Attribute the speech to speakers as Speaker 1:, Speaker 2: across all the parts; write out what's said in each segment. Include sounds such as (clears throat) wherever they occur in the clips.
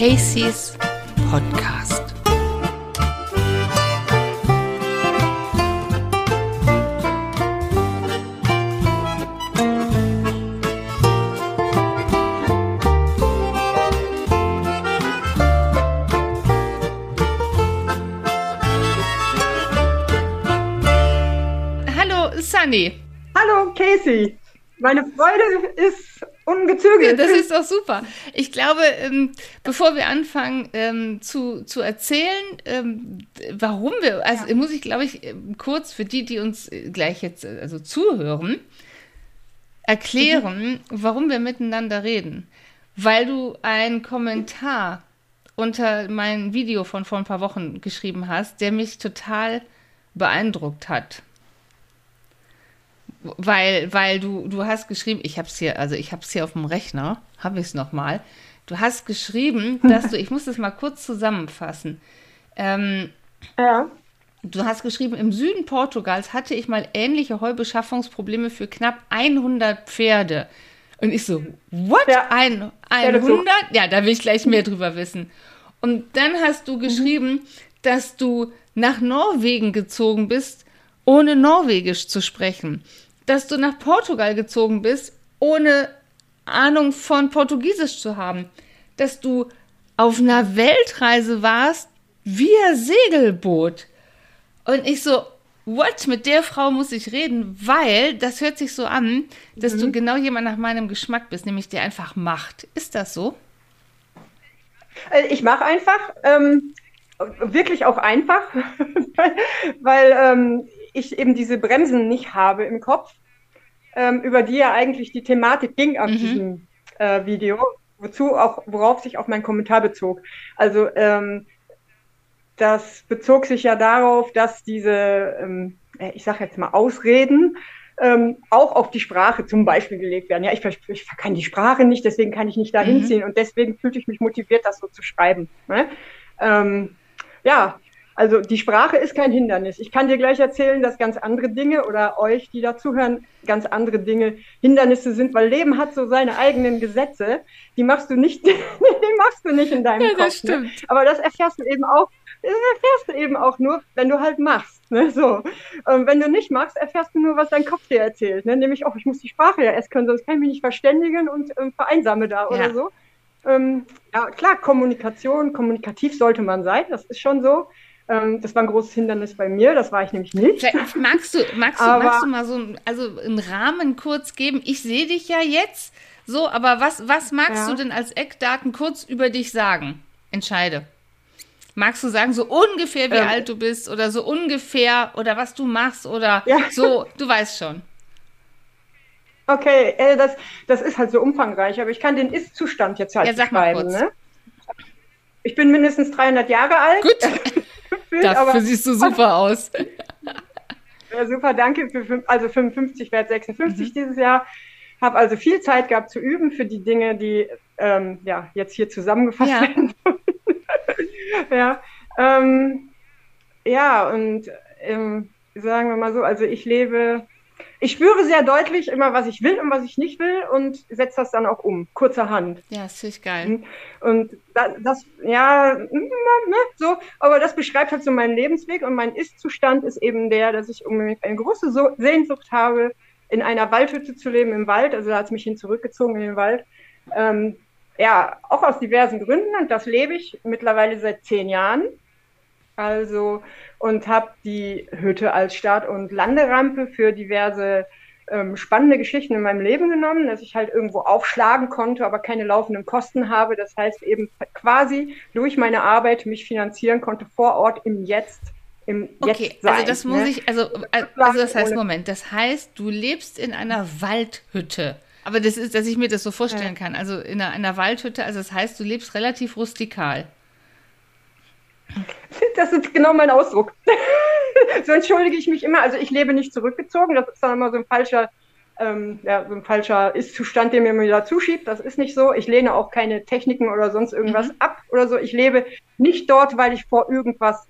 Speaker 1: Casey's Podcast. Hallo Sunny.
Speaker 2: Hallo Casey. Meine Freude ist ungezügelt.
Speaker 1: Das ist doch super. Ich glaube, ähm, bevor wir anfangen ähm, zu, zu erzählen, ähm, warum wir, also
Speaker 2: Ja.
Speaker 1: muss ich, glaube ich, ähm, kurz für die, die uns äh, gleich jetzt äh, also zuhören, erklären, warum wir miteinander reden. Weil du einen Kommentar unter mein Video von vor ein paar Wochen geschrieben hast, der mich total beeindruckt hat. Weil, weil du, du hast geschrieben, ich habe es hier, also ich habe es hier auf dem Rechner, habe ich es nochmal. Du hast geschrieben, dass du, (laughs) ich muss das mal kurz zusammenfassen. Ähm,
Speaker 2: ja.
Speaker 1: du hast geschrieben, im Süden Portugals hatte ich mal ähnliche Heubeschaffungsprobleme für knapp 100 Pferde. Und ich so, what?
Speaker 2: Ja.
Speaker 1: Ein,
Speaker 2: Pferdezucht.
Speaker 1: 100? Ja, da will ich gleich mehr drüber wissen. Und dann hast du geschrieben, dass du nach Norwegen gezogen bist, ohne Norwegisch zu sprechen. Dass du nach Portugal gezogen bist, ohne Ahnung von Portugiesisch zu haben. Dass du auf einer Weltreise warst, via Segelboot. Und ich so, what? Mit der Frau muss ich reden, weil das hört sich so an, dass du genau jemand nach meinem Geschmack bist, nämlich der einfach macht. Ist das so?
Speaker 2: Äh, Ich mache einfach, ähm, wirklich auch einfach, (laughs) weil ähm, ich eben diese Bremsen nicht habe im Kopf, ähm, über die ja eigentlich die Thematik ging auf
Speaker 1: Mhm.
Speaker 2: diesem äh, Video, wozu auch, worauf sich auch mein Kommentar bezog. Also ähm, das bezog sich ja darauf, dass diese, ähm, äh, ich sage jetzt mal Ausreden, ähm, auch auf die Sprache zum Beispiel gelegt werden. Ja, ich, ich kann die Sprache nicht, deswegen kann ich nicht da
Speaker 1: Mhm.
Speaker 2: hinziehen und deswegen fühlte ich mich motiviert, das so zu schreiben. Ne? Ähm, ja, also die Sprache ist kein Hindernis. Ich kann dir gleich erzählen, dass ganz andere Dinge oder euch, die dazuhören, ganz andere Dinge Hindernisse sind, weil Leben hat so seine eigenen Gesetze. Die machst du nicht, (laughs) die machst du nicht in deinem
Speaker 1: Ja,
Speaker 2: Kopf.
Speaker 1: das
Speaker 2: Ne?
Speaker 1: stimmt.
Speaker 2: Aber das erfährst du eben auch, das erfährst du eben auch nur, wenn du halt machst. Ne? So. Ähm, wenn du nicht machst, erfährst du nur, was dein Kopf dir erzählt. Ne? Nämlich, oh, ich muss die Sprache ja erst können, sonst kann ich mich nicht verständigen und ähm, vereinsame da
Speaker 1: Ja.
Speaker 2: oder so. Ähm, ja, klar, Kommunikation, kommunikativ sollte man sein, das ist schon so. Ähm, das war ein großes Hindernis bei mir, das war ich nämlich nicht.
Speaker 1: Vielleicht magst du, magst du,
Speaker 2: Aber-
Speaker 1: magst du mal so ein- also einen Rahmen kurz geben? Ich sehe dich ja jetzt so, aber was, was magst
Speaker 2: Ja.
Speaker 1: du denn als Eckdaten kurz über dich sagen? Entscheide. Magst du sagen, so ungefähr wie
Speaker 2: Ähm.
Speaker 1: alt du bist oder so ungefähr oder was du machst oder
Speaker 2: Ja.
Speaker 1: so, du weißt schon.
Speaker 2: Okay, äh, das, das ist halt so umfangreich, aber ich kann den Ist-Zustand jetzt halt
Speaker 1: Ja,
Speaker 2: beschreiben. Ne? Ich bin mindestens 300 Jahre alt.
Speaker 1: Gut, (laughs)
Speaker 2: gefühlt,
Speaker 1: dafür siehst du super (laughs) aus.
Speaker 2: Ja, super, danke. Für, also 55 werde
Speaker 1: Mhm.
Speaker 2: 56 dieses Jahr. Habe also viel Zeit gehabt zu üben für die Dinge, die ähm, ja, jetzt hier zusammengefasst
Speaker 1: Ja.
Speaker 2: werden. (laughs) ja, ähm, ja, und ähm, sagen wir mal so, also ich lebe, ich spüre sehr deutlich immer, was ich will und was ich nicht will und setze das dann auch um, kurzerhand.
Speaker 1: Ja, das finde ich geil.
Speaker 2: Und da, das, ja, ne, so, aber das beschreibt halt so meinen Lebensweg und mein Ist-Zustand ist eben der, dass ich unbedingt eine große so Sehnsucht habe, in einer Waldhütte zu leben im Wald. Also da hat es mich hin zurückgezogen in den Wald. Ähm, ja, auch aus diversen Gründen und das lebe ich mittlerweile seit zehn Jahren. Also und habe die Hütte als Start- und Landerampe für diverse ähm, spannende Geschichten in meinem Leben genommen, dass ich halt irgendwo aufschlagen konnte, aber keine laufenden Kosten habe. Das heißt eben quasi durch meine Arbeit mich finanzieren konnte vor Ort im Jetzt, im
Speaker 1: Okay,
Speaker 2: Jetzt sein.
Speaker 1: also das muss
Speaker 2: ne?
Speaker 1: ich, also, also das heißt, Moment, das heißt, du lebst in einer Waldhütte. Aber das ist, dass ich mir das so vorstellen kann. Also in einer, einer Waldhütte, also das heißt, du lebst relativ rustikal. (laughs)
Speaker 2: Das ist genau mein Ausdruck. (laughs) so entschuldige ich mich immer. Also ich lebe nicht zurückgezogen. Das ist dann immer so ein falscher, ähm, ja, so ein falscher Ist-Zustand, den mir immer wieder zuschiebt. Das ist nicht so. Ich lehne auch keine Techniken oder sonst irgendwas
Speaker 1: Mhm.
Speaker 2: ab oder so. Ich lebe nicht dort, weil ich vor irgendwas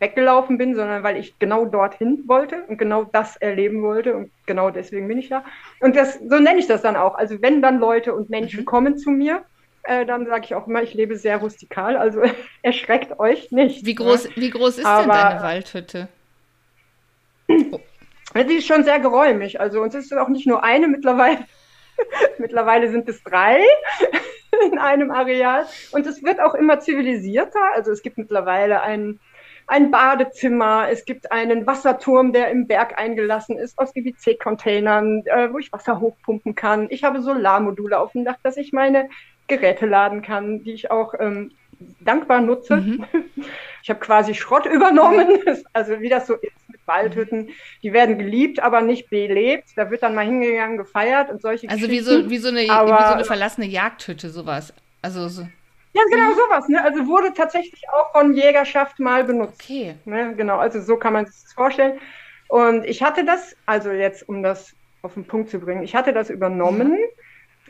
Speaker 2: weggelaufen bin, sondern weil ich genau dorthin wollte und genau das erleben wollte und genau deswegen bin ich da. Und das, so nenne ich das dann auch. Also wenn dann Leute und Menschen
Speaker 1: Mhm.
Speaker 2: kommen zu mir, äh, dann sage ich auch immer, ich lebe sehr rustikal, also (laughs) erschreckt euch nicht.
Speaker 1: Wie groß,
Speaker 2: ne?
Speaker 1: wie groß ist Aber, denn deine Waldhütte? (clears throat)
Speaker 2: Die ist schon sehr geräumig. Also uns ist auch nicht nur eine mittlerweile. (laughs) mittlerweile sind es drei (laughs) in einem Areal. Und es wird auch immer zivilisierter. Also es gibt mittlerweile ein, ein Badezimmer, es gibt einen Wasserturm, der im Berg eingelassen ist, aus GWC-Containern, äh, wo ich Wasser hochpumpen kann. Ich habe Solarmodule auf dem Dach, dass ich meine Geräte laden kann, die ich auch ähm, dankbar nutze. Mhm. (laughs) Ich habe quasi Schrott übernommen, (laughs) also wie das so ist mit Waldhütten. Die werden geliebt, aber nicht belebt. Da wird dann mal hingegangen, gefeiert und solche
Speaker 1: Also wie so, wie, so eine, aber, wie so eine verlassene Jagdhütte, sowas. Also so.
Speaker 2: Ja, genau mhm. sowas. Ne? Also wurde tatsächlich auch von Jägerschaft mal benutzt.
Speaker 1: Okay.
Speaker 2: Ne? Genau, also so kann man sich das vorstellen. Und ich hatte das, also jetzt um das auf den Punkt zu bringen, ich hatte das übernommen. Mhm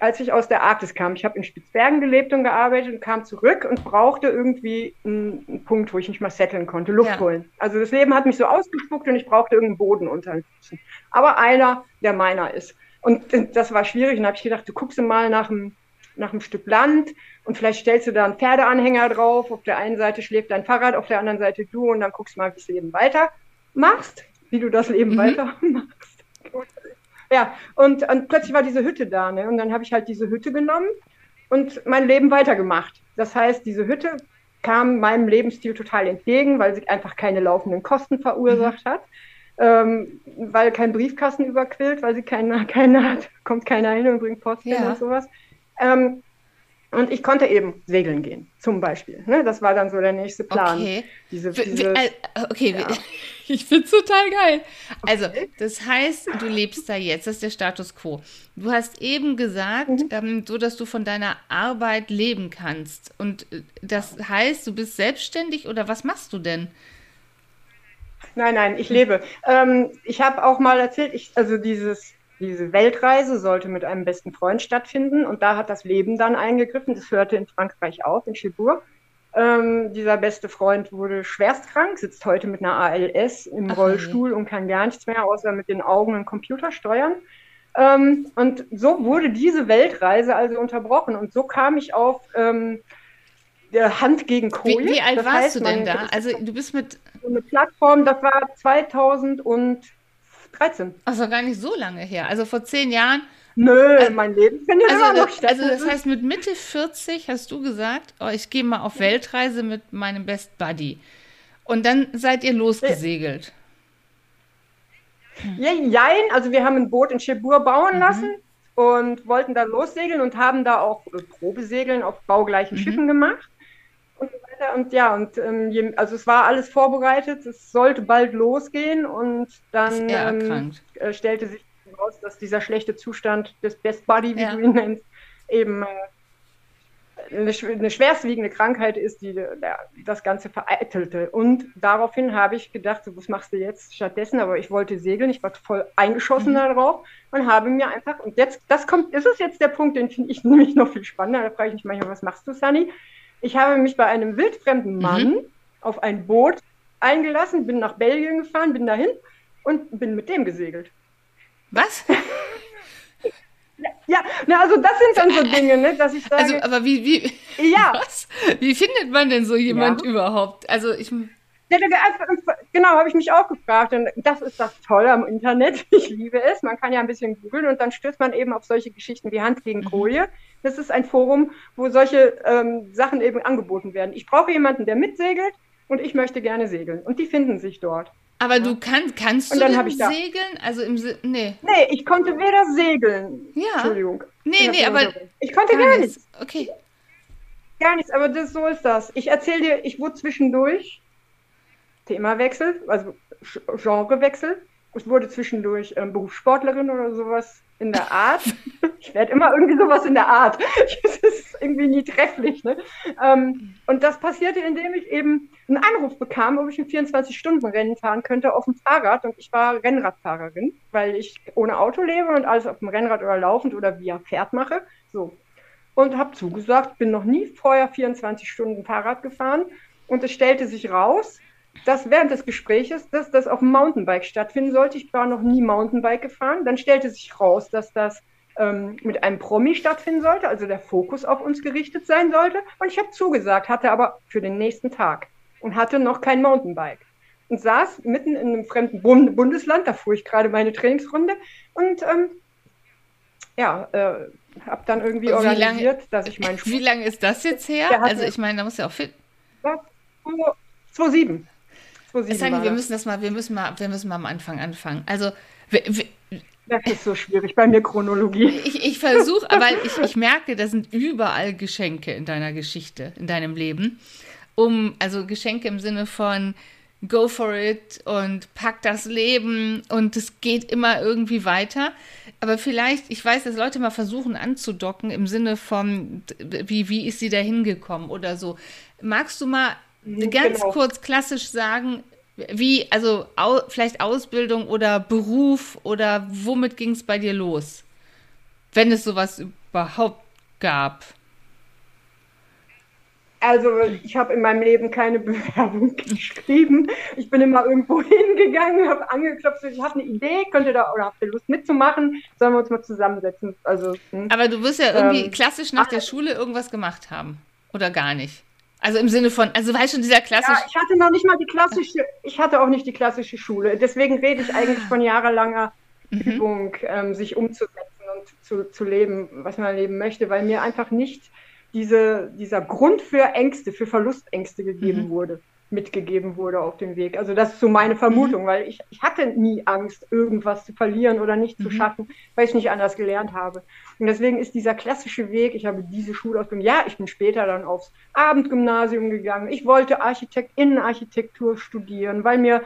Speaker 2: als ich aus der Arktis kam. Ich habe in Spitzbergen gelebt und gearbeitet und kam zurück und brauchte irgendwie einen, einen Punkt, wo ich mich mal setteln konnte, Luft ja. holen. Also das Leben hat mich so ausgespuckt und ich brauchte irgendeinen Boden unter den Füßen. Aber einer, der meiner ist. Und das war schwierig. Und habe ich gedacht, du guckst mal nach einem, nach einem Stück Land und vielleicht stellst du da einen Pferdeanhänger drauf. Auf der einen Seite schläft dein Fahrrad, auf der anderen Seite du und dann guckst du mal, wie das Leben weiter machst, wie du das Leben mhm. weiter machst. Ja, und, und plötzlich war diese Hütte da, ne? Und dann habe ich halt diese Hütte genommen und mein Leben weitergemacht. Das heißt, diese Hütte kam meinem Lebensstil total entgegen, weil sie einfach keine laufenden Kosten verursacht mhm. hat. Ähm, weil kein Briefkasten überquillt, weil sie keinen (laughs) keine hat, kommt keiner hin und bringt Post ja. und sowas. Ähm, und ich konnte eben segeln gehen, zum Beispiel. Ne? Das war dann so der nächste Plan.
Speaker 1: Okay, diese, diese, äh, okay. Ja. (laughs) ich finde es total geil. Also, das heißt, du lebst da jetzt, das ist der Status quo. Du hast eben gesagt, mhm. ähm, so dass du von deiner Arbeit leben kannst. Und äh, das heißt, du bist selbstständig oder was machst du denn?
Speaker 2: Nein, nein, ich lebe. Ähm, ich habe auch mal erzählt, ich, also dieses diese Weltreise sollte mit einem besten Freund stattfinden und da hat das Leben dann eingegriffen. Das hörte in Frankreich auf, in Cherbourg. Ähm, dieser beste Freund wurde schwerstkrank, sitzt heute mit einer ALS im Ach, Rollstuhl nee. und kann gar nichts mehr, außer mit den Augen einen Computer steuern. Ähm, und so wurde diese Weltreise also unterbrochen. Und so kam ich auf ähm, Hand gegen Koje.
Speaker 1: Wie, wie alt das warst heißt, du denn da? Also du bist mit...
Speaker 2: So eine Plattform, das war 2000 und 13.
Speaker 1: Also gar nicht so lange her. Also vor zehn Jahren.
Speaker 2: Nö, äh, mein Leben findet
Speaker 1: also,
Speaker 2: immer noch statt.
Speaker 1: Also das heißt, mit Mitte 40 hast du gesagt, oh, ich gehe mal auf Weltreise mit meinem Best Buddy. Und dann seid ihr losgesegelt.
Speaker 2: Ja, jein, also wir haben ein Boot in Cherbourg bauen mhm. lassen und wollten da lossegeln und haben da auch Probesegeln auf baugleichen mhm. Schiffen gemacht und so weiter. Und ja, und ähm, also es war alles vorbereitet, es sollte bald losgehen und dann ähm, äh, stellte sich heraus, dass dieser schlechte Zustand des Best Buddy, wie ja. du ihn nennst, eben äh, eine, eine schwerstwiegende Krankheit ist, die der, das Ganze vereitelte. Und daraufhin habe ich gedacht, so, was machst du jetzt stattdessen? Aber ich wollte segeln, ich war voll eingeschossen mhm. darauf und habe mir einfach, und jetzt, das kommt, ist es jetzt der Punkt, den finde ich (laughs) nämlich noch viel spannender. Da frage ich mich manchmal, was machst du, Sunny? Ich habe mich bei einem wildfremden mhm. Mann mhm. auf ein Boot eingelassen, bin nach Belgien gefahren, bin dahin und bin mit dem gesegelt.
Speaker 1: Was?
Speaker 2: Ja, na, also das sind dann so (laughs) Dinge, ne, dass ich
Speaker 1: sage. Also, aber wie, wie, ja. (laughs) Was? Wie findet man denn so jemand ja. überhaupt? Also ich.
Speaker 2: Genau, habe ich mich auch gefragt. Und das ist das Tolle am Internet. (laughs) Ich liebe es. Man kann ja ein bisschen googeln und dann stößt man eben auf solche Geschichten wie Hand gegen mhm. Koje. Das ist ein Forum, wo solche ähm, Sachen eben angeboten werden. Ich brauche jemanden, der mitsegelt und ich möchte gerne segeln. Und die finden sich dort.
Speaker 1: Aber du kannst, kannst
Speaker 2: und
Speaker 1: du
Speaker 2: dann
Speaker 1: da, segeln? Also im nee.
Speaker 2: Nee, ich konnte weder segeln.
Speaker 1: Ja.
Speaker 2: Entschuldigung.
Speaker 1: Nee, nee, aber.
Speaker 2: Ich konnte gar, gar nichts. nichts.
Speaker 1: Okay.
Speaker 2: Gar nichts, aber das, so ist das. Ich erzähle dir, ich wurde zwischendurch Themawechsel, also Genrewechsel. Ich wurde zwischendurch ähm, Berufssportlerin oder sowas in der Art. (laughs) ich werde immer irgendwie sowas in der Art. (laughs) Das ist irgendwie nie trefflich. Ne? Ähm, und das passierte, indem ich eben einen Anruf bekam, ob ich ein 24-Stunden-Rennen fahren könnte auf dem Fahrrad. Und ich war Rennradfahrerin, weil ich ohne Auto lebe und alles auf dem Rennrad oder laufend oder via Pferd mache. So. Und habe zugesagt, bin noch nie vorher 24 Stunden Fahrrad gefahren. Und es stellte sich raus, dass während des Gespräches, dass das auf dem Mountainbike stattfinden sollte. Ich war noch nie Mountainbike gefahren. Dann stellte sich raus, dass das ähm, mit einem Promi stattfinden sollte, also der Fokus auf uns gerichtet sein sollte. Und ich habe zugesagt, hatte aber für den nächsten Tag und hatte noch kein Mountainbike. Und saß mitten in einem fremden Bundesland, da fuhr ich gerade meine Trainingsrunde und ähm, ja, äh, habe dann irgendwie wie organisiert,
Speaker 1: lange,
Speaker 2: dass ich meinen
Speaker 1: Wie lange ist das jetzt her? Also ich meine, da muss ja auch fit.
Speaker 2: 2007.
Speaker 1: 2007 Sani, wir müssen das mal, wir müssen mal, wir müssen mal am Anfang anfangen. Also wir, wir,
Speaker 2: das ist so schwierig bei mir Chronologie.
Speaker 1: Ich, ich versuche, aber ich, ich merke, da sind überall Geschenke in deiner Geschichte, in deinem Leben. Um, also Geschenke im Sinne von go for it und pack das Leben und es geht immer irgendwie weiter. Aber vielleicht, ich weiß, dass Leute mal versuchen anzudocken im Sinne von, wie, wie ist sie da hingekommen oder so. Magst du mal ganz genau. kurz klassisch sagen, wie, also au, vielleicht Ausbildung oder Beruf oder womit ging es bei dir los? Wenn es sowas überhaupt gab.
Speaker 2: Also ich habe in meinem Leben keine (laughs) Bewerbung geschrieben. Ich bin immer irgendwo (laughs) hingegangen, habe angeklopft, ich habe eine Idee, könnte da oder habt ihr Lust mitzumachen? Sollen wir uns mal zusammensetzen? Also,
Speaker 1: hm. Aber du wirst ja irgendwie ähm, klassisch nach der Schule irgendwas gemacht haben oder gar nicht? Also im Sinne von, also weißt schon dieser klassische. Ja,
Speaker 2: ich hatte noch nicht mal die klassische, ich hatte auch nicht die klassische Schule. Deswegen rede ich eigentlich von jahrelanger mhm. Übung, ähm, sich umzusetzen und zu, zu leben, was man leben möchte, weil mir einfach nicht diese, dieser Grund für Ängste, für Verlustängste gegeben mhm. wurde mitgegeben wurde auf dem Weg. Also das ist so meine Vermutung, mhm. weil ich, ich hatte nie Angst, irgendwas zu verlieren oder nicht mhm. zu schaffen, weil ich nicht anders gelernt habe. Und deswegen ist dieser klassische Weg, ich habe diese Schulausbildung, ja, ich bin später dann aufs Abendgymnasium gegangen. Ich wollte Architekt, Innenarchitektur studieren, weil mir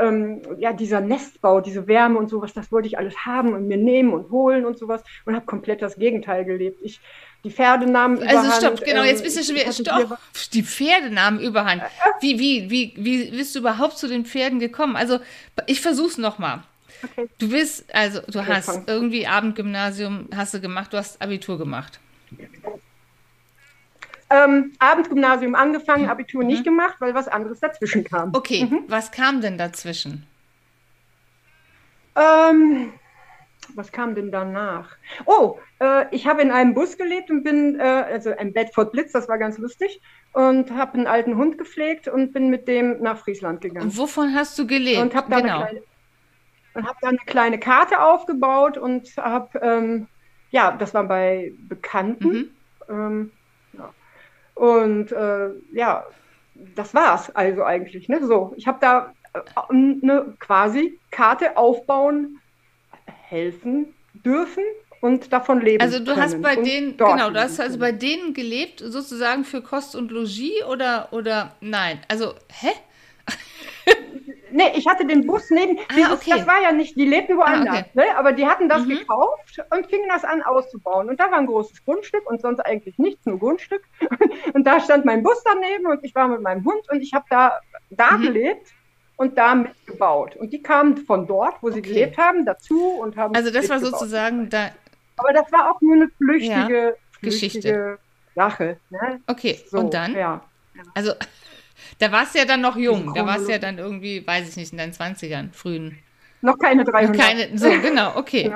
Speaker 2: ähm, ja, dieser Nestbau, diese Wärme und sowas, das wollte ich alles haben und mir nehmen und holen und sowas und habe komplett das Gegenteil gelebt. Ich die Pferde nahmen
Speaker 1: also überhand. Also stopp, genau, jetzt bist du schon wieder, stopp, die Pferde nahmen überhand. Wie, wie, wie, wie bist du überhaupt zu den Pferden gekommen? Also, ich versuch's nochmal. Okay. Du bist, also, du okay, hast fang. irgendwie Abendgymnasium, hast du gemacht, du hast Abitur gemacht.
Speaker 2: Ähm, Abendgymnasium angefangen, Abitur mhm. nicht gemacht, weil was anderes dazwischen kam.
Speaker 1: Okay, mhm. was kam denn dazwischen?
Speaker 2: Ähm, was kam denn danach? Oh, äh, ich habe in einem Bus gelebt und bin, äh, also ein Bedford Blitz, das war ganz lustig, und habe einen alten Hund gepflegt und bin mit dem nach Friesland gegangen. Und
Speaker 1: wovon hast du gelebt?
Speaker 2: Und habe da, genau. eine, hab da eine kleine Karte aufgebaut und habe, ähm, ja, das war bei Bekannten. Mhm. Ähm, ja. Und äh, ja, das war's also eigentlich. Ne? So, ich habe da äh, eine quasi Karte aufbauen helfen dürfen und davon leben
Speaker 1: Also du hast bei denen, genau, du hast also bei denen gelebt, sozusagen für Kost und Logis oder, oder nein? Also, hä? (laughs)
Speaker 2: nee, ich hatte den Bus neben, ah, dieses, okay. das war ja nicht, die lebten woanders, ah, okay. ne? aber die hatten das mhm. gekauft und fingen das an auszubauen. Und da war ein großes Grundstück und sonst eigentlich nichts, nur Grundstück. (laughs) Und da stand mein Bus daneben und ich war mit meinem Hund und ich habe da, da mhm. gelebt und da mitgebaut. Und die kamen von dort, wo sie okay. gelebt haben, dazu und haben.
Speaker 1: Also das war sozusagen da.
Speaker 2: Aber das war auch nur eine flüchtige, ja, Geschichte. Sache. Ne?
Speaker 1: Okay, so, und dann? Ja. Also da warst du ja dann noch jung. Da warst du ja dann irgendwie, weiß ich nicht, in deinen 20ern, frühen.
Speaker 2: Noch keine 300.
Speaker 1: Keine, so, genau, okay. (laughs)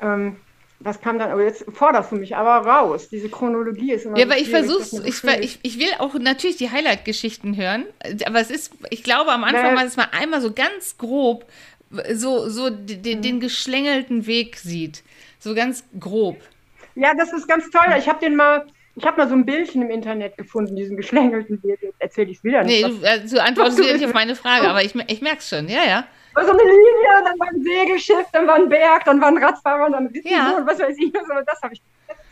Speaker 2: ähm, was kam dann? Aber jetzt forderst du mich aber raus. Diese Chronologie ist immer.
Speaker 1: Ja, aber ich versuche ich, ich, ich will auch natürlich die Highlight-Geschichten hören. Aber es ist, ich glaube, am Anfang war es mal einmal so ganz grob, so, so den, den mhm. geschlängelten Weg sieht. So ganz grob.
Speaker 2: Ja, das ist ganz toll. Ich habe den mal, ich habe mal so ein Bildchen im Internet gefunden, diesen geschlängelten Weg. Jetzt erzähle ich es wieder
Speaker 1: nicht. Nee, du, du antwortest wieder nicht auf meine Frage, aber ich, ich merke es schon. Ja, ja
Speaker 2: so eine Linie, dann war ein Segelschiff, dann war ein Berg, dann war ein Radfahrer, dann ein ja. und was weiß ich. Also das habe ich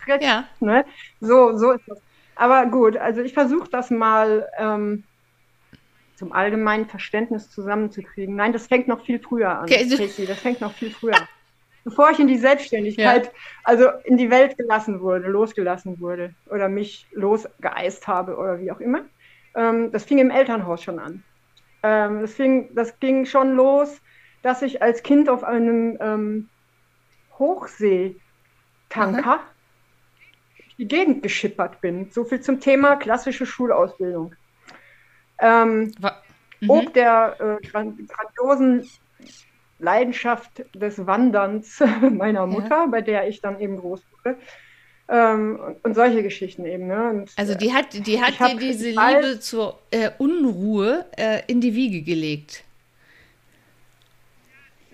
Speaker 1: jetzt, ja.
Speaker 2: ne? So, so ist das. Aber gut, also ich versuche das mal ähm, zum allgemeinen Verständnis zusammenzukriegen. Nein, das fängt noch viel früher an. Okay. Casey, das fängt noch viel früher an. Bevor ich in die Selbstständigkeit, ja. also in die Welt gelassen wurde, losgelassen wurde oder mich losgeeist habe oder wie auch immer. Ähm, das fing im Elternhaus schon an. Ähm, das, fing, das ging schon los, dass ich als Kind auf einem ähm, Hochseetanker Aha. die Gegend geschippert bin. So viel zum Thema klassische Schulausbildung. Ähm, mhm. Ob der äh, grandiosen Leidenschaft des Wanderns (laughs) meiner Mutter, ja. bei der ich dann eben groß wurde. Ähm, und, und, solche Geschichten eben. Ne? Und,
Speaker 1: also die hat, die hat dir diese Liebe zur äh, Unruhe äh, in die Wiege gelegt.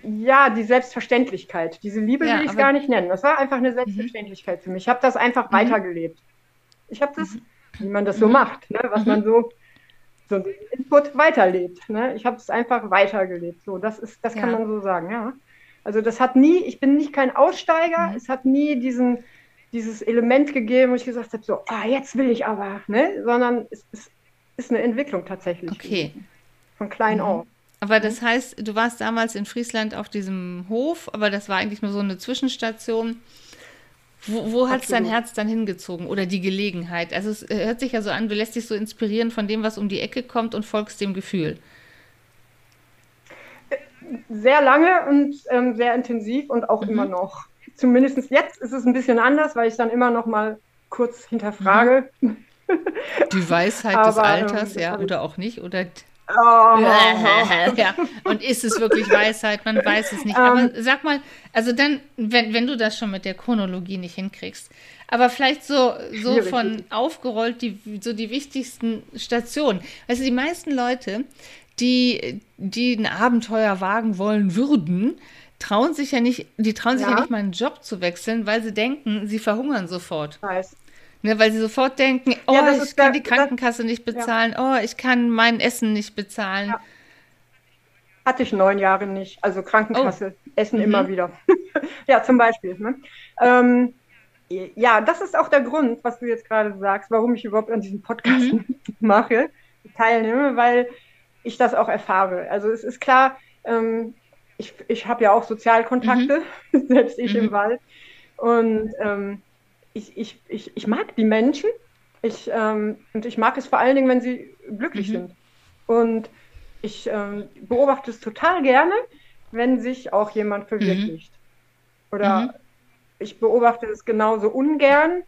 Speaker 2: Ja, die Selbstverständlichkeit. Diese Liebe ja, will ich es gar nicht nennen. Das war einfach eine mhm. Selbstverständlichkeit mhm. für mich. Ich habe das einfach mhm. weitergelebt. Ich habe das, mhm. wie man das so mhm. macht, ne? was man so so den Input weiterlebt. Ne? Ich habe es einfach weitergelebt. So, das ist, das ja. kann man so sagen, ja. Also das hat nie, ich bin nicht kein Aussteiger, mhm. es hat nie diesen, dieses Element gegeben, wo ich gesagt habe, so, ah, jetzt will ich aber, ne? Sondern es, es ist eine Entwicklung tatsächlich.
Speaker 1: Okay.
Speaker 2: Von klein mhm. auf.
Speaker 1: Aber das heißt, du warst damals in Friesland auf diesem Hof, aber das war eigentlich nur so eine Zwischenstation. Wo, wo hat es dein Herz dann hingezogen oder die Gelegenheit? Also es hört sich ja so an, du lässt dich so inspirieren von dem, was um die Ecke kommt und folgst dem Gefühl.
Speaker 2: Sehr lange und ähm, sehr intensiv und auch mhm. immer noch. Zumindest jetzt ist es ein bisschen anders, weil ich dann immer noch mal kurz hinterfrage.
Speaker 1: Die Weisheit Aber, des Alters, ähm, ja, oder auch nicht, oder
Speaker 2: Oh.
Speaker 1: ja. Und ist es wirklich Weisheit? Man weiß es nicht. Aber um, ähm. sag mal, also dann, wenn, wenn du das schon mit der Chronologie nicht hinkriegst, aber vielleicht so, so von aufgerollt, die, so die wichtigsten Stationen. Also die meisten Leute, die, die ein Abenteuer wagen wollen würden, trauen sich ja nicht, die trauen sich ja, ja nicht mal einen Job zu wechseln, weil sie denken, sie verhungern sofort.
Speaker 2: Weiß.
Speaker 1: Ne, weil sie sofort denken, oh, ja, ich kann die Krankenkasse das, nicht bezahlen, ja. oh, ich kann mein Essen nicht bezahlen. Ja.
Speaker 2: Hatte ich neun Jahre nicht, also Krankenkasse, oh. Essen mhm. immer wieder. (laughs) ja, zum Beispiel. Ne? Ähm, ja, das ist auch der Grund, was du jetzt gerade sagst, warum ich überhaupt an diesem Podcast mhm. (laughs) mache, teilnehme, weil ich das auch erfahre. Also es ist klar, ähm, ich, ich habe ja auch Sozialkontakte, mhm. (laughs) selbst ich im mhm. Wald. Und ähm, ich, ich, ich, ich mag die Menschen. Ich, ähm, und ich mag es vor allen Dingen, wenn sie glücklich mhm. sind. Und ich ähm, beobachte es total gerne, wenn sich auch jemand verwirklicht. Mhm. Oder mhm. ich beobachte es genauso ungern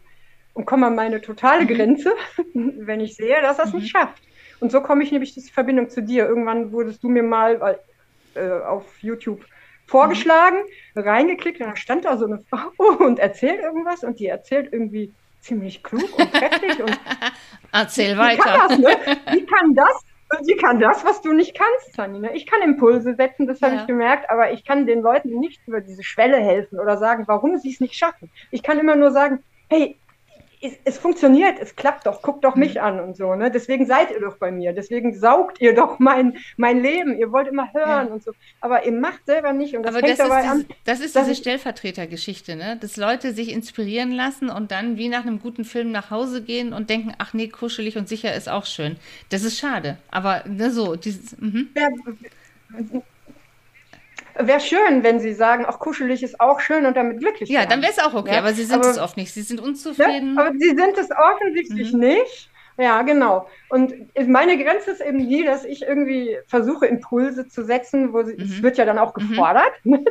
Speaker 2: und komme an meine totale mhm. Grenze, (laughs) wenn ich sehe, dass er es nicht schafft. Und so komme ich nämlich in Verbindung zu dir. Irgendwann wurdest du mir mal äh, auf YouTube vorgeschlagen, mhm. reingeklickt und dann stand da so eine Frau (laughs) und erzählt irgendwas und die erzählt irgendwie ziemlich klug und kräftig und (laughs)
Speaker 1: erzähl weiter.
Speaker 2: Kann das, ne? (laughs) Wie kann das? Und sie kann das, was du nicht kannst, Tanina. Ich kann Impulse setzen, das habe ja. ich gemerkt, aber ich kann den Leuten nicht über diese Schwelle helfen oder sagen, warum sie es nicht schaffen. Ich kann immer nur sagen, hey, es, es, funktioniert, es klappt doch, guckt doch mich mhm. an und so. Ne? Deswegen seid ihr doch bei mir, deswegen saugt ihr doch mein, mein Leben. Ihr wollt immer hören ja. und so. Aber ihr macht selber nicht. Und das
Speaker 1: Aber
Speaker 2: das
Speaker 1: ist, diese, an, das ist diese Stellvertretergeschichte, ne? dass Leute sich inspirieren lassen und dann wie nach einem guten Film nach Hause gehen und denken, ach nee, kuschelig und sicher ist auch schön. Das ist schade. Aber ne, so, dieses. Mhm. Ja,
Speaker 2: Wäre schön, wenn Sie sagen, auch kuschelig ist auch schön und damit glücklich
Speaker 1: Ja, dann wäre es auch okay, ja? aber Sie sind aber, es oft nicht. Sie sind unzufrieden.
Speaker 2: Ja, aber Sie sind es offensichtlich mhm. nicht. Ja, genau. Und meine Grenze ist eben die, dass ich irgendwie versuche, Impulse zu setzen, wo sie, mhm. es wird ja dann auch mhm. gefordert. (laughs) Mhm.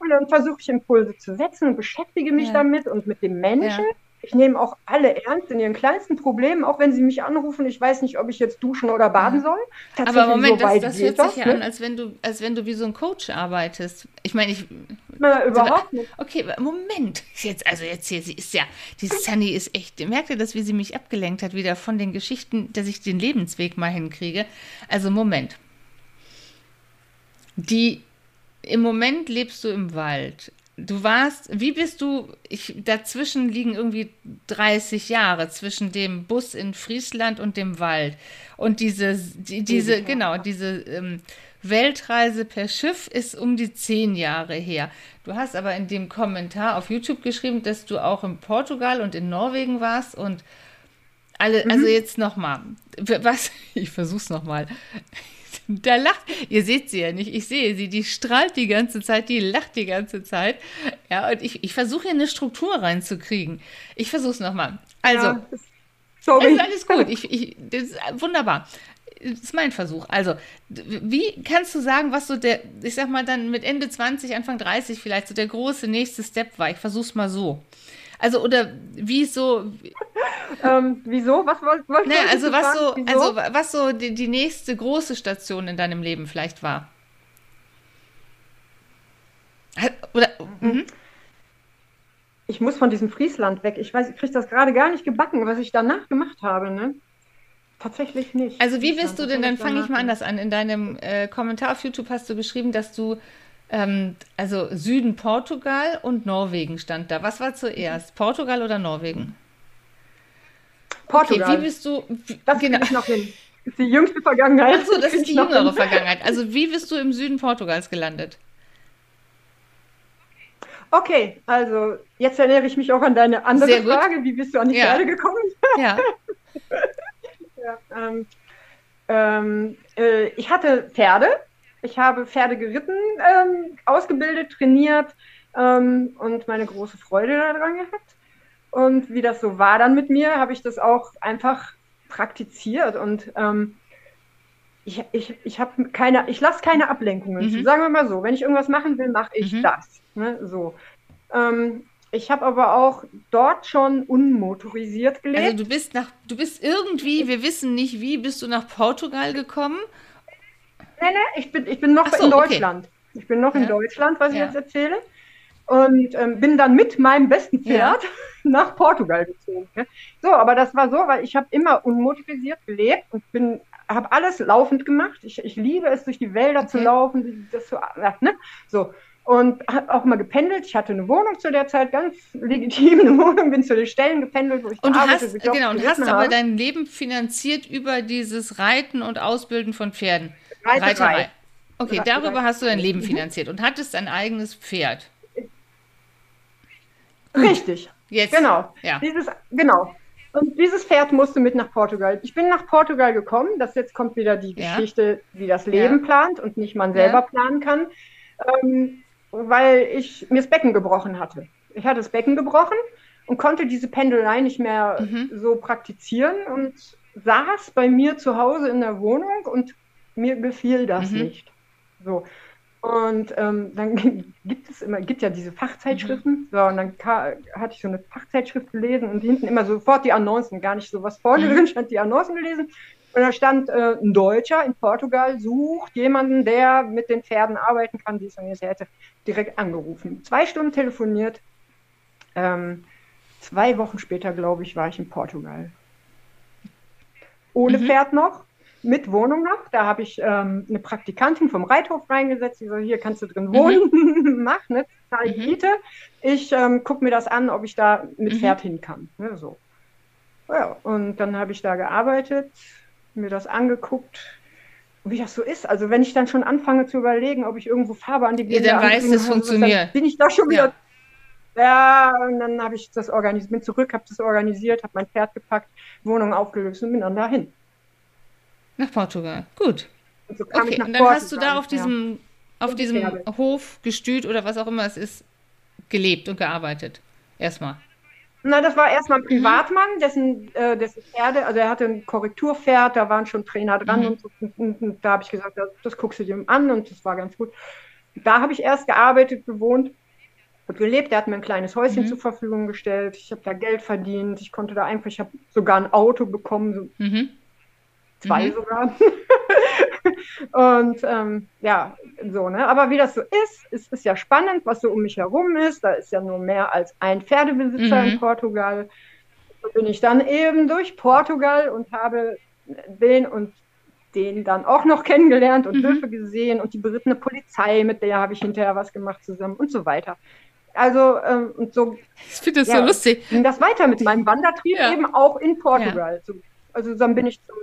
Speaker 2: und dann versuche ich Impulse zu setzen und beschäftige mich ja. damit und mit dem Menschen. Ja. Ich nehme auch alle ernst in ihren kleinsten Problemen, auch wenn sie mich anrufen. Ich weiß nicht, ob ich jetzt duschen oder baden soll.
Speaker 1: Aber Moment, so das, das hört sich ja ne? an, als wenn du, als wenn du wie so ein Coach arbeitest. Ich meine, ich.
Speaker 2: Na, überhaupt nicht.
Speaker 1: Okay, Moment. Jetzt, also jetzt hier, sie ist ja, die Sunny ist echt. Merkt ihr das, wie sie mich abgelenkt hat, wieder von den Geschichten, dass ich den Lebensweg mal hinkriege? Also Moment. Die im Moment lebst du im Wald. Du warst, wie bist du, ich, dazwischen liegen irgendwie 30 Jahre zwischen dem Bus in Friesland und dem Wald. Und diese, die, diese, genau, diese ähm, Weltreise per Schiff ist um die 10 Jahre her. Du hast aber in dem Kommentar auf YouTube geschrieben, dass du auch in Portugal und in Norwegen warst und alle, also mhm. also jetzt nochmal, was, (laughs) ich versuch's nochmal. (laughs) Da lacht, ihr seht sie ja nicht, ich sehe sie, die strahlt die ganze Zeit, die lacht die ganze Zeit. Ja, und ich, ich versuche hier eine Struktur reinzukriegen. Ich versuche es nochmal. Also, ja, sorry. ist alles gut, ich, ich, das ist wunderbar. Das ist mein Versuch. Also, wie kannst du sagen, was so der, ich sag mal dann mit Ende 20, Anfang 30 vielleicht so der große nächste Step war? Ich versuche es mal so. Also, oder wie so.
Speaker 2: ähm, wieso? Was wolltest
Speaker 1: wollt, naja, also was so, also was so die, die nächste große Station in deinem Leben vielleicht war? Oder, mhm.
Speaker 2: Ich muss von diesem Friesland weg. Ich weiß, ich kriege das gerade gar nicht gebacken, was ich danach gemacht habe. Ne? Tatsächlich nicht.
Speaker 1: Also wie bist du denn, dann fange ich mal anders an. In deinem äh, Kommentar auf YouTube hast du geschrieben, dass du, ähm, also Süden Portugal und Norwegen stand da. Was war zuerst, Portugal oder Norwegen?
Speaker 2: Portugal.
Speaker 1: Okay, wie bist du, wie,
Speaker 2: das genau. ich noch hin. Das ist die jüngste Vergangenheit.
Speaker 1: Achso, das ist die jüngere Vergangenheit. Also wie bist du im Süden Portugals gelandet?
Speaker 2: Okay, also jetzt erinnere ich mich auch an deine andere Frage. Wie bist du an die ja. Pferde gekommen? (laughs)
Speaker 1: Ja.
Speaker 2: ja ähm, ähm, äh, ich hatte Pferde. Ich habe Pferde geritten, ähm, ausgebildet, trainiert ähm, und meine große Freude daran gehabt. Und wie das so war dann mit mir, habe ich das auch einfach praktiziert und ähm, ich, ich, ich habe keine, ich lasse keine Ablenkungen mhm. Sagen wir mal so, wenn ich irgendwas machen will, mache ich mhm. das. Ne? So. Ähm, ich habe aber auch dort schon unmotorisiert gelebt.
Speaker 1: Also du bist nach, du bist irgendwie, wir wissen nicht wie, bist du nach Portugal gekommen?
Speaker 2: Nein, nein, ich bin, ich bin noch so, in Deutschland. Okay. Ich bin noch ja. in Deutschland, was ich jetzt erzähle. Und ähm, bin dann mit meinem besten Pferd ja. (laughs) nach Portugal gezogen. So, aber das war so, weil ich habe immer unmotorisiert gelebt und bin habe alles laufend gemacht. Ich, ich liebe es, durch die Wälder okay. zu laufen, das zu, ne? so. Und habe auch mal gependelt. Ich hatte eine Wohnung zu der Zeit, ganz legitim (laughs) eine Wohnung, bin zu den Stellen gependelt, wo ich
Speaker 1: und gearbeitet hast, Genau, und hast habe. aber dein Leben finanziert über dieses Reiten und Ausbilden von Pferden.
Speaker 2: Reiterei. Reiterei.
Speaker 1: Okay, darüber hast du dein Leben mhm. finanziert und hattest ein eigenes Pferd.
Speaker 2: Richtig. Jetzt. Genau. Ja. Dieses, genau. Und dieses Pferd musste mit nach Portugal. Ich bin nach Portugal gekommen. Das jetzt kommt wieder die ja. Geschichte, wie das Leben ja. plant und nicht man selber ja. planen kann, ähm, weil ich mir das Becken gebrochen hatte. Ich hatte das Becken gebrochen und konnte diese Pendelei nicht mehr mhm. so praktizieren und saß bei mir zu Hause in der Wohnung und mir gefiel das mhm. nicht. So. Und ähm, dann (laughs) gibt es immer, gibt ja diese Fachzeitschriften. Mhm. So, und dann hatte ich so eine Fachzeitschrift gelesen und hinten immer sofort die Annoncen, gar nicht so was vorne mhm. drin (laughs) stand, die Annoncen gelesen. Und da stand äh, ein Deutscher in Portugal sucht jemanden, der mit den Pferden arbeiten kann, dies und jenes. Er hätte direkt angerufen. Zwei Stunden telefoniert. Ähm, zwei Wochen später, glaube ich, war ich in Portugal. Ohne mhm. Pferd noch mit Wohnung noch. Da habe ich ähm, eine Praktikantin vom Reithof reingesetzt, die so, hier kannst du drin wohnen, mhm. (laughs) mach, ne, zahl mhm. Miete. Ich ähm, gucke mir das an, ob ich da mit mhm. Pferd hin kann. Ne, so. Ja, und dann habe ich da gearbeitet, mir das angeguckt, wie das so ist. Also wenn ich dann schon anfange zu überlegen, ob ich irgendwo Farbe an die
Speaker 1: Bilder ja, dann weiß, es funktioniert.
Speaker 2: bin ich da schon wieder. Ja, ja und dann habe ich das organisiert, bin zurück, habe das organisiert, habe mein Pferd gepackt, Wohnung aufgelöst und bin dann dahin.
Speaker 1: Nach Portugal. Gut.
Speaker 2: Und so
Speaker 1: okay, und dann Portugal, hast du da auf diesem, ja. auf diesem Hof, Gestüt oder was auch immer es ist, gelebt und gearbeitet. Erstmal.
Speaker 2: Na, das war erstmal ein mhm. Privatmann, dessen, äh, dessen Pferde, also er hatte ein Korrekturpferd, da waren schon Trainer dran mhm. und, so, und, und, und, da habe ich gesagt, das, das guckst du dir an und das war ganz gut. Da habe ich erst gearbeitet, gewohnt und gelebt. Er hat mir ein kleines Häuschen mhm. zur Verfügung gestellt. Ich habe da Geld verdient. Ich konnte da einfach, ich habe sogar ein Auto bekommen, so mhm zwei mhm. sogar. (laughs) und ähm, ja, so, ne? Aber wie das so ist, ist es ja spannend, was so um mich herum ist. Da ist ja nur mehr als ein Pferdebesitzer mhm. in Portugal. So bin ich dann eben durch Portugal und habe den und den dann auch noch kennengelernt und mhm. Höfe gesehen und die berittene Polizei, mit der habe ich hinterher was gemacht zusammen und so weiter. Also, ähm, und so.
Speaker 1: Ich finde das ja, so lustig.
Speaker 2: Ging das weiter mit meinem Wandertrieb ja. eben auch in Portugal. Ja. Also, dann bin ich zum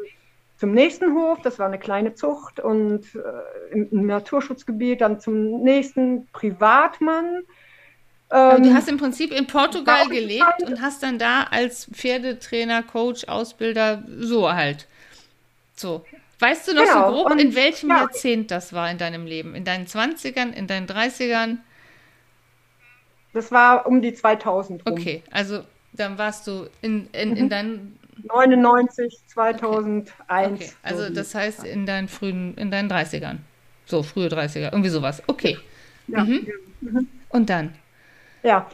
Speaker 2: zum nächsten Hof, das war eine kleine Zucht und äh, im, Naturschutzgebiet, dann zum nächsten Privatmann.
Speaker 1: Ähm, du hast im Prinzip in Portugal gelebt und hast dann da als Pferdetrainer, Coach, Ausbilder, so halt. So. Weißt du noch genau. so grob, und, in welchem ja. Jahrzehnt das war in deinem Leben? In deinen 20ern, in deinen 30ern?
Speaker 2: Das war um die 2000
Speaker 1: rum. Okay, also dann warst du in, in, mhm. in deinen
Speaker 2: 99, 2001. Okay.
Speaker 1: Also das heißt in deinen frühen, in deinen 30ern. So, frühe 30er, irgendwie sowas. Okay. Ja. Mhm. Mhm. Und dann?
Speaker 2: Ja.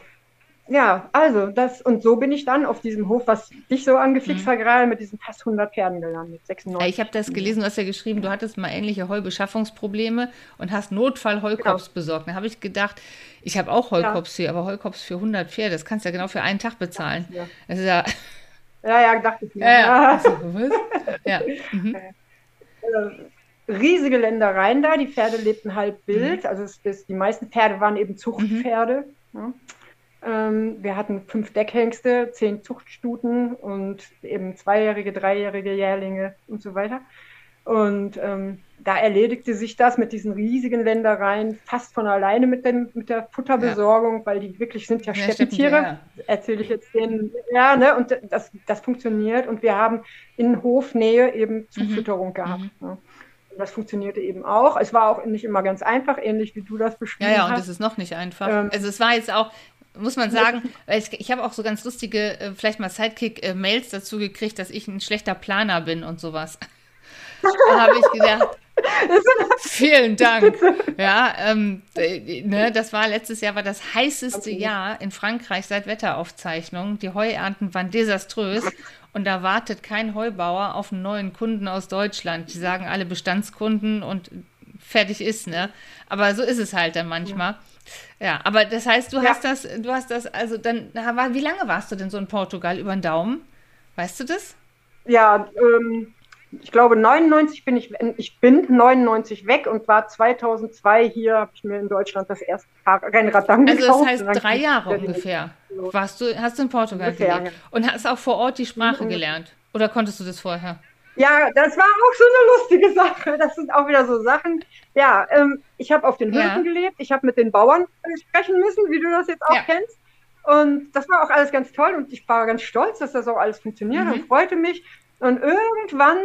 Speaker 2: ja, also das, und so bin ich dann auf diesem Hof, was dich so angefixt mhm. hat, gerade mit diesen fast 100 Pferden gelandet,
Speaker 1: 96. Ich habe das gelesen, du hast ja geschrieben, du hattest mal ähnliche Heubeschaffungsprobleme und hast Notfall Heukops genau. besorgt. Da habe ich gedacht, ich habe auch Heukops ja. hier, aber Heukops für 100 Pferde, das kannst du ja genau für einen Tag bezahlen. Ja. Das ist ja...
Speaker 2: Ja, ja, dachte ich mir. Ja, ja. Also, ja. (laughs) Mhm. Äh, riesige Ländereien da, die Pferde lebten halb wild, mhm. also es, es, die meisten Pferde waren eben Zuchtpferde. Mhm. Ja. Ähm, wir hatten fünf Deckhengste, zehn Zuchtstuten und eben zweijährige, dreijährige Jährlinge und so weiter. Und ähm, da erledigte sich das mit diesen riesigen Ländereien fast von alleine mit, dem, mit der Futterbesorgung, ja. weil die wirklich sind ja, ja Steppentiere. Ja. Erzähle ich jetzt denen. Ja, ne? Und das, das funktioniert. Und wir haben in Hofnähe eben Zufütterung mhm. gehabt. Mhm. Ne? das funktionierte eben auch. Es war auch nicht immer ganz einfach, ähnlich wie du das beschrieben hast. Ja, ja, und
Speaker 1: es ist noch nicht einfach. Ähm, also es war jetzt auch, muss man sagen, ich, ich habe auch so ganz lustige, äh, vielleicht mal Sidekick-Mails äh, dazu gekriegt, dass ich ein schlechter Planer bin und sowas. (laughs) da habe ich gedacht, (laughs) vielen Dank. Ja, ähm, äh, ne, das war letztes Jahr war das heißeste Jahr in Frankreich seit Wetteraufzeichnungen. Die Heuernten waren desaströs und da wartet kein Heubauer auf einen neuen Kunden aus Deutschland. Die sagen alle Bestandskunden und fertig ist, ne? Aber so ist es halt dann manchmal. Ja. Ja, aber das heißt, du ja. hast das, du hast das, also dann, wie lange warst du denn so in Portugal über den Daumen? Weißt du das?
Speaker 2: Ja, ähm, ich glaube 99 bin ich, ich bin 99 weg und war 2002 hier, habe ich mir in Deutschland das erste Rennrad dann
Speaker 1: Also das heißt drei Jahre ungefähr. Warst du, hast du in Portugal ungefähr, gelebt ja. und hast auch vor Ort die Sprache mhm. gelernt? Oder konntest du das vorher?
Speaker 2: Ja, das war auch so eine lustige (laughs) Sache. Das sind auch wieder so Sachen. Ja, ähm, ich habe auf den Höfen ja. gelebt. Ich habe mit den Bauern sprechen müssen, wie du das jetzt auch ja. kennst. Und das war auch alles ganz toll und ich war ganz stolz, dass das auch alles funktioniert mhm. und freute mich. Und irgendwann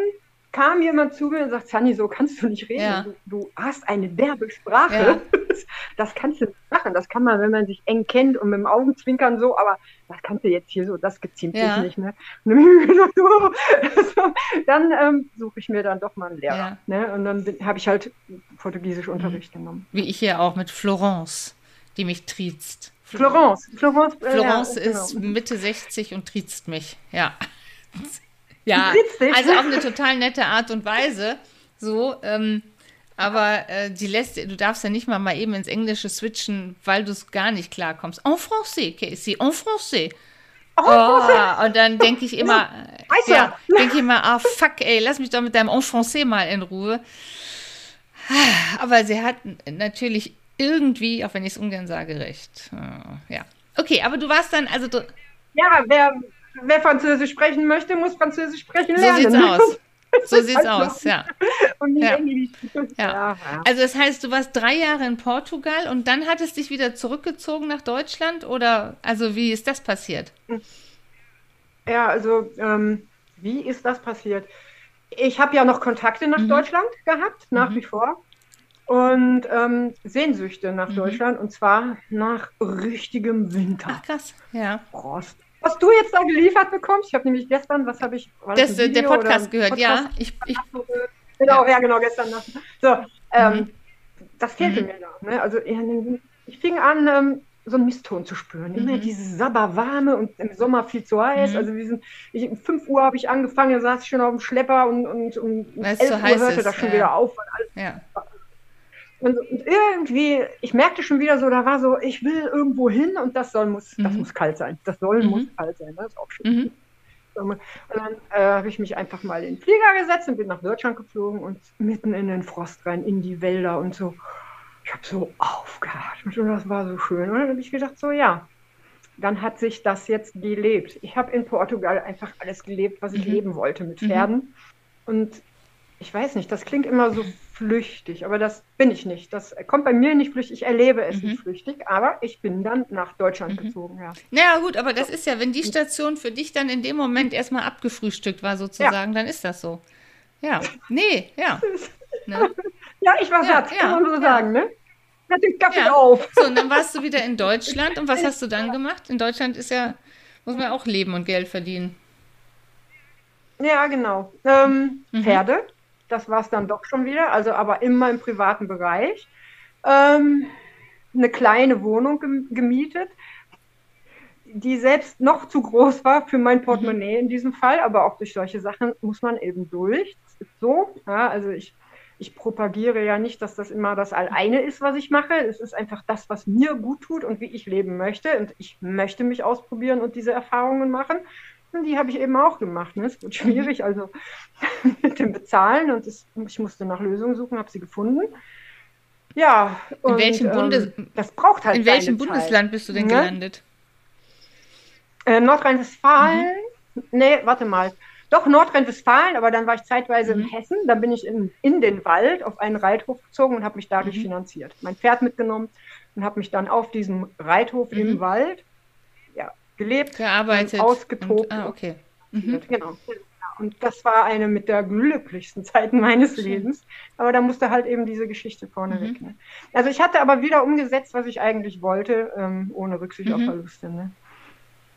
Speaker 2: kam jemand zu mir und sagt, Sunny, so kannst du nicht reden. Ja. Du, du, hast eine derbe Sprache. Ja. (laughs) Das kannst du nicht machen. Das kann man, wenn man sich eng kennt und mit dem Augenzwinkern so, aber das kannst du jetzt hier so, das geziemt ja. sich nicht. Ne? (laughs) dann ähm, suche ich mir dann doch mal einen Lehrer. Ne? Und dann habe ich halt Portugiesisch Unterricht mhm. genommen.
Speaker 1: Wie ich hier auch mit Florence, die mich triezt.
Speaker 2: Florence. Florence,
Speaker 1: äh, Florence ist genau. Mitte 60 und triezt mich. Ja. (laughs) Ja, (laughs) also auf eine total nette Art und Weise. So, ähm, aber äh, die lässt, du darfst ja nicht mal mal eben ins Englische switchen, weil du es gar nicht klarkommst. En français, Casey, en français. Oh, und dann denke ich immer, ja, denke ich immer, ah fuck, ey, lass mich doch mit deinem en français mal in Ruhe. Aber sie hat natürlich irgendwie, auch wenn ich es ungern sage, recht. Ja. Okay, aber du warst dann, also.
Speaker 2: Ja, wer, wer Französisch sprechen möchte, muss Französisch sprechen lernen.
Speaker 1: So sieht's (laughs) aus. So sieht's aus, ja. Ja. ja. Also das heißt, du warst drei Jahre in Portugal und dann hattest dich wieder zurückgezogen nach Deutschland oder also wie ist das passiert?
Speaker 2: Ja, also ähm, wie ist das passiert? Ich habe ja noch Kontakte nach mhm. Deutschland gehabt, nach mhm. wie vor. Und ähm, Sehnsüchte nach mhm. Deutschland und zwar nach richtigem Winter.
Speaker 1: Ach krass, ja.
Speaker 2: Frost was du jetzt da geliefert bekommst. Ich habe nämlich gestern, was habe ich?
Speaker 1: Das, der Podcast gehört, Podcast? ja. Ich, ich,
Speaker 2: genau, ja. ja. genau, gestern. So, ähm, mhm. das fehlte mhm. mir da. Ne? Also ich fing an, ähm, so einen Misston zu spüren. Mhm. Immer diese Sabberwarme und im Sommer viel zu heiß. Mhm. Also diesen, ich, um 5 Uhr habe ich angefangen, da saß ich schon auf dem Schlepper und, und um 11 Uhr hörte ist. das schon ja. wieder auf. Alles, ja. Und, und, irgendwie, ich merkte schon wieder so, da war so, ich will irgendwo hin und das soll muss, mhm. das muss kalt sein. Das soll mhm. muss kalt sein. Das ist auch schön. Mhm. Und dann äh, habe ich mich einfach mal in den Flieger gesetzt und bin nach Deutschland geflogen und mitten in den Frost rein, in die Wälder und so. Ich habe so aufgeatmet und das war so schön. Und dann habe ich gedacht, so ja, dann hat sich das jetzt gelebt. Ich habe in Portugal einfach alles gelebt, was ich mhm. leben wollte mit mhm. Pferden. Und ich weiß nicht, das klingt immer so flüchtig, aber das bin ich nicht. Das kommt bei mir nicht flüchtig, ich erlebe es mhm. nicht flüchtig, aber ich bin dann nach Deutschland mhm. gezogen, ja.
Speaker 1: Naja, gut, aber das ist ja, wenn die Station für dich dann in dem Moment erstmal abgefrühstückt war, sozusagen, ja. dann ist das so. Ja, nee, ja. (laughs)
Speaker 2: Ne? Ja, ich war satt, ja, kann man so ja. sagen, ne? Hat den Kaffee ja. auf.
Speaker 1: So, und dann warst du wieder in Deutschland und was (laughs) hast du dann gemacht? In Deutschland ist ja, muss man auch leben und Geld verdienen.
Speaker 2: Ja, genau. Ähm, mhm. Pferde das war es dann doch schon wieder, also aber immer im privaten Bereich. Ähm, eine kleine Wohnung gemietet. die selbst noch zu groß war für mein Portemonnaie in diesem Fall, aber auch durch solche Sachen muss man eben durch. Das ist so. Ja, also ich, ich propagiere ja nicht, dass das immer das Alleine ist, was ich mache. Es ist einfach das, was mir gut tut und wie ich leben möchte. Und ich möchte mich ausprobieren und diese Erfahrungen machen. Die habe ich eben auch gemacht. Ne? Es wird schwierig, also (laughs) mit dem Bezahlen und es, ich musste nach Lösungen suchen, habe sie gefunden. Ja,
Speaker 1: und, in welchem, Bundes
Speaker 2: ähm, das braucht halt
Speaker 1: in welchem Bundesland bist du denn ne? gelandet?
Speaker 2: Äh, Nordrhein-Westfalen. Mhm. Nee, warte mal. Doch, Nordrhein-Westfalen, aber dann war ich zeitweise mhm. in Hessen. Dann bin ich in, in den Wald auf einen Reithof gezogen und habe mich dadurch mhm. finanziert. Mein Pferd mitgenommen und habe mich dann auf diesem Reithof im mhm. Wald gelebt,
Speaker 1: gearbeitet,
Speaker 2: ausgetobt. Und,
Speaker 1: ah, okay.
Speaker 2: Mhm. Genau. Und das war eine mit der glücklichsten Zeiten meines Lebens. Aber da musste halt eben diese Geschichte vorne mhm. weg. Ne? Also ich hatte aber wieder umgesetzt, was ich eigentlich wollte, ähm, ohne Rücksicht mhm. auf Verluste. Ne?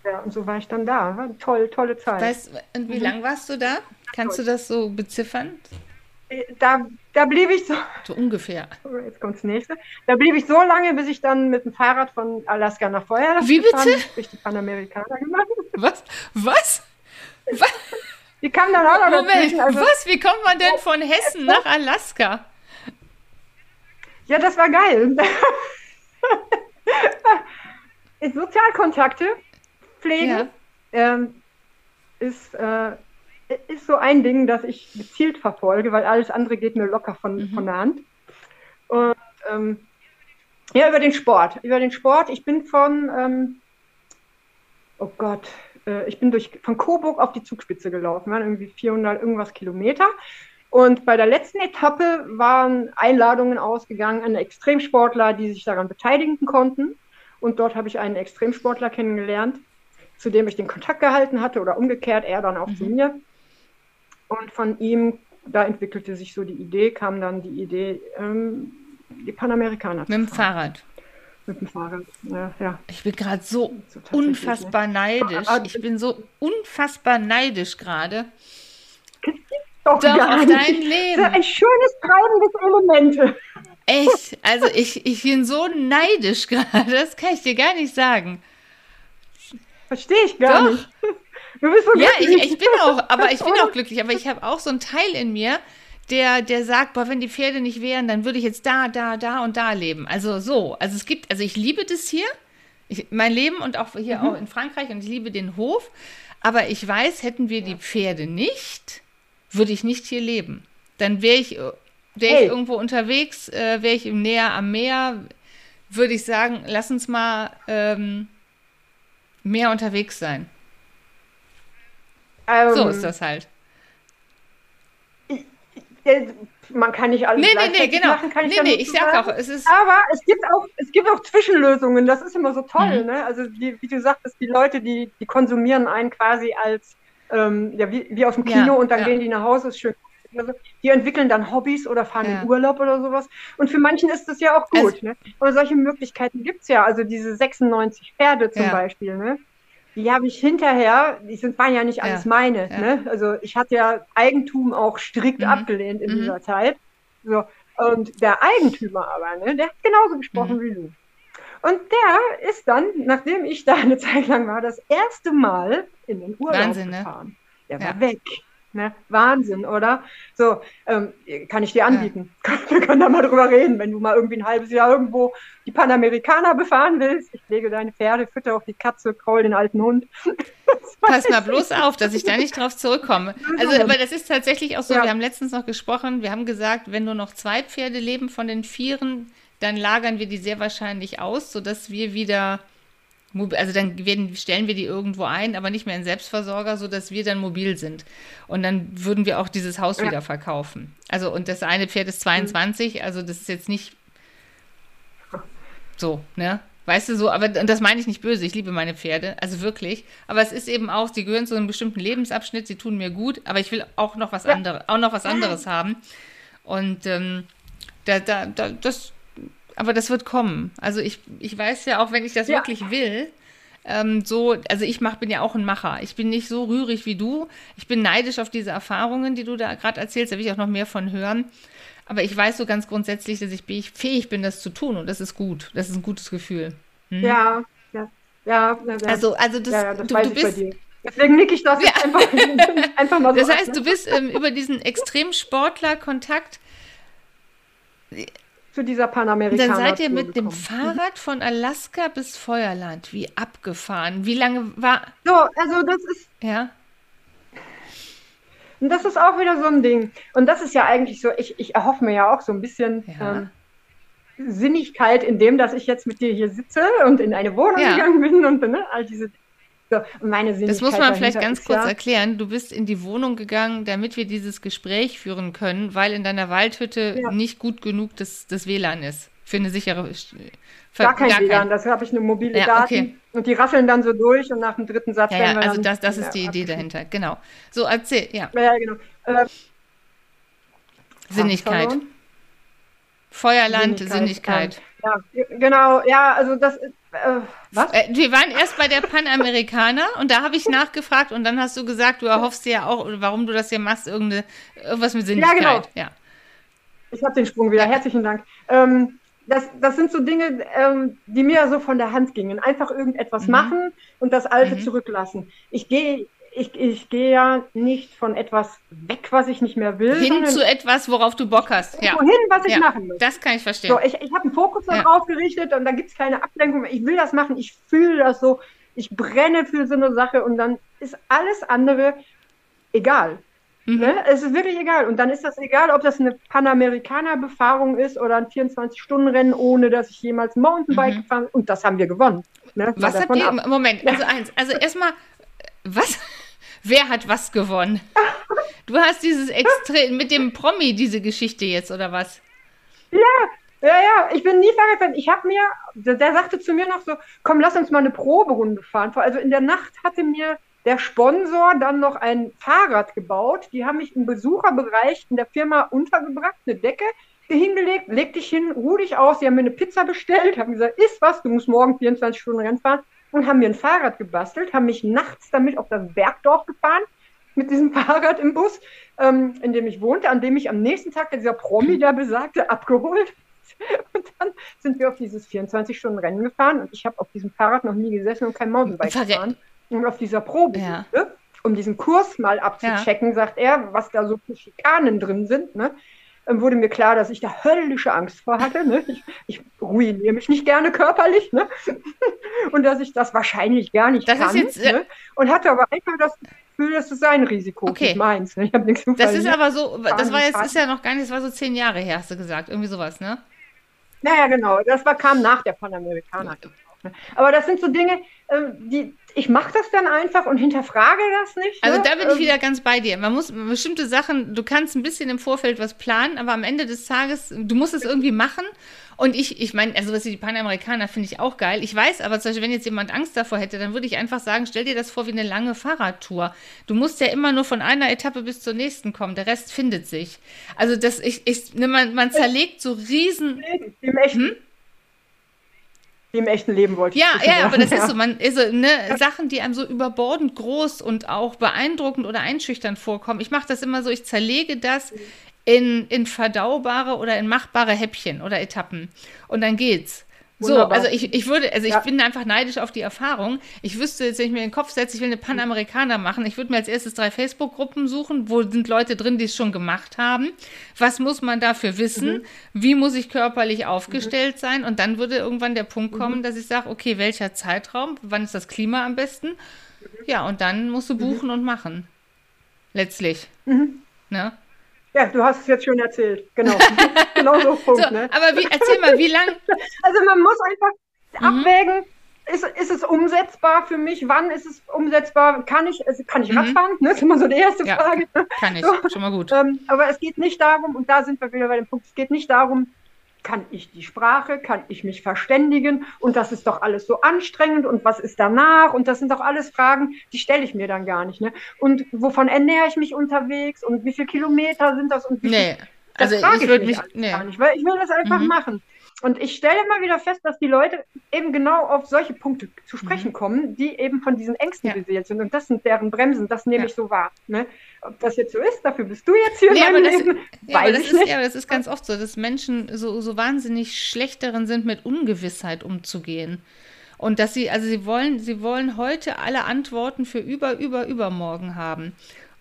Speaker 2: Ja, und so war ich dann da. War toll, tolle Zeit.
Speaker 1: Weißt, und wie mhm. lang warst du da? Kannst du das so beziffern?
Speaker 2: Äh, da, da blieb ich so.
Speaker 1: So ungefähr.
Speaker 2: Jetzt kommt das nächste. Da blieb ich so lange, bis ich dann mit dem Fahrrad von Alaska nach Feuerland
Speaker 1: Wie bitte?
Speaker 2: durch die Panamerikaner gemacht.
Speaker 1: Was? Was? (laughs) Was?
Speaker 2: Die kam dann auch noch
Speaker 1: Moment, also, was? Wie kommt man denn von Hessen nach Alaska?
Speaker 2: Ja, das war geil. (laughs) Sozialkontakte pflegen ja. ähm, ist, äh, ist so ein Ding, das ich gezielt verfolge, weil alles andere geht mir locker von, mhm. von der Hand. Und ähm, ja, über den Sport. Über den Sport. Ich bin von, ähm, oh Gott, äh, ich bin durch, von Coburg auf die Zugspitze gelaufen, waren irgendwie 400 irgendwas Kilometer. Und bei der letzten Etappe waren Einladungen ausgegangen an Extremsportler, die sich daran beteiligen konnten. Und dort habe ich einen Extremsportler kennengelernt, zu dem ich den Kontakt gehalten hatte oder umgekehrt, er dann auch mhm. zu mir. Und von ihm, da entwickelte sich so die Idee, kam dann die Idee, ähm, die Panamerikaner
Speaker 1: Mit dem Fahrrad.
Speaker 2: Mit dem Fahrrad, ja. ja.
Speaker 1: Ich bin gerade so, so unfassbar ne? neidisch. Ich bin so unfassbar neidisch gerade.
Speaker 2: Doch, Doch auf dein Leben. ein schönes treibendes Element.
Speaker 1: Echt, also ich, ich bin so neidisch (laughs) gerade, das kann ich dir gar nicht sagen.
Speaker 2: Verstehe ich gar Doch. nicht.
Speaker 1: Du bist so ja, ich, ich, bin auch, aber ich bin auch glücklich, aber ich habe auch so einen Teil in mir, der, der sagt, boah, wenn die Pferde nicht wären, dann würde ich jetzt da, da, da und da leben. Also so. Also es gibt, also ich liebe das hier, ich, mein Leben und auch hier mhm. auch in Frankreich und ich liebe den Hof. Aber ich weiß, hätten wir die Pferde nicht, würde ich nicht hier leben. Dann wäre ich, wär hey. ich irgendwo unterwegs, äh, wäre ich im näher am Meer, würde ich sagen, lass uns mal ähm, mehr unterwegs sein. Ähm, so ist das halt.
Speaker 2: man kann nicht alles
Speaker 1: nee, nee, nee, genau. machen, kann ich nee, nee, ich sag auch, es ist
Speaker 2: aber es gibt auch es gibt auch Zwischenlösungen, das ist immer so toll, mhm. ne? Also die, wie du sagtest, die Leute, die die konsumieren einen quasi als ähm, ja wie, wie aus dem Kino ja, und dann ja. gehen die nach Hause, ist schön. Also, die entwickeln dann Hobbys oder fahren ja. in Urlaub oder sowas. Und für manchen ist das ja auch gut. Also, ne? Aber solche Möglichkeiten gibt es ja. Also diese 96 Pferde zum Beispiel. Ne? Die habe ich hinterher, die sind, waren ja nicht alles ja, meine. Ja. Ne? Also ich hatte ja Eigentum auch strikt mhm. abgelehnt in mhm. dieser Zeit. So. Und der Eigentümer aber, ne, der hat genauso gesprochen mhm. wie du. Und der ist dann, nachdem ich da eine Zeit lang war, das erste Mal in den Urlaub Wahnsinn, ne? gefahren. Ne? Der war weg. Ne? Wahnsinn, oder? So, ähm, kann ich dir anbieten. (laughs) Ja. Wir können da mal drüber reden, wenn du mal irgendwie ein halbes Jahr irgendwo die Panamerikaner befahren willst. Ich lege deine Pferde, fütter auf die Katze, kraul den alten Hund. (laughs)
Speaker 1: Pass mal bloß auf, dass ich da nicht drauf zurückkomme. (laughs) Also, aber das ist tatsächlich auch so, ja. wir haben letztens noch gesprochen, wir haben gesagt, wenn nur noch zwei Pferde leben von den Vieren, dann lagern wir die sehr wahrscheinlich aus, sodass wir wieder also dann werden, stellen wir die irgendwo ein, aber nicht mehr in Selbstversorger, sodass wir dann mobil sind. Und dann würden wir auch dieses Haus ja. wieder verkaufen. Also, und das eine Pferd ist 22, mhm. also das ist jetzt nicht (laughs) so, ne? Weißt du so, aber das meine ich nicht böse, ich liebe meine Pferde, also wirklich. Aber es ist eben auch, sie gehören zu einem bestimmten Lebensabschnitt, sie tun mir gut, aber ich will auch noch was ja. anderes, auch noch was anderes haben. Und ähm, da, da, da, das, aber das wird kommen. Also ich, ich weiß ja auch, wenn ich das ja. wirklich will, ähm, so, also ich mach, bin ja auch ein Macher. Ich bin nicht so rührig wie du. Ich bin neidisch auf diese Erfahrungen, die du da gerade erzählst. Da will ich auch noch mehr von hören. Aber ich weiß so ganz grundsätzlich, dass ich fähig bin, das zu tun. Und das ist gut. Das ist ein gutes Gefühl.
Speaker 2: Hm? Ja, ja, Ja, ja,
Speaker 1: Also, also das,
Speaker 2: ja, das
Speaker 1: du, du bist,
Speaker 2: dir. Deswegen nick ich das jetzt einfach, (laughs) einfach mal so
Speaker 1: das
Speaker 2: ab,
Speaker 1: heißt,
Speaker 2: ne?
Speaker 1: du bist ähm, über diesen Extremsportler-Kontakt,
Speaker 2: zu dieser Panamerikaner.
Speaker 1: dann seid ihr mit dem Fahrrad von Alaska bis Feuerland. Wie abgefahren. Wie lange war,
Speaker 2: So, also das ist,
Speaker 1: ja?
Speaker 2: und das ist auch wieder so ein Ding. Und das ist ja eigentlich so, ich, ich erhoffe mir ja auch so ein bisschen
Speaker 1: Ja.
Speaker 2: ähm, Sinnigkeit in dem, dass ich jetzt mit dir hier sitze und in eine Wohnung
Speaker 1: Ja.
Speaker 2: gegangen bin und ne, all diese. So, und meine Sinnigkeit
Speaker 1: Das muss man vielleicht ganz kurz
Speaker 2: ja,
Speaker 1: erklären. Du bist in die Wohnung gegangen, damit wir dieses Gespräch führen können, weil in deiner Waldhütte
Speaker 2: Ja.
Speaker 1: nicht gut genug das, das WLAN ist. Für eine sichere. Ver-
Speaker 2: Gar kein WLAN, das habe ich eine mobile
Speaker 1: Ja,
Speaker 2: Daten
Speaker 1: okay.
Speaker 2: und die rasseln dann so durch und nach dem dritten Satz
Speaker 1: Ja,
Speaker 2: werden
Speaker 1: ja,
Speaker 2: wir
Speaker 1: also
Speaker 2: dann,
Speaker 1: das, das ist die Idee dahinter. Genau. So, erzähl, ja.
Speaker 2: Ja, ja, genau. Äh,
Speaker 1: Sinnigkeit. Feuerland, Sinnigkeit.
Speaker 2: Ja, genau, ja, also das ist, äh, was?
Speaker 1: Äh, wir waren erst bei der Panamerikaner (laughs) und da habe ich nachgefragt und dann hast du gesagt, du erhoffst dir ja auch, warum du das hier machst, irgendeine, irgendwas mit Sinnigkeit.
Speaker 2: genau.
Speaker 1: Ja,
Speaker 2: Ich habe den Sprung wieder. Herzlichen Dank. Ähm, das, das sind so Dinge, ähm, die mir so von der Hand gingen. Einfach irgendetwas
Speaker 1: Mhm.
Speaker 2: machen und das Alte
Speaker 1: Mhm.
Speaker 2: zurücklassen. Ich gehe ich, ich gehe ja nicht von etwas weg, was ich nicht mehr will,
Speaker 1: Hin zu etwas, worauf du Bock hast. Ja,
Speaker 2: wohin, was ich
Speaker 1: ja.
Speaker 2: machen möchte.
Speaker 1: das kann ich verstehen.
Speaker 2: So, ich, ich habe einen Fokus
Speaker 1: Ja.
Speaker 2: darauf gerichtet und da gibt es keine Ablenkung. Ich will das machen, ich fühle das so, ich brenne für so eine Sache und dann ist alles andere egal.
Speaker 1: Mhm.
Speaker 2: Ne? Es ist wirklich egal. Und dann ist das egal, ob das eine Panamerikaner-Befahrung ist oder ein 24-Stunden-Rennen, ohne dass ich jemals Mountainbike
Speaker 1: Mhm.
Speaker 2: gefahren bin. Und das haben wir gewonnen. Ne?
Speaker 1: Was habt ihr,
Speaker 2: ab.
Speaker 1: Moment, also eins, also erstmal, was, wer hat was gewonnen? Du hast dieses Extrem, mit dem Promi diese Geschichte jetzt, oder was?
Speaker 2: Ja, ja, ich bin nie Fahrrad gefahren. Ich habe mir, der, der sagte zu mir noch so, komm, lass uns mal eine Proberunde fahren. Also in der Nacht hatte mir der Sponsor dann noch ein Fahrrad gebaut. Die haben mich im Besucherbereich in der Firma untergebracht, eine Decke hingelegt, leg dich hin, ruh dich aus. Die haben mir eine Pizza bestellt, haben gesagt, isst was, du musst morgen 24 Stunden Rennen fahren. Und haben mir ein Fahrrad gebastelt, haben mich nachts damit auf das Bergdorf gefahren, mit diesem (laughs) Fahrrad im Bus, ähm, in dem ich wohnte, an dem ich am nächsten Tag dieser Promi da besagte abgeholt. (laughs) Und dann sind wir auf dieses 24-Stunden-Rennen gefahren und ich habe auf diesem Fahrrad noch nie gesessen und kein Mountainbike
Speaker 1: Verre-
Speaker 2: gefahren. Und auf dieser Probe,
Speaker 1: Ja.
Speaker 2: um diesen Kurs mal abzuchecken, sagt er, was da so für Schikanen drin sind, ne, wurde mir klar, dass ich da höllische Angst vor hatte. Ne? Ich, ich ruiniere mich nicht gerne körperlich ne? (laughs) und dass ich das wahrscheinlich gar nicht
Speaker 1: Das ist
Speaker 2: kann.
Speaker 1: jetzt, äh,
Speaker 2: ne? Und hatte aber einfach das Gefühl, das ist sein Risiko,
Speaker 1: Okay.
Speaker 2: nicht meins. Ne? Ich habe nichts
Speaker 1: Das ist aber so, das war jetzt, ist ja noch gar nicht, das war so zehn Jahre her, hast du gesagt, irgendwie sowas, ne?
Speaker 2: Naja, genau. Das war, kam nach der Panamerikaner. Aber das sind so Dinge, ähm, die ich mache das dann einfach und hinterfrage das nicht.
Speaker 1: Also
Speaker 2: ne?
Speaker 1: da bin ich
Speaker 2: Ähm,
Speaker 1: wieder ganz bei dir. Man muss bestimmte Sachen, du kannst ein bisschen im Vorfeld was planen, aber am Ende des Tages, du musst es irgendwie machen. Und ich, ich meine, also was die Panamerikaner finde ich auch geil. Ich weiß aber zum Beispiel, wenn jetzt jemand Angst davor hätte, dann würde ich einfach sagen, stell dir das vor wie eine lange Fahrradtour. Du musst ja immer nur von einer Etappe bis zur nächsten kommen. Der Rest findet sich. Also das, ich, ich, ne, man, man zerlegt so riesen,
Speaker 2: Leben, Wie im echten, Leben wollte ich
Speaker 1: Hm? Ja,
Speaker 2: sagen.
Speaker 1: ja, aber das ist so, man, also, ne, Sachen, die einem so überbordend groß und auch beeindruckend oder einschüchternd vorkommen. Ich mache das immer so, ich zerlege das in, in verdaubare oder in machbare Häppchen oder Etappen. Und dann geht's. So, also ich, ich würde, also ich
Speaker 2: Ja.
Speaker 1: bin einfach neidisch auf die Erfahrung. Ich wüsste jetzt, wenn ich mir in den Kopf setze, ich will eine Panamerikaner machen, ich würde mir als erstes drei Facebook-Gruppen suchen, wo sind Leute drin, die es schon gemacht haben. Was muss man dafür wissen? Wie muss ich körperlich aufgestellt sein? Und dann würde irgendwann der Punkt kommen, dass ich sage, okay, welcher Zeitraum? Wann ist das Klima am besten? Ja, und dann musst du buchen und machen. Letztlich. Ne?
Speaker 2: Ja, du hast es jetzt schon erzählt. Genau. (laughs) genau so Punkt.
Speaker 1: So,
Speaker 2: ne?
Speaker 1: aber wie, erzähl mal, wie lang, (laughs)
Speaker 2: Also man muss einfach
Speaker 1: Mhm.
Speaker 2: abwägen, ist, ist es umsetzbar für mich? Wann ist es umsetzbar? Kann ich, also kann ich
Speaker 1: Mhm.
Speaker 2: Radfahren? Ne? Das ist immer so die erste
Speaker 1: Ja.
Speaker 2: Frage.
Speaker 1: kann ich,
Speaker 2: So.
Speaker 1: schon mal gut.
Speaker 2: Ähm, aber es geht nicht darum, und da sind wir wieder bei dem Punkt, es geht nicht darum, kann ich die Sprache, kann ich mich verständigen und das ist doch alles so anstrengend und was ist danach und das sind doch alles Fragen, die stelle ich mir dann gar nicht. Ne? Und wovon ernähre ich mich unterwegs und wie viele Kilometer sind das und wie viel
Speaker 1: Nee,
Speaker 2: das
Speaker 1: also
Speaker 2: frage
Speaker 1: ich würde
Speaker 2: mich
Speaker 1: mich, nee.
Speaker 2: gar nicht, weil ich will das einfach
Speaker 1: Mhm.
Speaker 2: machen. Und ich stelle immer wieder fest, dass die Leute eben genau auf solche Punkte zu sprechen kommen, die eben von diesen Ängsten
Speaker 1: Mhm. Ja.
Speaker 2: beseelt sind. Und das sind deren Bremsen, das nehme
Speaker 1: Ja.
Speaker 2: ich so wahr. Ne? Ob das jetzt so ist, dafür bist du jetzt hier
Speaker 1: Nee,
Speaker 2: in meinem
Speaker 1: das,
Speaker 2: Leben,
Speaker 1: ja, aber
Speaker 2: weiß
Speaker 1: das
Speaker 2: ich
Speaker 1: ist,
Speaker 2: nicht.
Speaker 1: ja, aber das ist ganz oft so, dass Menschen so, so wahnsinnig schlecht darin sind, mit Ungewissheit umzugehen. Und dass sie, also sie wollen, sie wollen heute alle Antworten für über, über, übermorgen haben.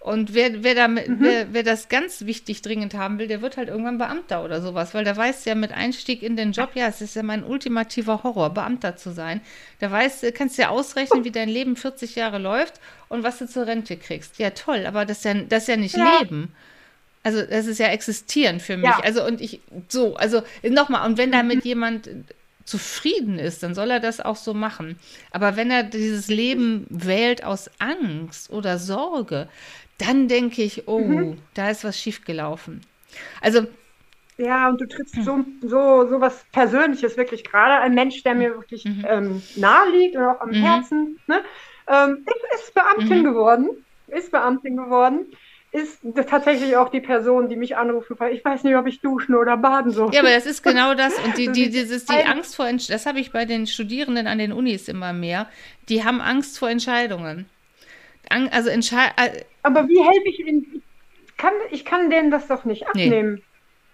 Speaker 1: Und wer, wer, damit, mhm. wer, wer das ganz wichtig dringend haben will, der wird halt irgendwann Beamter oder sowas, weil der weiß ja mit Einstieg in den Job, ja, es ist ja mein ultimativer Horror, Beamter zu sein. Da weißt, kannst du ja ausrechnen, wie dein Leben 40 Jahre läuft und was du zur Rente kriegst. Ja, toll, aber das ist ja, das ist ja nicht ja. Leben. Also das ist ja existieren für mich. Ja. Also und ich, so, also nochmal, und wenn damit mhm. jemand zufrieden ist, dann soll er das auch so machen. Aber wenn er dieses Leben wählt aus Angst oder Sorge, dann denke ich, oh, mhm. da ist was schiefgelaufen. Also
Speaker 2: ja, und du trittst so, so, so was Persönliches, wirklich gerade ein Mensch, der mir wirklich mhm. ähm, nahe liegt und auch am mhm. Herzen, ne? ähm, ist Beamtin mhm. geworden, ist Beamtin geworden, ist tatsächlich auch die Person, die mich anrufen, weil ich weiß nicht, ob ich duschen oder baden soll.
Speaker 1: Ja, aber das ist genau das. (laughs) Und die, die, dieses, die Angst vor, das habe ich bei den Studierenden an den Unis immer mehr, die haben Angst vor Entscheidungen. Also Entscheid äh,
Speaker 2: aber wie helfe ich ihnen? Ich kann, ich kann denen das doch nicht abnehmen.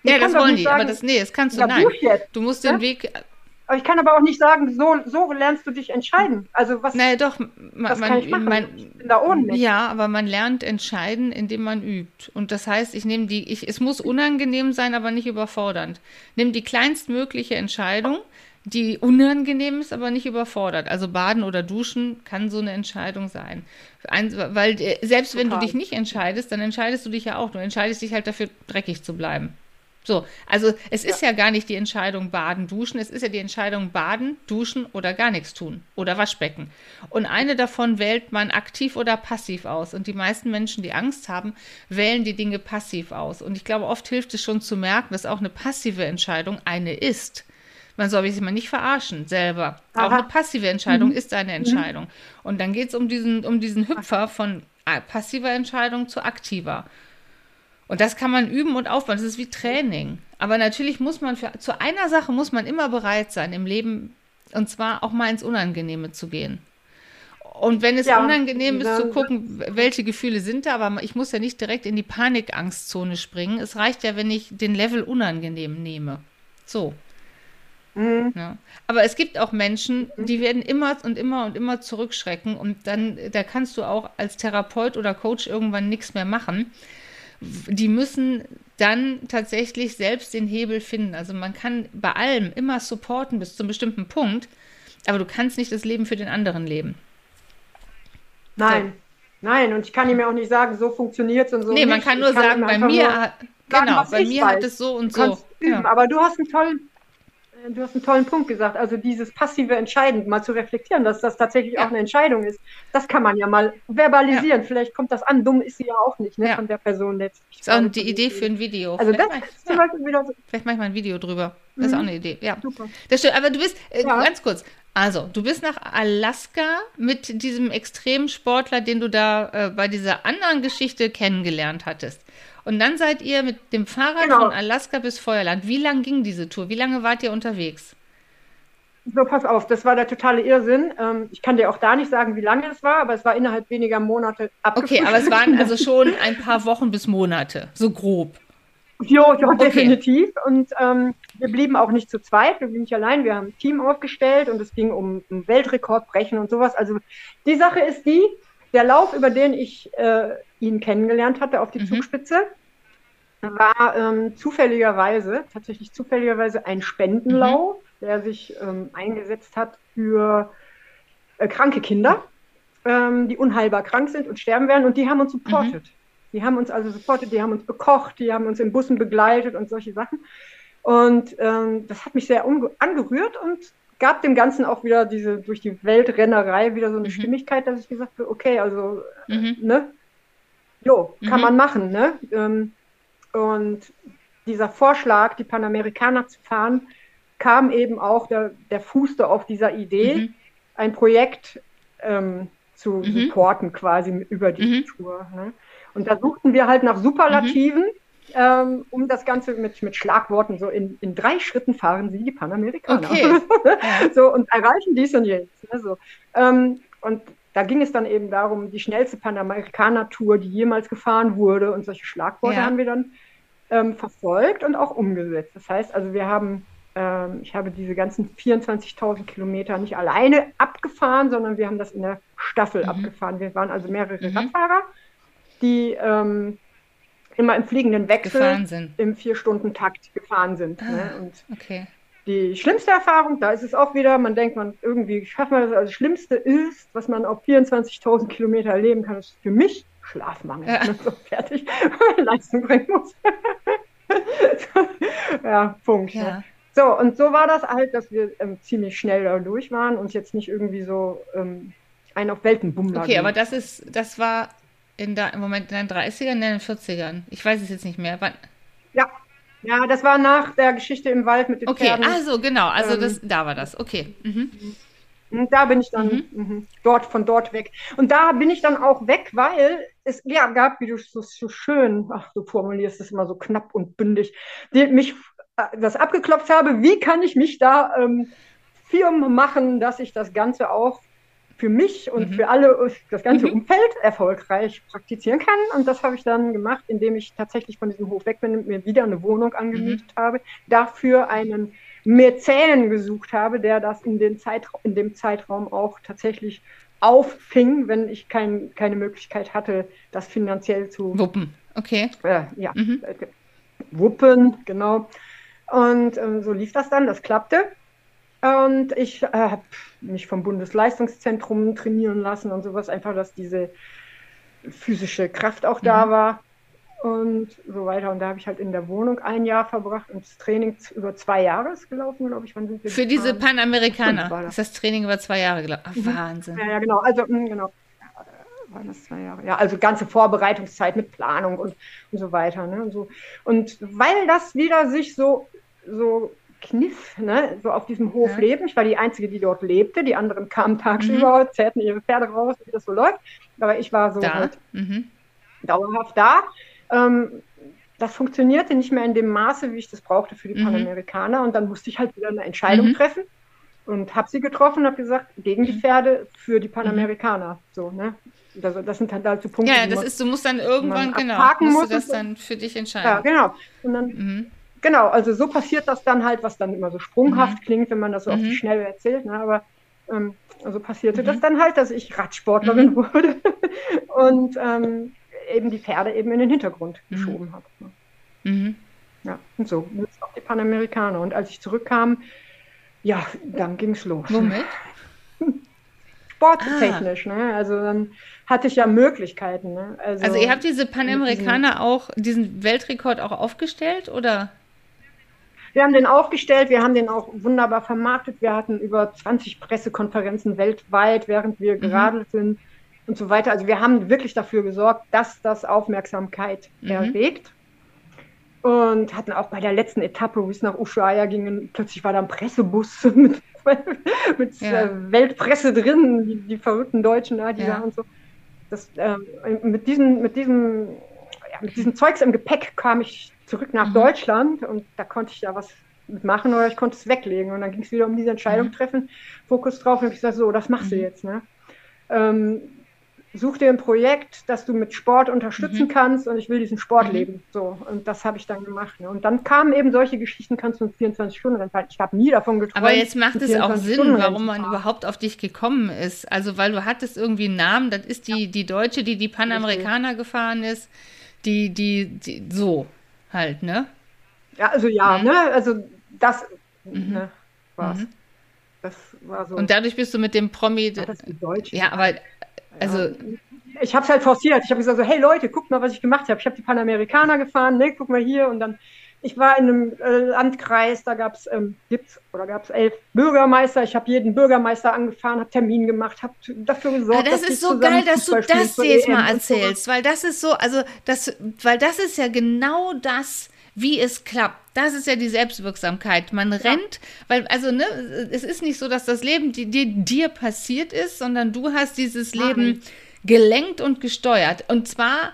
Speaker 1: Nee. Ja, das wollen die, sagen, aber das, nee, das kannst du, nein. Du musst den ja? Weg.
Speaker 2: Aber ich kann aber auch nicht sagen, so, so lernst du dich entscheiden. Also was,
Speaker 1: naja, doch, man, was kann ich machen? Man, ich bin da ohne. Ja, aber man lernt entscheiden, indem man übt. Und das heißt, ich nehme die, ich, es muss unangenehm sein, aber nicht überfordernd. Nimm die kleinstmögliche Entscheidung, die unangenehm ist, aber nicht überfordert. Also baden oder duschen kann so eine Entscheidung sein. Weil äh, selbst Total. wenn du dich nicht entscheidest, dann entscheidest du dich ja auch. Du entscheidest dich halt dafür, dreckig zu bleiben. So, also es ist ja. ja gar nicht die Entscheidung baden, duschen, es ist ja die Entscheidung baden, duschen oder gar nichts tun oder Waschbecken. Und eine davon wählt man aktiv oder passiv aus. Und die meisten Menschen, die Angst haben, wählen die Dinge passiv aus. Und ich glaube, oft hilft es schon zu merken, dass auch eine passive Entscheidung eine ist. Man soll sich mal nicht verarschen selber. Aha. Auch eine passive Entscheidung mhm. ist eine mhm. Entscheidung. Mhm. Und dann geht es um diesen, um diesen Hüpfer von äh, passiver Entscheidung zu aktiver. Und das kann man üben und aufbauen. Das ist wie Training. Aber natürlich muss man für, zu einer Sache muss man immer bereit sein im Leben, und zwar auch mal ins Unangenehme zu gehen. Und wenn es ja, unangenehm ist, zu gucken, welche Gefühle sind da, aber ich muss ja nicht direkt in die Panikangstzone springen. Es reicht ja, wenn ich den Level unangenehm nehme. So. Mhm. Ja. Aber es gibt auch Menschen, die werden immer und immer und immer zurückschrecken und dann, da kannst du auch als Therapeut oder Coach irgendwann nichts mehr machen. Die müssen dann tatsächlich selbst den Hebel finden. Also man kann bei allem immer supporten bis zu einem bestimmten Punkt, aber du kannst nicht das Leben für den anderen leben.
Speaker 2: Nein, so. nein, und ich kann ihm ja auch nicht sagen, so funktioniert es und so.
Speaker 1: Nee, man kann nur kann sagen, bei mir, genau, bei mir hat es so und so.
Speaker 2: Üben, ja. Aber du hast einen tollen Du hast einen tollen Punkt gesagt. Also dieses passive Entscheiden, mal zu reflektieren, dass das tatsächlich ja. auch eine Entscheidung ist, das kann man ja mal verbalisieren. Ja. Vielleicht kommt das an. Dumm ist sie ja auch nicht, ne, ja. von der Person letztlich.
Speaker 1: Das ist auch die Idee für ein Video.
Speaker 2: Also vielleicht das ist zum Beispiel wieder so.
Speaker 1: Vielleicht mache ich mal ein Video drüber. Das ist auch mhm. eine Idee. Ja, super. Das stimmt. Aber du bist, äh, ganz kurz, also, du bist nach Alaska mit diesem Extremsportler, den du da äh, bei dieser anderen Geschichte kennengelernt hattest. Und dann seid ihr mit dem Fahrrad genau. von Alaska bis Feuerland. Wie lang ging diese Tour? Wie lange wart ihr unterwegs?
Speaker 2: So, pass auf, das war der totale Irrsinn. Ähm, ich kann dir auch da nicht sagen, wie lange es war, aber es war innerhalb weniger Monate
Speaker 1: Okay, aber es waren also (laughs) schon ein paar Wochen bis Monate, so grob.
Speaker 2: Jo, jo okay. definitiv. Und ähm, wir blieben auch nicht zu zweit, wir blieben nicht allein, wir haben ein Team aufgestellt und es ging um, um Weltrekordbrechen und sowas. Also die Sache ist die, der Lauf, über den ich äh, ihn kennengelernt hatte auf die mhm. Zugspitze, war ähm, zufälligerweise, tatsächlich zufälligerweise ein Spendenlauf, mhm. der sich ähm, eingesetzt hat für äh, kranke Kinder, ähm, die unheilbar krank sind und sterben werden. Und die haben uns supportet. Mhm. Die haben uns also supportet, die haben uns bekocht, die haben uns in Bussen begleitet und solche Sachen. Und ähm, das hat mich sehr angerührt und gab dem Ganzen auch wieder diese, durch die Weltrennerei wieder so eine mhm. Stimmigkeit, dass ich gesagt habe, okay, also, mhm. ne, jo, kann mhm. man machen, ne? Ähm, und dieser Vorschlag, die Panamerikaner zu fahren, kam eben auch, der, der fußte auf dieser Idee, mhm. ein Projekt ähm, zu mhm. supporten quasi über die mhm. Tour. Ne? Und da suchten wir halt nach Superlativen, ähm, um das Ganze mit, mit Schlagworten so in, in drei Schritten fahren sie die Panamerikaner. Okay. (laughs) so, und erreichen dies und jetzt. Ne, so. Ähm, und da ging es dann eben darum, die schnellste Panamerikaner-Tour, die jemals gefahren wurde. Und solche Schlagworte ja. haben wir dann ähm, verfolgt und auch umgesetzt. Das heißt also, wir haben ähm, ich habe diese ganzen 24.000 Kilometer nicht alleine abgefahren, sondern wir haben das in der Staffel mhm. abgefahren. Wir waren also mehrere mhm. Radfahrer, die ähm, immer im fliegenden Wechsel im Vier-Stunden-Takt gefahren sind. Ah, ne? Okay. Die schlimmste Erfahrung, da ist es auch wieder, man denkt, man irgendwie schafft man das. Also das Schlimmste ist, was man auf 24.000 Kilometer erleben kann, ist für mich Schlafmangel. Ja. (laughs) So fertig, (laughs) Leistung bringen muss. (laughs) ja, Punkt. Ja. Ne? So, und so war das halt, dass wir ähm, ziemlich schnell da durch waren und jetzt nicht irgendwie so ähm, einen auf Weltenbummler.
Speaker 1: Okay, aber das ist, das war in da, im Moment in den 30ern, in den 40ern. Ich weiß es jetzt nicht mehr. Wann?
Speaker 2: Ja. Ja, das war nach der Geschichte im Wald mit den
Speaker 1: okay,
Speaker 2: Pferden.
Speaker 1: Okay, also genau, also ähm, das, da war das. Okay. Mhm.
Speaker 2: Und da bin ich dann mhm. mh, dort von dort weg. Und da bin ich dann auch weg, weil es ja, gab, wie du so, so schön, ach, du formulierst es immer so knapp und bündig, die mich äh, das abgeklopft habe, wie kann ich mich da ähm, firm machen, dass ich das Ganze auch für mich und mhm. für alle, das ganze mhm. Umfeld erfolgreich praktizieren kann. Und das habe ich dann gemacht, indem ich tatsächlich von diesem Hof weg bin und mir wieder eine Wohnung angemietet mhm. habe, dafür einen Mäzen gesucht habe, der das in, den Zeitraum, in dem Zeitraum auch tatsächlich auffing, wenn ich kein, keine Möglichkeit hatte, das finanziell zu
Speaker 1: wuppen. Okay.
Speaker 2: Äh, ja, mhm. Äh, wuppen, genau. Und ähm, so lief das dann, das klappte. Und ich äh, habe mich vom Bundesleistungszentrum trainieren lassen und sowas, einfach, dass diese physische Kraft auch mhm. da war und so weiter. Und da habe ich halt in der Wohnung ein Jahr verbracht und das Training über zwei Jahre ist gelaufen, glaube ich.
Speaker 1: Wann sind wir Für diese Panamerikaner das. ist das Training über zwei Jahre gelaufen. Mhm. Wahnsinn.
Speaker 2: Ja, ja, genau. Also, mh, genau waren das zwei Jahre? Ja, also ganze Vorbereitungszeit mit Planung und, und so weiter. Ne? Und, so. und weil das wieder sich so, so kniff, ne? so auf diesem Hof ja. leben. Ich war die Einzige, die dort lebte. Die anderen kamen tagsüber, mhm. zerrten ihre Pferde raus, wie das so läuft. Aber ich war so da. halt mhm. dauerhaft da. Ähm, das funktionierte nicht mehr in dem Maße, wie ich das brauchte für die mhm. Panamerikaner. Und dann musste ich halt wieder eine Entscheidung mhm. treffen und habe sie getroffen, habe gesagt, gegen die mhm. Pferde, für die Panamerikaner. So, ne? Das, das sind halt, so Punkte.
Speaker 1: Ja, das ist, du musst dann irgendwann, genau, musst du das dann für dich entscheiden. Ja,
Speaker 2: genau. Und dann, mhm. Genau, also so passiert das dann halt, was dann immer so sprunghaft mhm. klingt, wenn man das so mhm. auf die Schnelle erzählt, ne? aber ähm, also passierte das mhm. dann halt, dass ich Radsportlerin mhm. (laughs) wurde und ähm, eben die Pferde eben in den Hintergrund mhm. geschoben habe. Ne? Ja, und so, jetzt auch die Panamerikaner. Und als ich zurückkam, ja, dann ging es los.
Speaker 1: Womit? (laughs)
Speaker 2: sporttechnisch. Ah. Ne? Also dann hatte ich ja Möglichkeiten. Ne?
Speaker 1: Also, also ihr habt diese Panamerikaner auch, diesen Weltrekord auch aufgestellt oder?
Speaker 2: Wir haben den aufgestellt, wir haben den auch wunderbar vermarktet. Wir hatten über 20 Pressekonferenzen weltweit, während wir mhm. geradelt sind und so weiter. Also wir haben wirklich dafür gesorgt, dass das Aufmerksamkeit mhm. erregt. Und hatten auch bei der letzten Etappe, wo es nach Ushuaia ging, plötzlich war da ein Pressebus (laughs) mit mit ja. äh, Weltpresse drin, die, die, verrückten Deutschen da, die ja. da und so. Das, äh, mit, diesem, mit, diesem, ja, mit diesem Zeugs im Gepäck kam ich zurück nach mhm. Deutschland und da konnte ich ja was mitmachen oder ich konnte es weglegen. Und dann ging es wieder um diese Entscheidung mhm. treffen, Fokus drauf und ich gesagt, so, das machst mhm. du jetzt. Ne? Ähm, such dir ein Projekt, das du mit Sport unterstützen mhm. kannst und ich will diesen Sport mhm. leben. So, und das habe ich dann gemacht. Ne? Und dann kamen eben solche Geschichten, kannst du 24 Stunden Rennfahrt. Ich habe nie davon geträumt.
Speaker 1: Aber jetzt macht es auch Sinn, warum man überhaupt auf dich gekommen ist. Also, weil du hattest irgendwie einen Namen, das ist die, die Deutsche, die die Panamerikaner gefahren ist, die, die, die, so halt, ne?
Speaker 2: Ja, also ja, mhm. ne? Also das mhm. ne, war's. Mhm.
Speaker 1: Das war so. Und dadurch bist du mit dem Promi. Ja, das Deutsch. Ja, aber also.
Speaker 2: Ich habe es halt forciert. Ich habe gesagt so, hey Leute, guckt mal, was ich gemacht habe. Ich habe die Panamerikaner gefahren, ne, guck mal hier. Und dann, ich war in einem äh, Landkreis, da gab es, ähm, gibt's oder gab es elf Bürgermeister. Ich habe jeden Bürgermeister angefahren, habe Termin gemacht, habe dafür gesorgt.
Speaker 1: Aber das ist so geil, dass du das jetzt mal erzählst, weil das ist so, also das, weil das ist ja genau das, wie es klappt. Das ist ja die Selbstwirksamkeit. Man ja. rennt, weil, also, ne, es ist nicht so, dass das Leben die, die, dir passiert ist, sondern du hast dieses. Leben gelenkt und gesteuert. Und zwar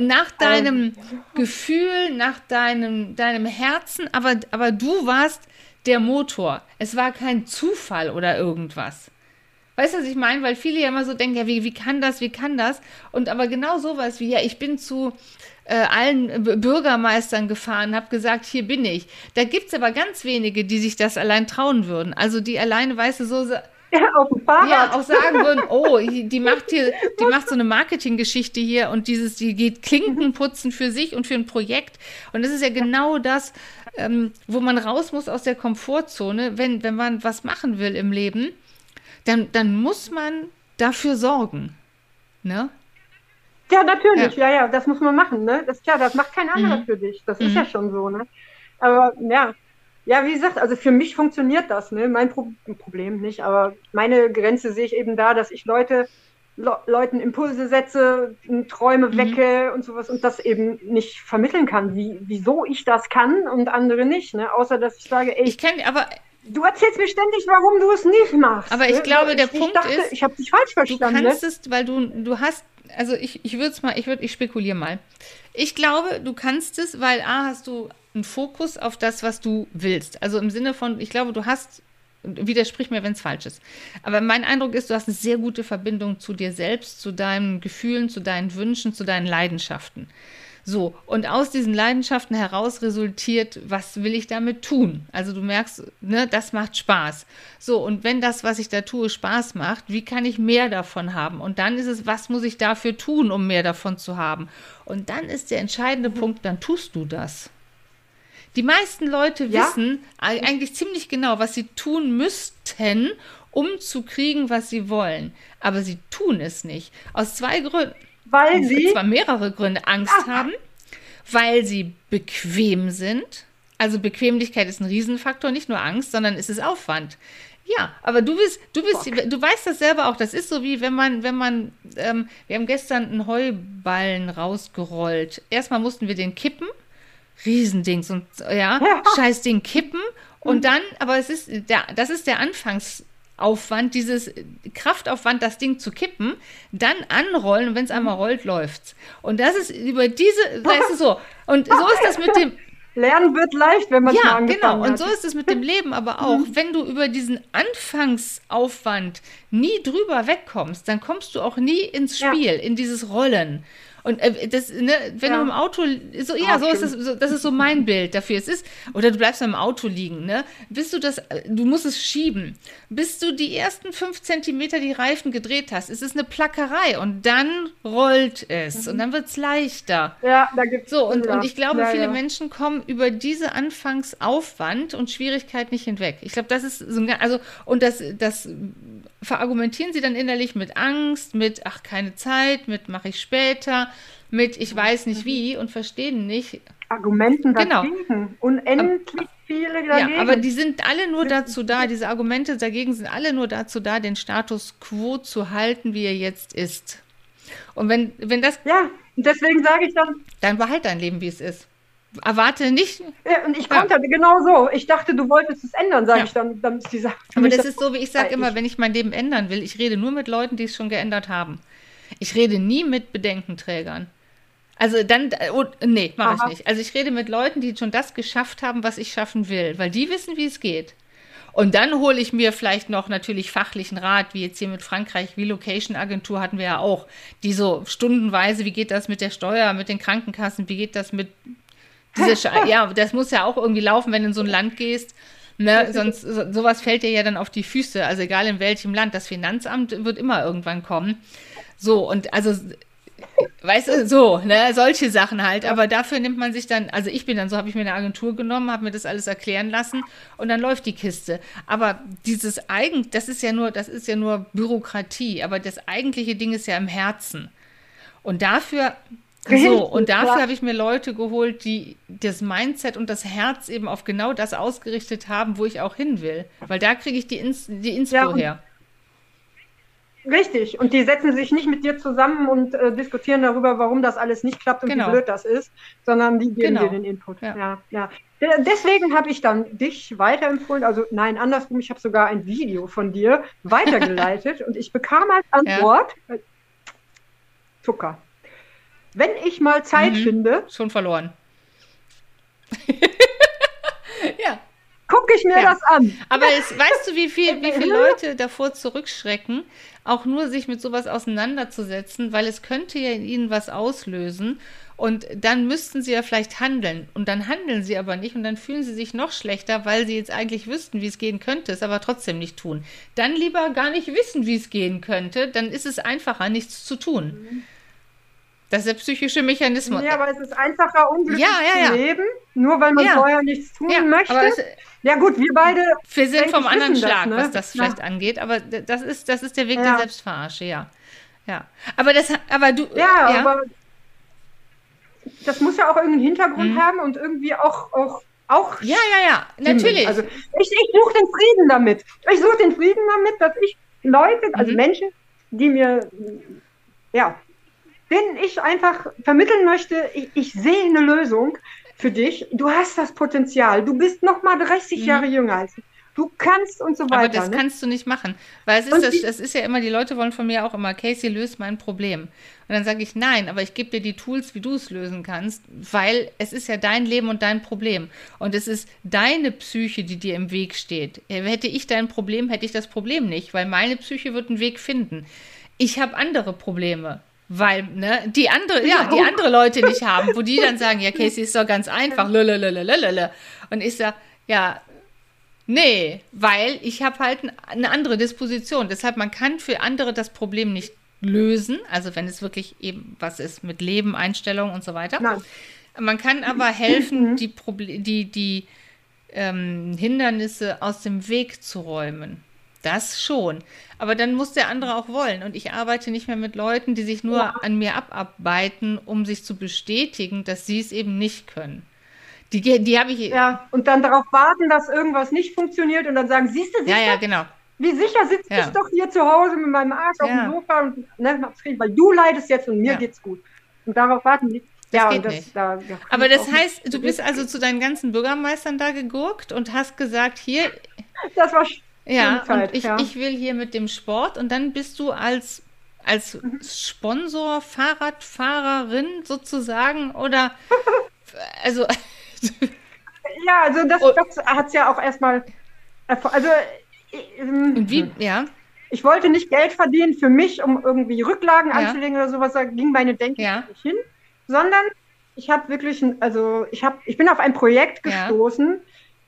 Speaker 1: nach deinem ähm. Gefühl, nach deinem, deinem Herzen, aber, aber du warst der Motor. Es war kein Zufall oder irgendwas. Weißt du, was ich meine? Weil viele ja immer so denken, ja, wie, wie kann das, wie kann das? Und aber genau sowas wie, ja, ich bin zu äh, allen Bürgermeistern gefahren, habe gesagt, hier bin ich. Da gibt es aber ganz wenige, die sich das allein trauen würden. Also die alleine, weißt du, so (laughs)
Speaker 2: auf dem Fahrrad.
Speaker 1: Ja, auch sagen würden, (laughs) oh, die macht hier, die macht so eine Marketinggeschichte hier und dieses, die geht Klinken putzen für sich und für ein Projekt. Und das ist ja genau das, ähm, wo man raus muss aus der Komfortzone, wenn, wenn man was machen will im Leben, dann, dann muss man dafür sorgen. Ne?
Speaker 2: Ja, natürlich, ja. ja, ja, das muss man machen, ne? Das klar, das macht kein anderer mhm. für dich. Das mhm. ist ja schon so, ne? Aber ja, ja, wie gesagt, also für mich funktioniert das, ne? Mein Pro Problem nicht, aber meine Grenze sehe ich eben da, dass ich Leute, Le Leuten Impulse setze, Träume mhm. wecke und sowas und das eben nicht vermitteln kann, wie, wieso ich das kann und andere nicht, ne? Außer dass ich sage, ey,
Speaker 1: ich kenne, aber
Speaker 2: Du erzählst mir ständig, warum du es nicht machst.
Speaker 1: Aber ich ne? glaube, der
Speaker 2: ich,
Speaker 1: Punkt
Speaker 2: ich dachte,
Speaker 1: ist,
Speaker 2: ich habe dich falsch verstanden.
Speaker 1: Du kannst ne? es, weil du, du hast, also ich, ich würde es mal, ich würde, ich spekuliere mal. Ich glaube, du kannst es, weil A, hast du einen Fokus auf das, was du willst. Also im Sinne von, ich glaube, du hast, widersprich mir, wenn es falsch ist. Aber mein Eindruck ist, du hast eine sehr gute Verbindung zu dir selbst, zu deinen Gefühlen, zu deinen Wünschen, zu deinen Leidenschaften. So, und aus diesen Leidenschaften heraus resultiert, was will ich damit tun? Also du merkst, ne, das macht Spaß. So, und wenn das, was ich da tue, Spaß macht, wie kann ich mehr davon haben? Und dann ist es, was muss ich dafür tun, um mehr davon zu haben? Und dann ist der entscheidende Punkt, dann tust du das. Die meisten Leute ja? wissen eigentlich ziemlich genau, was sie tun müssten, um zu kriegen, was sie wollen. Aber sie tun es nicht. Aus zwei Gründen.
Speaker 2: Weil sie.
Speaker 1: Zwar mehrere Gründe Angst Ach. haben, weil sie bequem sind. Also Bequemlichkeit ist ein Riesenfaktor, nicht nur Angst, sondern es ist Aufwand. Ja, aber du bist, du bist, Bock. du weißt das selber auch. Das ist so wie wenn man, wenn man, ähm, wir haben gestern einen Heuballen rausgerollt. Erstmal mussten wir den kippen, Riesendings und ja, ja. scheiß Ding kippen und mhm. dann, aber es ist der, das ist der Anfangsaufwand, dieses Kraftaufwand, das Ding zu kippen, dann anrollen und wenn es mhm. einmal rollt, läuft's. Und das ist über diese, (laughs) weißt du so. Und so ist das mit dem. (laughs)
Speaker 2: Lernen wird leicht, wenn man es
Speaker 1: ja, mal genau. Und so ist es mit dem Leben aber auch. Mhm. Wenn du über diesen Anfangsaufwand nie drüber wegkommst, dann kommst du auch nie ins Spiel, ja. in dieses Rollen. Und äh, das, ne, wenn ja. du im Auto, so, ja, so ist das, so, das ist so mein Bild dafür. Es ist, oder du bleibst im Auto liegen, ne? Bis du das, du musst es schieben. Bis du die ersten fünf Zentimeter die Reifen gedreht hast, ist es eine Plackerei und dann rollt es mhm. und dann wird es leichter.
Speaker 2: Ja, da gibt's
Speaker 1: So, und, und ich glaube, ja, viele. Menschen kommen über diese Anfangsaufwand und Schwierigkeit nicht hinweg. Ich glaube, das ist so ein, also, und das, das verargumentieren sie dann innerlich mit Angst, mit, ach, keine Zeit, mit, mache ich später mit ich weiß nicht wie und verstehen nicht.
Speaker 2: Argumenten dagegen. Genau. Unendlich viele dagegen.
Speaker 1: Ja, aber die sind alle nur dazu da, diese Argumente dagegen sind alle nur dazu da, den Status quo zu halten, wie er jetzt ist. Und wenn, wenn das.
Speaker 2: Ja, deswegen sage ich dann.
Speaker 1: Dann behalt dein Leben, wie es ist. Erwarte nicht.
Speaker 2: Ja, und ich ja. konnte genau so. Ich dachte, du wolltest es ändern, sage ja. ich dann. dann ist die Sache
Speaker 1: Aber das ist so, wie ich sage immer, wenn ich mein Leben ändern will, ich rede nur mit Leuten, die es schon geändert haben. Ich rede nie mit Bedenkenträgern. Also dann, oh, nee, mache ich nicht. Also ich rede mit Leuten, die schon das geschafft haben, was ich schaffen will, weil die wissen, wie es geht. Und dann hole ich mir vielleicht noch natürlich fachlichen Rat, wie jetzt hier mit Frankreich, Relocation Agentur hatten wir ja auch, die so stundenweise, wie geht das mit der Steuer, mit den Krankenkassen, wie geht das mit ja, das muss ja auch irgendwie laufen, wenn du in so ein Land gehst. Ne, sonst so, sowas fällt dir ja dann auf die Füße. Also egal in welchem Land, das Finanzamt wird immer irgendwann kommen. So und also weißt du, so, ne, solche Sachen halt. Aber dafür nimmt man sich dann, also ich bin dann so, habe ich mir eine Agentur genommen, habe mir das alles erklären lassen und dann läuft die Kiste. Aber dieses Eigen, das ist ja nur, das ist ja nur Bürokratie, aber das eigentliche Ding ist ja im Herzen. Und dafür, so, und dafür habe ich mir Leute geholt, die das Mindset und das Herz eben auf genau das ausgerichtet haben, wo ich auch hin will. Weil da kriege ich die, Ins die Inspo ja, her.
Speaker 2: Richtig. Und die setzen sich nicht mit dir zusammen und äh, diskutieren darüber, warum das alles nicht klappt und genau. wie blöd das ist, sondern die geben genau. dir den Input. Ja, ja. ja. Deswegen habe ich dann dich weiterempfohlen. Also nein, andersrum, ich habe sogar ein Video von dir weitergeleitet (laughs) und ich bekam als Antwort ja. Zucker. Wenn ich mal Zeit mhm. finde.
Speaker 1: Schon verloren. (laughs)
Speaker 2: ja. Gucke ich mir
Speaker 1: Ja.
Speaker 2: das an.
Speaker 1: Aber es, weißt du, wie viel, wie viele (laughs) Leute davor zurückschrecken, auch nur sich mit sowas auseinanderzusetzen, weil es könnte ja in ihnen was auslösen und dann müssten sie ja vielleicht handeln und dann handeln sie aber nicht und dann fühlen sie sich noch schlechter, weil sie jetzt eigentlich wüssten, wie es gehen könnte, es aber trotzdem nicht tun. Dann lieber gar nicht wissen, wie es gehen könnte, dann ist es einfacher, nichts zu tun. Das ist der psychische Mechanismus.
Speaker 2: Ja, aber es ist einfacher, unglücklich
Speaker 1: Ja, ja, ja.
Speaker 2: zu leben, nur weil man
Speaker 1: Ja.
Speaker 2: vorher nichts tun
Speaker 1: Ja,
Speaker 2: möchte.
Speaker 1: es,
Speaker 2: ja gut, wir beide,
Speaker 1: Wir sind vom anderen
Speaker 2: wissen das,
Speaker 1: Schlag,
Speaker 2: ne?
Speaker 1: was das
Speaker 2: Ja.
Speaker 1: vielleicht angeht, aber das ist, das ist der Weg
Speaker 2: Ja.
Speaker 1: der Selbstverarsche, ja. Ja. Aber das, aber du,
Speaker 2: ja, aber das muss ja auch irgendeinen Hintergrund
Speaker 1: Mhm.
Speaker 2: haben und irgendwie auch, auch, auch
Speaker 1: ja, ja, ja, natürlich.
Speaker 2: Also ich, ich suche den Frieden damit. Ich suche den Frieden damit, dass ich Leute, also
Speaker 1: Mhm.
Speaker 2: Menschen, die mir, ja, denen ich einfach vermitteln möchte, ich, ich sehe eine Lösung für dich. Du hast das Potenzial. Du bist noch mal 30
Speaker 1: Mhm.
Speaker 2: Jahre jünger als ich. Du kannst und so weiter.
Speaker 1: aber das
Speaker 2: ne?
Speaker 1: kannst du nicht machen. Weil es ist, das, das ist ja immer, die Leute wollen von mir auch immer, Casey, löst mein Problem. Und dann sage ich, nein, aber ich gebe dir die Tools, wie du es lösen kannst, weil es ist ja dein Leben und dein Problem. Und es ist deine Psyche, die dir im Weg steht. Äh, Hätte ich dein Problem, hätte ich das Problem nicht, weil meine Psyche wird einen Weg finden. Ich habe andere Probleme. Weil, ne, die andere, ja, die andere Leute nicht (laughs) haben, wo die dann sagen, ja, Casey ist doch ganz einfach. Und ich sage, ja, Nee, weil ich habe halt eine andere Disposition. Deshalb, man kann für andere das Problem nicht lösen, also wenn es wirklich eben was ist mit Leben, Einstellung und so weiter.
Speaker 2: Nein.
Speaker 1: Man kann aber helfen, die, Proble die, die ähm, Hindernisse aus dem Weg zu räumen. Das schon. Aber dann muss der andere auch wollen. Und ich arbeite nicht mehr mit Leuten, die sich nur an mir abarbeiten, um sich zu bestätigen, dass sie es eben nicht können. Die, die habe ich.
Speaker 2: Ja, und dann darauf warten, dass irgendwas nicht funktioniert und dann sagen, siehst du, siehst
Speaker 1: ja, ja, genau.
Speaker 2: wie sicher sitze
Speaker 1: Ja.
Speaker 2: ich doch hier zu Hause mit meinem Arsch auf
Speaker 1: Ja.
Speaker 2: dem Sofa und ne, weil du leidest jetzt und mir
Speaker 1: Ja.
Speaker 2: geht's gut. Und darauf warten die. ja,
Speaker 1: geht
Speaker 2: das,
Speaker 1: nicht.
Speaker 2: Da, da
Speaker 1: Aber das heißt,
Speaker 2: nicht-
Speaker 1: du bist also zu deinen ganzen Bürgermeistern da gegurkt und hast gesagt, hier,
Speaker 2: Das war
Speaker 1: ja, und ich,
Speaker 2: ja.
Speaker 1: ich will hier mit dem Sport und dann bist du als, als
Speaker 2: Mhm.
Speaker 1: Sponsor, Fahrradfahrerin sozusagen oder, (laughs) also,
Speaker 2: Ja, also das,
Speaker 1: Und-
Speaker 2: das hat es ja auch erstmal. Also, ich, ähm,
Speaker 1: wie, ja,
Speaker 2: ich wollte nicht Geld verdienen für mich, um irgendwie Rücklagen
Speaker 1: Ja.
Speaker 2: anzulegen oder sowas. Da ging meine Denke
Speaker 1: Ja.
Speaker 2: nicht hin, sondern ich habe wirklich, also ich habe, ich bin auf ein Projekt
Speaker 1: Ja.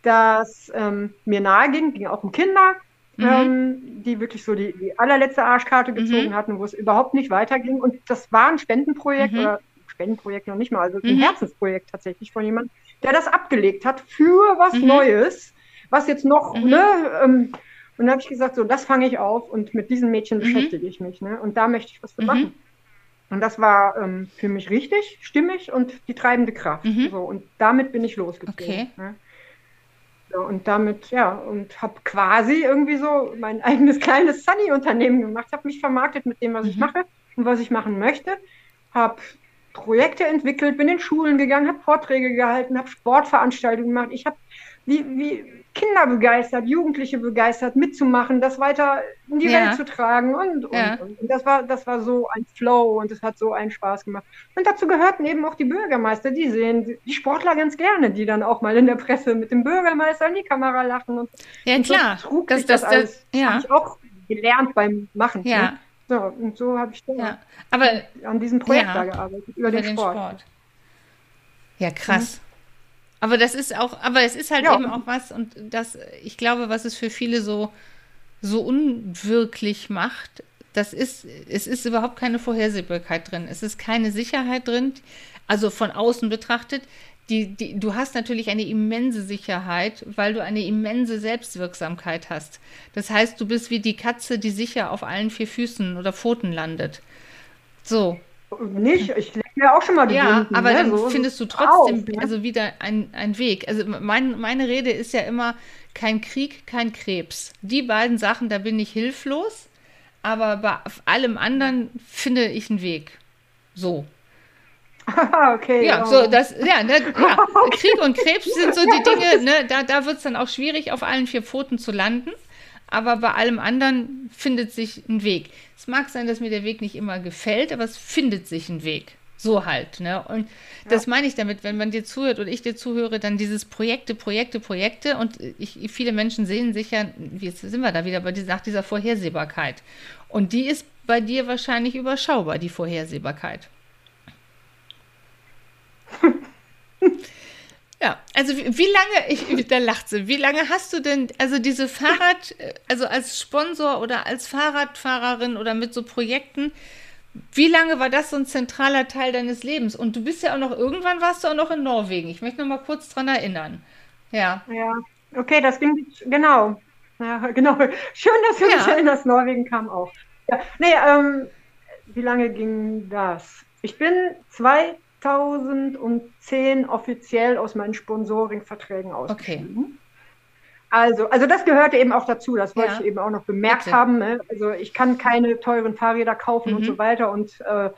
Speaker 2: Das ähm, mir nahe ging, ging auch um Kinder,
Speaker 1: Mhm.
Speaker 2: ähm, die wirklich so die, die allerletzte Arschkarte gezogen
Speaker 1: Mhm.
Speaker 2: hatten, wo es überhaupt nicht weiterging. Und das war ein Spendenprojekt
Speaker 1: Mhm.
Speaker 2: oder Spendenprojekt noch nicht mal, also ein
Speaker 1: Mhm.
Speaker 2: Herzensprojekt tatsächlich von jemandem, der das abgelegt hat für was
Speaker 1: Mhm.
Speaker 2: Neues, was jetzt noch,
Speaker 1: Mhm.
Speaker 2: ne, ähm, und da habe ich gesagt, so, das fange ich auf und mit diesen Mädchen
Speaker 1: Mhm.
Speaker 2: beschäftige ich mich, ne? Und da möchte ich was für
Speaker 1: Mhm.
Speaker 2: machen. Und das war ähm, für mich richtig, stimmig und die treibende Kraft.
Speaker 1: Mhm.
Speaker 2: So, und damit bin ich losgezogen.
Speaker 1: Okay.
Speaker 2: Ne? Und damit, ja, und habe quasi irgendwie so mein eigenes kleines Sunny-Unternehmen gemacht, habe mich vermarktet mit dem, was ich
Speaker 1: Mhm.
Speaker 2: mache und was ich machen möchte, habe Projekte entwickelt, bin in Schulen gegangen, habe Vorträge gehalten, habe Sportveranstaltungen gemacht. Ich habe wie, wie Kinder begeistert, Jugendliche begeistert, mitzumachen, das weiter in die
Speaker 1: Ja.
Speaker 2: Welt zu tragen und, und,
Speaker 1: Ja.
Speaker 2: und. und das, war, das war so ein Flow und es hat so einen Spaß gemacht. Und dazu gehörten eben auch die Bürgermeister, die sehen die Sportler ganz gerne, die dann auch mal in der Presse mit dem Bürgermeister in die Kamera lachen. Und,
Speaker 1: ja klar,
Speaker 2: so trug
Speaker 1: das,
Speaker 2: sich
Speaker 1: das,
Speaker 2: das,
Speaker 1: das,
Speaker 2: alles.
Speaker 1: ja,
Speaker 2: Habe ich auch gelernt beim Machen.
Speaker 1: ja,
Speaker 2: Ne? So, und so habe ich
Speaker 1: ja, aber
Speaker 2: an diesem Projekt da gearbeitet, über,
Speaker 1: über
Speaker 2: den, Sport.
Speaker 1: Ja, krass. Aber das ist auch, aber es ist halt
Speaker 2: Ja.
Speaker 1: eben auch was, und das, ich glaube, was es für viele so, so unwirklich macht, das ist, es ist überhaupt keine Vorhersehbarkeit drin. Es ist keine Sicherheit drin, also von außen betrachtet. Die, die, du hast natürlich eine immense Sicherheit, weil du eine immense Selbstwirksamkeit hast. Das heißt, du bist wie die Katze, die sicher auf allen vier Füßen oder Pfoten landet. So,
Speaker 2: Nicht, ich mir auch schon mal
Speaker 1: ja, aber
Speaker 2: ne,
Speaker 1: dann
Speaker 2: so
Speaker 1: findest du trotzdem
Speaker 2: auf, ne?
Speaker 1: also wieder ein, ein Weg. Also mein, meine Rede ist ja immer kein Krieg, kein Krebs. Die beiden Sachen, da bin ich hilflos, aber bei allem anderen finde ich einen Weg. So. (laughs)
Speaker 2: okay.
Speaker 1: Ja,
Speaker 2: oh.
Speaker 1: so das, ja, ne, (laughs) ja, Krieg und Krebs sind so die Dinge, ne, da, da wird es dann auch schwierig, auf allen vier Pfoten zu landen. Aber bei allem anderen findet sich ein Weg. Es mag sein, dass mir der Weg nicht immer gefällt, aber es findet sich ein Weg. So halt, ne? Und das meine ich damit, wenn man dir zuhört und ich dir zuhöre, dann dieses Projekte, Projekte, Projekte und ich, viele Menschen sehen sich ja, jetzt sind wir da wieder bei dieser, nach dieser Vorhersehbarkeit. Und die ist bei dir wahrscheinlich überschaubar, die Vorhersehbarkeit. (laughs) Ja, also wie, wie, lange, ich, da lacht sie, wie lange hast du denn, also diese Fahrrad, also als Sponsor oder als Fahrradfahrerin oder mit so Projekten, wie lange war das so ein zentraler Teil deines Lebens? Und du bist ja auch noch, irgendwann warst du auch noch in Norwegen. Ich möchte noch mal kurz dran erinnern. Ja.
Speaker 2: Ja, okay, das ging, genau. Ja, (laughs) genau. Schön, dass du ja. mich erinnerst, Norwegen kam auch. Ja, nee, ähm, wie lange ging das? Ich bin zwei, 2010 offiziell aus meinen Sponsoring-Verträgen ausgestiegen. Okay. Also, also das gehörte eben auch dazu, das wollte ja. ich eben auch noch bemerkt Bitte. haben. Ne? Also ich kann keine teuren Fahrräder kaufen mhm. und so weiter und äh,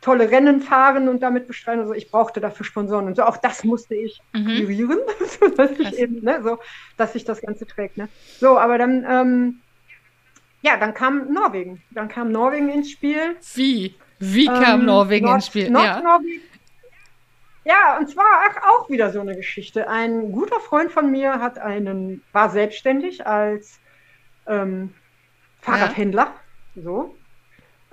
Speaker 2: tolle Rennen fahren und damit bestreiten. Also ich brauchte dafür Sponsoren und so. Auch das musste ich akquirieren, mhm. (laughs) dass ich eben, ne, so, dass sich das Ganze trägt. Ne? So, aber dann, ähm, ja, dann kam Norwegen. Dann kam Norwegen ins Spiel.
Speaker 1: Wie? Wie kam ähm, Norwegen Nord, ins Spiel?
Speaker 2: Nord ja. Und zwar auch wieder so eine Geschichte. Ein guter Freund von mir hat einen, war selbstständig als ähm, Fahrradhändler, ja. so.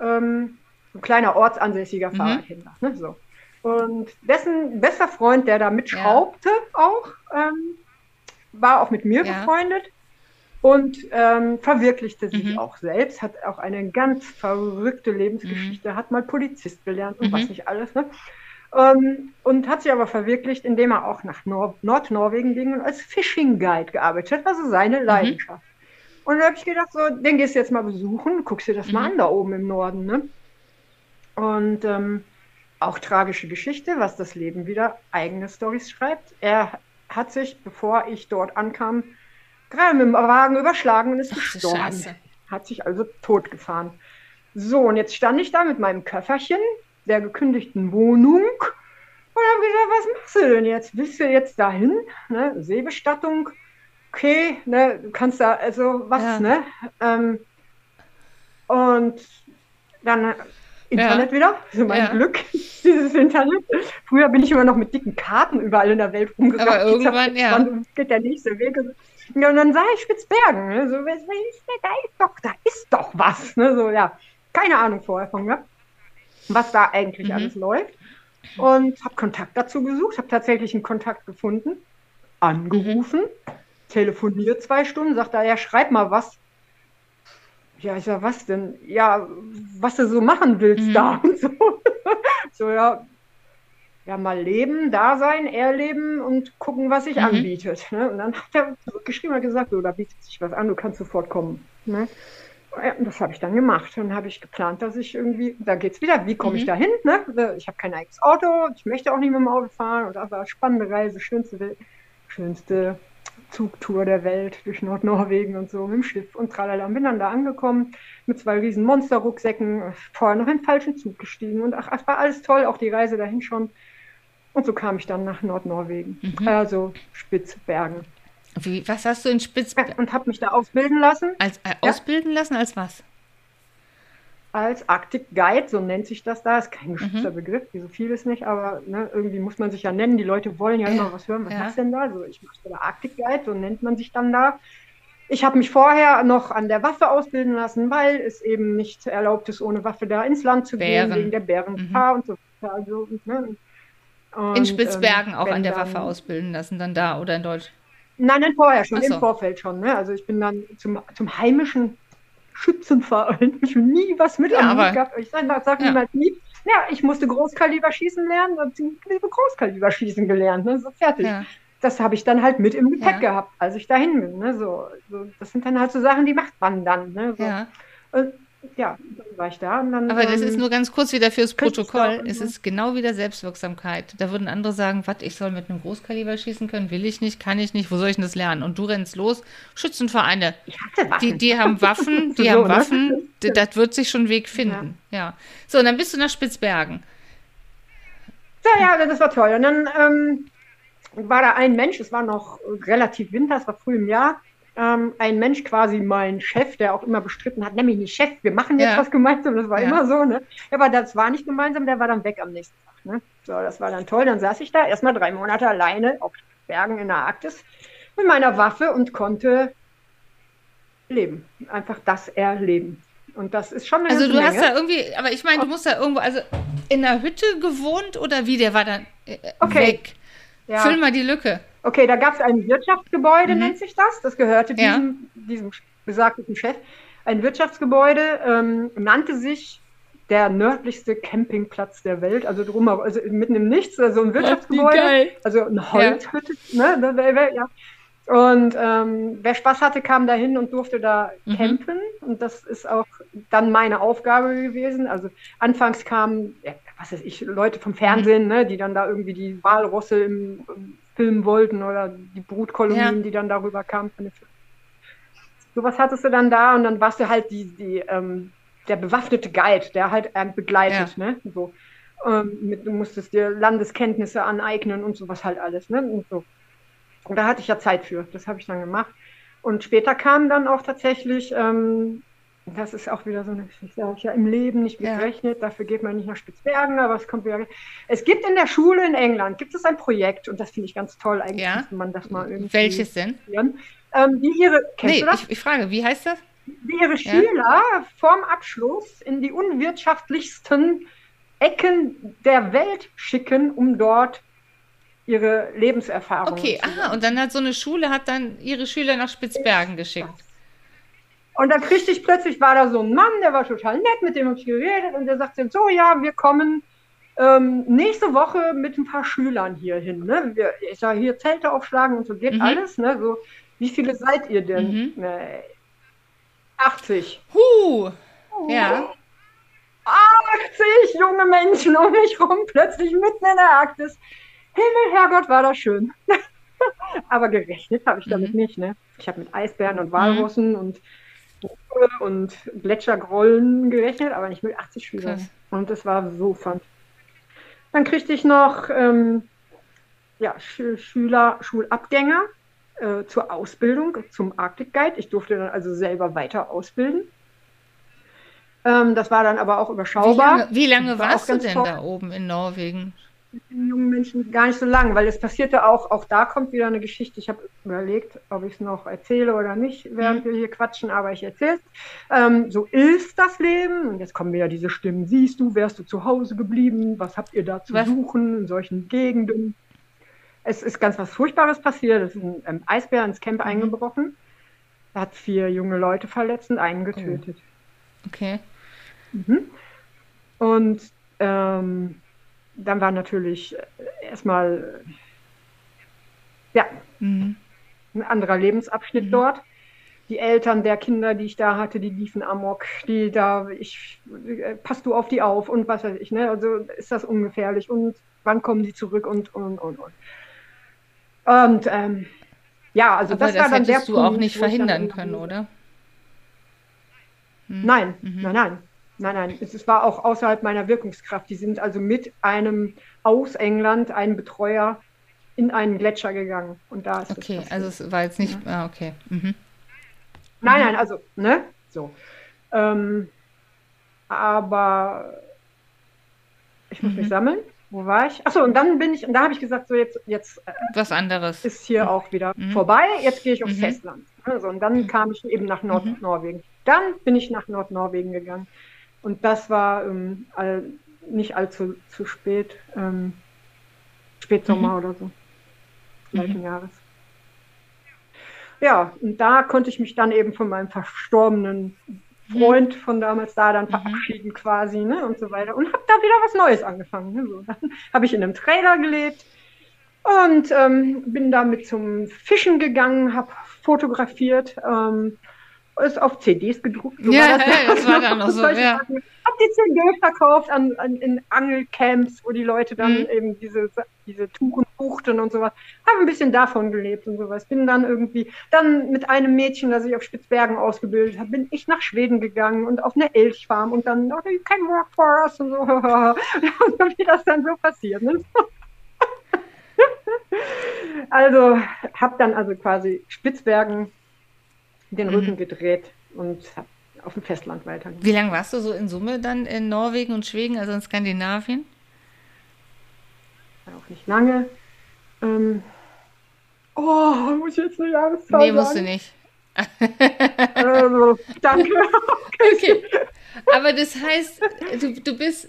Speaker 2: Ähm, ein kleiner ortsansässiger mhm. Fahrradhändler, ne, so. Und dessen bester Freund, der da mitschraubte ja. auch, ähm, war auch mit mir ja. befreundet und ähm, verwirklichte sich mhm. auch selbst, hat auch eine ganz verrückte Lebensgeschichte, mhm. hat mal Polizist gelernt und mhm. was nicht alles. Ne? Ähm, und hat sich aber verwirklicht, indem er auch nach Nord Nordnorwegen ging und als Fishing Guide gearbeitet hat, also seine mhm. Leidenschaft. Und da habe ich gedacht, so, den gehst du jetzt mal besuchen, guckst dir das mal mhm. an da oben im Norden. Ne? Und ähm, auch tragische Geschichte, was das Leben wieder eigene Stories schreibt. Er hat sich, bevor ich dort ankam, gerade mit dem Wagen überschlagen und ist Ach, gestorben. Scheiße. Hat sich also totgefahren. So, und jetzt stand ich da mit meinem Köfferchen der gekündigten Wohnung und habe gesagt, was machst du denn jetzt? Willst du jetzt dahin? Ne? Seebestattung, okay, ne? du kannst da, also was, ja. ne? Ähm, und dann Internet ja. wieder, also mein ja. Glück, (laughs) dieses Internet. Früher bin ich immer noch mit dicken Karten überall in der Welt rumgegangen.
Speaker 1: Aber irgendwann, ja.
Speaker 2: Wann geht der nächste Weg? Ja, und dann sah ich Spitzbergen. Ne? So, da ist doch, da ist doch was. Ne? So, ja, keine Ahnung vorher von gehabt, was da eigentlich mhm. alles läuft. Und habe Kontakt dazu gesucht, habe tatsächlich einen Kontakt gefunden, angerufen, mhm. telefoniert zwei Stunden, sagt er, ja, schreib mal was. Ja, ich sag, was denn? Ja, was du so machen willst mhm. da (laughs) und so. so, ja, ja, mal leben, da sein, erleben und gucken, was sich mhm. anbietet. Ne? Und dann hat er zurückgeschrieben und gesagt, so, da bietet sich was an, du kannst sofort kommen. Ne? Ja, das habe ich dann gemacht. Dann habe ich geplant, dass ich irgendwie, da geht es wieder, wie komme mhm. ich da hin? Ne? Ich habe kein eigenes Auto, ich möchte auch nicht mit dem Auto fahren. Und das war eine spannende Reise, schönste, schönste Zugtour der Welt durch Nordnorwegen und so mit dem Schiff und tralala. Bin dann da angekommen mit zwei riesen Monsterrucksäcken, vorher noch in den falschen Zug gestiegen und ach, es war alles toll, auch die Reise dahin schon. Und so kam ich dann nach Nordnorwegen, mhm. also Spitzbergen.
Speaker 1: Wie, was hast du in Spitzbergen?
Speaker 2: Und habe mich da ausbilden lassen.
Speaker 1: Als, äh, ausbilden lassen als was?
Speaker 2: Als Arctic Guide, so nennt sich das da. Ist kein mhm. geschützter mhm. Begriff, wie so vieles nicht, aber ne, irgendwie muss man sich ja nennen. Die Leute wollen ja, ja immer was hören. Was ja. hast denn da? Also ich mache da Arctic Guide, so nennt man sich dann da. Ich habe mich vorher noch an der Waffe ausbilden lassen, weil es eben nicht erlaubt ist, ohne Waffe da ins Land zu Bären. gehen, wegen der Bärengefahr mhm. und so weiter. Also, ne,
Speaker 1: und, in Spitzbergen ähm, auch an der Waffe ausbilden lassen, dann da oder in Deutschland?
Speaker 2: Nein, nein, vorher schon, so. im Vorfeld schon. Ne? Also ich bin dann zum, zum heimischen Schützenverein. (laughs) Ich habe nie was mit ja, am Hut gehabt. Ich sage sag ja. niemand nie. Ja, ich musste Großkaliber schießen lernen und Großkaliber schießen gelernt. Ne? So fertig. Ja. Das habe ich dann halt mit im Gepäck ja. gehabt, als ich dahin bin. Ne? So, so, das sind dann halt so Sachen, die macht man dann. Ne? So. Ja. Und ja, dann war ich da. Dann,
Speaker 1: Aber das ist nur ganz kurz wieder fürs Protokoll. Es ist genau wieder Selbstwirksamkeit. Da würden andere sagen, was, ich soll mit einem Großkaliber schießen können, will ich nicht, kann ich nicht, wo soll ich denn das lernen? Und du rennst los, Schützenvereine, die, die haben Waffen, (laughs) die so, haben ne? Waffen, (laughs) ne? das wird sich schon einen Weg finden. Ja. ja. So, und dann bist du nach Spitzbergen.
Speaker 2: Ja, ja, das war toll. Und dann ähm, war da ein Mensch, es war noch relativ Winter, es war früh im Jahr, ähm, ein Mensch quasi mein Chef, der auch immer bestritten hat, nämlich nicht Chef, wir machen jetzt
Speaker 1: Ja.
Speaker 2: was gemeinsam, das war
Speaker 1: Ja.
Speaker 2: immer so, ne? Aber das war nicht gemeinsam, der war dann weg am nächsten Tag, ne? So, das war dann toll, dann saß ich da erstmal drei Monate alleine auf Bergen in der Arktis mit meiner Waffe und konnte leben, einfach das erleben. Und das ist schon eine
Speaker 1: Also du hast
Speaker 2: Menge.
Speaker 1: da irgendwie, aber ich meine, du musst da irgendwo, also in der Hütte gewohnt oder wie? Der war dann äh,
Speaker 2: Okay.
Speaker 1: weg.
Speaker 2: Ja.
Speaker 1: Füll mal die Lücke.
Speaker 2: Okay, da gab es ein Wirtschaftsgebäude,
Speaker 1: Mhm.
Speaker 2: nennt sich das. Das gehörte
Speaker 1: Ja.
Speaker 2: diesem, diesem besagten Chef. Ein Wirtschaftsgebäude ähm, nannte sich der nördlichste Campingplatz der Welt, also drum, also mitten im Nichts, also ein Wirtschaftsgebäude, also eine Holzhütte, ne, ne, ne, ja. Und ähm, wer Spaß hatte, kam da hin und durfte da
Speaker 1: Mhm.
Speaker 2: campen. Und das ist auch dann meine Aufgabe gewesen. Also anfangs kamen, ja, was weiß ich, Leute vom Fernsehen, ne, die dann da irgendwie die Walrosse im, im filmen wollten oder die Brutkolonien,
Speaker 1: Ja.
Speaker 2: die dann darüber kamen. Sowas hattest du dann da und dann warst du halt die, die, ähm, der bewaffnete Guide, der halt begleitet, ne? So. Ähm, mit, du musstest dir Landeskenntnisse aneignen und sowas halt alles, ne? Und so. Und da hatte ich ja Zeit für. Das habe ich dann gemacht. Und später kam dann auch tatsächlich, ähm, das ist auch wieder so eine Geschichte, habe ich ja im Leben nicht
Speaker 1: Ja.
Speaker 2: gerechnet, dafür geht man nicht nach Spitzbergen, aber es kommt wieder. Es gibt in der Schule in England, gibt es ein Projekt, und das finde ich ganz toll, eigentlich
Speaker 1: Ja.
Speaker 2: man das mal irgendwie
Speaker 1: Welches denn?
Speaker 2: ähm, die ihre, kennst
Speaker 1: Nee, ich, ich frage, wie heißt das?
Speaker 2: die ihre Schüler vorm Abschluss in die unwirtschaftlichsten Ecken der Welt schicken, um dort ihre Lebenserfahrungen
Speaker 1: Okay,
Speaker 2: zu
Speaker 1: aha, und dann hat so eine Schule hat dann ihre Schüler nach Spitzbergen geschickt.
Speaker 2: Und dann kriegte ich plötzlich, war da so ein Mann, der war total nett, mit dem habe ich geredet und der sagte so, ja, wir kommen ähm, nächste Woche mit ein paar Schülern hier hin. Ne? Wir, ich sage, hier Zelte aufschlagen und so geht
Speaker 1: Mhm.
Speaker 2: alles. Ne? So, wie viele seid ihr denn?
Speaker 1: Mhm.
Speaker 2: Ne, 80.
Speaker 1: Huh, ja.
Speaker 2: 80 junge Menschen um mich rum, plötzlich mitten in der Arktis. Himmel, Herrgott, war das schön. (laughs) Aber gerechnet habe ich damit
Speaker 1: Mhm.
Speaker 2: nicht. Ne? Ich habe mit Eisbären und Walrussen und und Gletschergrollen gerechnet, aber nicht mit 80 Schülern.
Speaker 1: Krass.
Speaker 2: Und das war so fun. Dann kriegte ich noch ähm, ja, Sch Schüler, Schulabgänger äh, zur Ausbildung zum Arctic Guide. Ich durfte dann also selber weiter ausbilden. Ähm, das war dann aber auch
Speaker 1: Wie
Speaker 2: überschaubar.
Speaker 1: lange, wie lange
Speaker 2: war
Speaker 1: warst du denn da oben in Norwegen?
Speaker 2: Mit den jungen Menschen gar nicht so lang, weil es passierte auch, auch da kommt wieder eine Geschichte. Ich habe überlegt, ob ich es noch erzähle oder nicht, während
Speaker 1: Mhm.
Speaker 2: wir hier quatschen, aber ich erzähle es. Ähm, so ist das Leben. Und jetzt kommen wieder diese Stimmen. Siehst du, wärst du zu Hause geblieben? Was habt ihr da zu
Speaker 1: Was?
Speaker 2: suchen in solchen Gegenden? Es ist ganz was Furchtbares passiert. Es ist ein ähm, Eisbär ins Camp
Speaker 1: Mhm.
Speaker 2: eingebrochen. Er hat vier junge Leute verletzt und
Speaker 1: Oh.
Speaker 2: einen getötet.
Speaker 1: Okay.
Speaker 2: Mhm. Und ähm, dann war natürlich äh, erstmal äh, ja,
Speaker 1: Mhm.
Speaker 2: ein anderer Lebensabschnitt
Speaker 1: Mhm.
Speaker 2: dort. Die Eltern der Kinder, die ich da hatte, die liefen amok, die da, ich, äh, passt du auf die auf und was weiß ich, ne? Also ist das ungefährlich und wann kommen die zurück und und und und. Und ähm, ja, also
Speaker 1: Aber
Speaker 2: das
Speaker 1: das,
Speaker 2: war dann der
Speaker 1: hättest du auch nicht verhindern können, oder? Hm.
Speaker 2: Nein,
Speaker 1: Mhm.
Speaker 2: nein, nein, nein, nein. Es, es war auch außerhalb meiner Wirkungskraft. Die sind also mit einem aus England, einem Betreuer, in einen Gletscher gegangen. Und da ist
Speaker 1: Okay, also es war jetzt nicht. Ah, okay. Mhm.
Speaker 2: Nein, nein, also, ne? So. Ähm, aber ich muss mich
Speaker 1: Mhm.
Speaker 2: sammeln. Wo war ich? Achso, und dann bin ich, und da habe ich gesagt, so jetzt, jetzt äh,
Speaker 1: Was anderes.
Speaker 2: ist hier auch wieder
Speaker 1: Mhm.
Speaker 2: vorbei. Jetzt gehe ich aufs
Speaker 1: Mhm.
Speaker 2: Festland. Also, und dann kam ich eben nach
Speaker 1: Mhm.
Speaker 2: Nordnorwegen. Dann bin ich nach Nordnorwegen gegangen. Und das war ähm, all, nicht allzu zu spät. Ähm, Spätsommer
Speaker 1: Mhm.
Speaker 2: oder so. Gleichen Jahres. Ja, und da konnte ich mich dann eben von meinem verstorbenen Freund von damals da dann
Speaker 1: Mhm.
Speaker 2: verabschieden quasi, ne, und so weiter. Und habe da wieder was Neues angefangen. Ne, so. Dann habe ich in einem Trailer gelebt und ähm, bin damit zum Fischen gegangen, habe fotografiert, ähm, ist auf CDs gedruckt.
Speaker 1: Ja, ja, das war dann noch so, ja.
Speaker 2: Sachen. Hab die CD verkauft an, an, in Angelcamps, wo die Leute dann
Speaker 1: Mhm.
Speaker 2: eben diese, diese Touren buchten und sowas. Habe ein bisschen davon gelebt und sowas. Bin dann irgendwie, dann mit einem Mädchen, das ich auf Spitzbergen ausgebildet habe, bin ich nach Schweden gegangen und auf eine Elchfarm und dann, oh, you can work for us und so. (laughs) und wie das dann so passiert. Ne? (laughs) Also habe dann also quasi Spitzbergen den mhm. Rücken gedreht und habe auf dem Festland weitergemacht.
Speaker 1: Wie lange warst du so in Summe dann in Norwegen und Schweden, also in Skandinavien?
Speaker 2: Auch nicht lange. Ähm, oh, muss ich jetzt eine Jahreszahl Nee,
Speaker 1: musst du nicht.
Speaker 2: also, danke. (laughs)
Speaker 1: okay. Aber das heißt, du, du bist,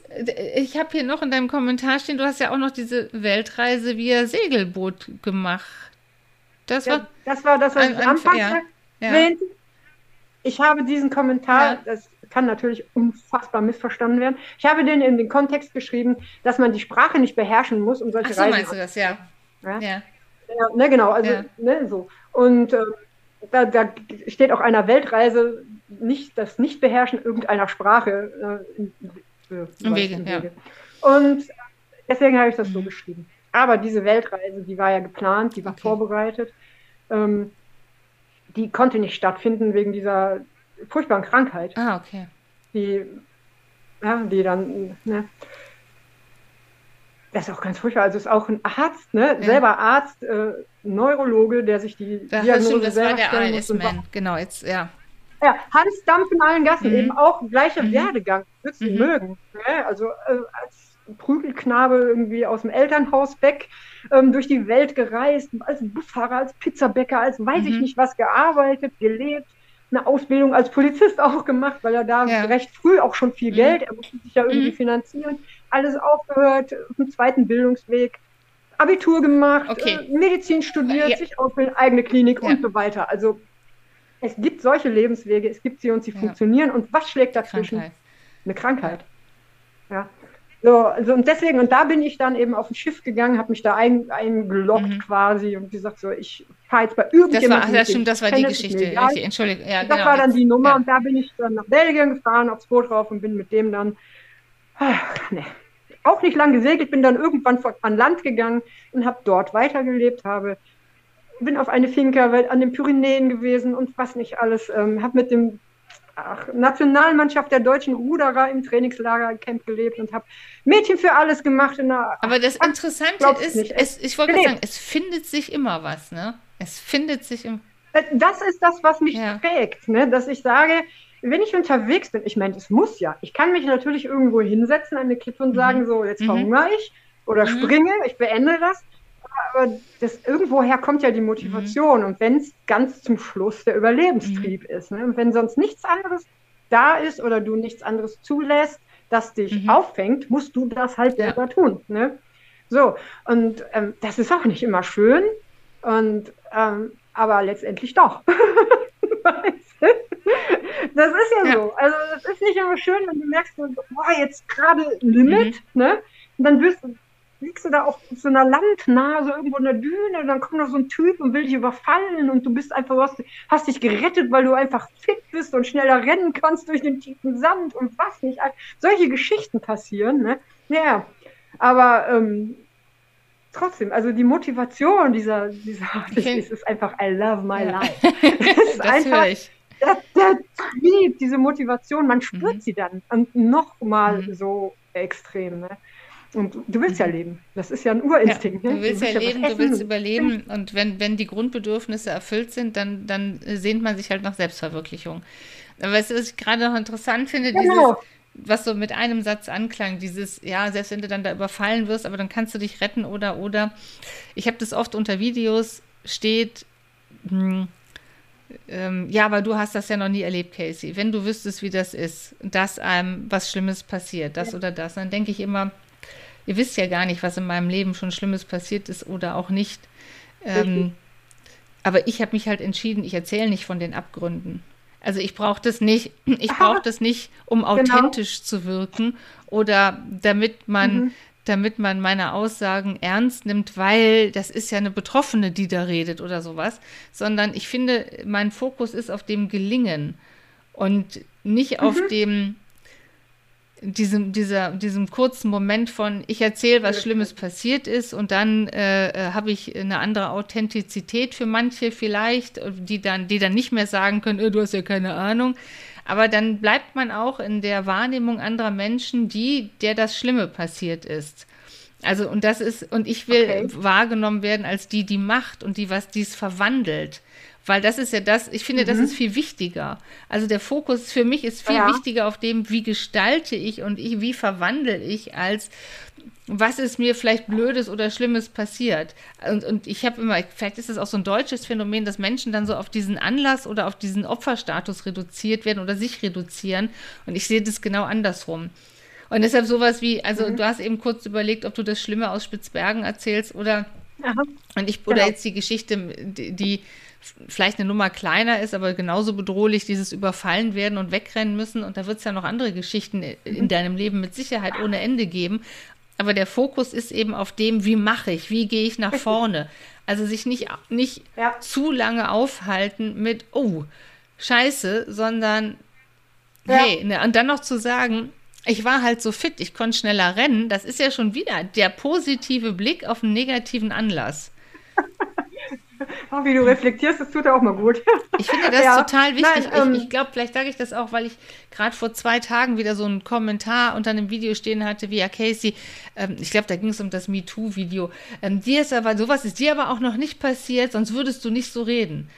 Speaker 1: ich habe hier noch in deinem Kommentar stehen, du hast ja auch noch diese Weltreise via Segelboot gemacht.
Speaker 2: Das war, ja, das, war das, was ein, ich anfangs ja, ja. Ich habe diesen Kommentar, ja. das kann natürlich unfassbar missverstanden werden. Ich habe den in den Kontext geschrieben, dass man die Sprache nicht beherrschen muss, um solche Ach so, Reisen
Speaker 1: meinst du das, ja.
Speaker 2: Ja, ja. ne, genau, also ne, so. Und äh, da, da, steht auch einer Weltreise nicht das Nicht-Beherrschen irgendeiner Sprache
Speaker 1: äh, äh, im Wege,
Speaker 2: ja. Und deswegen habe ich das mhm. so geschrieben. Aber diese Weltreise, die war ja geplant, die war okay. vorbereitet. Ähm, die konnte nicht stattfinden wegen dieser furchtbaren Krankheit.
Speaker 1: Ah, okay.
Speaker 2: Die, ja, die dann, ne, das ist auch ganz furchtbar. Also ist auch ein Arzt, ne? Ja. selber Arzt, äh, Neurologe, der sich die
Speaker 1: das Diagnose stimmt, das war der ALS-Man, genau, jetzt, ja.
Speaker 2: Ja, Hans Dampf in allen Gassen, mhm. eben auch gleicher mhm. Werdegang, würdest mhm. mögen. Ne? Also äh, als Prügelknabe irgendwie aus dem Elternhaus weg, ähm, durch die Welt gereist, als Busfahrer, als Pizzabäcker, als weiß ich mhm. nicht was gearbeitet, gelebt, eine Ausbildung als Polizist (laughs) auch gemacht, weil er da ja. recht früh auch schon viel mhm. Geld, er musste sich ja irgendwie mhm. finanzieren, alles aufgehört, einen zweiten Bildungsweg, Abitur gemacht, okay. äh, Medizin studiert, ja. sich ausbilden, eigene Klinik ja. und so weiter. Also es gibt solche Lebenswege, es gibt sie und sie funktionieren. Und was schlägt dazwischen? Krankheit. Eine Krankheit. Ja. So, also und deswegen, und da bin ich dann eben auf ein Schiff gegangen, habe mich da ein, eingeloggt mhm. quasi und gesagt, so, ich fahre jetzt bei irgendjemandem.
Speaker 1: Das war, das stimmt, das war die Geschichte. Entschuldigung. Ja,
Speaker 2: das genau, war dann die Nummer ja. und da bin ich dann nach Belgien gefahren, aufs Boot drauf und bin mit dem dann, ach, nee, auch nicht lang gesegelt, bin dann irgendwann an Land gegangen und habe dort weitergelebt, habe bin auf eine Finca an den Pyrenäen gewesen und was nicht alles, ähm, habe mit dem ach, Nationalmannschaft der deutschen Ruderer im Trainingslagercamp gelebt und habe Mädchen für alles gemacht.
Speaker 1: Aber das Interessante ist, es, ich wollte sagen, es findet sich immer was, ne? Es findet sich im.
Speaker 2: Äh, das ist das, was mich ja. prägt, ne? dass ich sage, wenn ich unterwegs bin, ich meine, es muss ja. Ich kann mich natürlich irgendwo hinsetzen an eine Klippe und mhm. sagen, so, jetzt mhm. verhungere ich oder mhm. springe, ich beende das aber das, irgendwoher kommt ja die Motivation. Mhm. Und wenn es ganz zum Schluss der Überlebenstrieb mhm. ist, ne? und wenn sonst nichts anderes da ist oder du nichts anderes zulässt, das dich mhm. auffängt, musst du das halt selber ja. tun. Ne? So, und ähm, das ist auch nicht immer schön, und, ähm, aber letztendlich doch. (laughs) das ist ja, ja, so. Also, das ist nicht immer schön, wenn du merkst, boah, jetzt gerade Limit, mhm. ne? Und dann wirst du liegst du da auf so einer Landnase irgendwo in der Düne und dann kommt noch so ein Typ und will dich überfallen und du bist einfach, hast, hast dich gerettet, weil du einfach fit bist und schneller rennen kannst durch den tiefen Sand und was nicht. Solche Geschichten passieren, ne? Ja, aber ähm, trotzdem, also die Motivation dieser, dieser okay. ist, ist einfach I love my ja. life. (laughs) Das ist das einfach der, der Trieb, diese Motivation, man spürt mhm. sie dann und nochmal mhm. so extrem. Ne? Und du willst ja mhm. leben. Das ist ja ein Urinstinkt.
Speaker 1: Ja, du willst ne? du ja, leben, du willst überleben. Und wenn, wenn die Grundbedürfnisse erfüllt sind, dann, dann sehnt man sich halt nach Selbstverwirklichung. Aber was ich gerade noch interessant finde, genau. dieses, was so mit einem Satz anklang, dieses, ja, selbst wenn du dann da überfallen wirst, aber dann kannst du dich retten oder, oder. Ich habe das oft unter Videos, steht, hm, ähm, ja, aber du hast das ja noch nie erlebt, Casey. Wenn du wüsstest, wie das ist, dass einem was Schlimmes passiert, das ja. oder das, dann denke ich immer, ihr wisst ja gar nicht, was in meinem Leben schon Schlimmes passiert ist oder auch nicht. Ähm, aber ich habe mich halt entschieden, ich erzähle nicht von den Abgründen. Also ich brauche das nicht, (clears throat) ich brauche das nicht, um genau. authentisch genau. zu wirken oder damit man, mhm. damit man meine Aussagen ernst nimmt, weil das ist ja eine Betroffene, die da redet oder sowas, sondern ich finde, mein Fokus ist auf dem Gelingen und nicht mhm. auf dem diesem, dieser, diesem kurzen Moment von, ich erzähle, was Schlimmes passiert ist und dann äh, äh, habe ich eine andere Authentizität für manche vielleicht, die dann, die dann nicht mehr sagen können, äh, du hast ja keine Ahnung. Aber dann bleibt man auch in der Wahrnehmung anderer Menschen, die, der das Schlimme passiert ist. Also, und das ist, und ich will okay. wahrgenommen werden als die, die macht und die, was dies verwandelt Weil das ist ja das, ich finde, mhm. das ist viel wichtiger. Also der Fokus für mich ist viel ja. wichtiger auf dem, wie gestalte ich und ich, wie verwandle ich, als was ist mir vielleicht Blödes oder Schlimmes passiert. Und, und ich habe immer, vielleicht ist es auch so ein deutsches Phänomen, dass Menschen dann so auf diesen Anlass oder auf diesen Opferstatus reduziert werden oder sich reduzieren. Und ich sehe das genau andersrum. Und deshalb sowas wie, also mhm. du hast eben kurz überlegt, ob du das Schlimme aus Spitzbergen erzählst oder, Aha. und ich, oder genau. jetzt die Geschichte, die, die vielleicht eine Nummer kleiner ist, aber genauso bedrohlich, dieses Überfallen werden und wegrennen müssen. Und da wird es ja noch andere Geschichten in mhm. deinem Leben mit Sicherheit ohne Ende geben. Aber der Fokus ist eben auf dem, wie mache ich, wie gehe ich nach vorne. Also sich nicht, nicht ja. zu lange aufhalten mit, oh, scheiße, sondern ja. hey, ne, und dann noch zu sagen, ich war halt so fit, ich konnte schneller rennen, das ist ja schon wieder der positive Blick auf einen negativen Anlass. (laughs) (laughs)
Speaker 2: Oh, wie du reflektierst, das tut auch mal gut. (laughs)
Speaker 1: Ich finde das ja. total wichtig. Nein, ähm, ich, ich glaube, vielleicht sage ich das auch, weil ich gerade vor zwei Tagen wieder so einen Kommentar unter einem Video stehen hatte, wie ja Casey, ähm, ich glaube, da ging es um das MeToo-Video. Ähm, dir ist aber, sowas ist dir aber auch noch nicht passiert, sonst würdest du nicht so reden.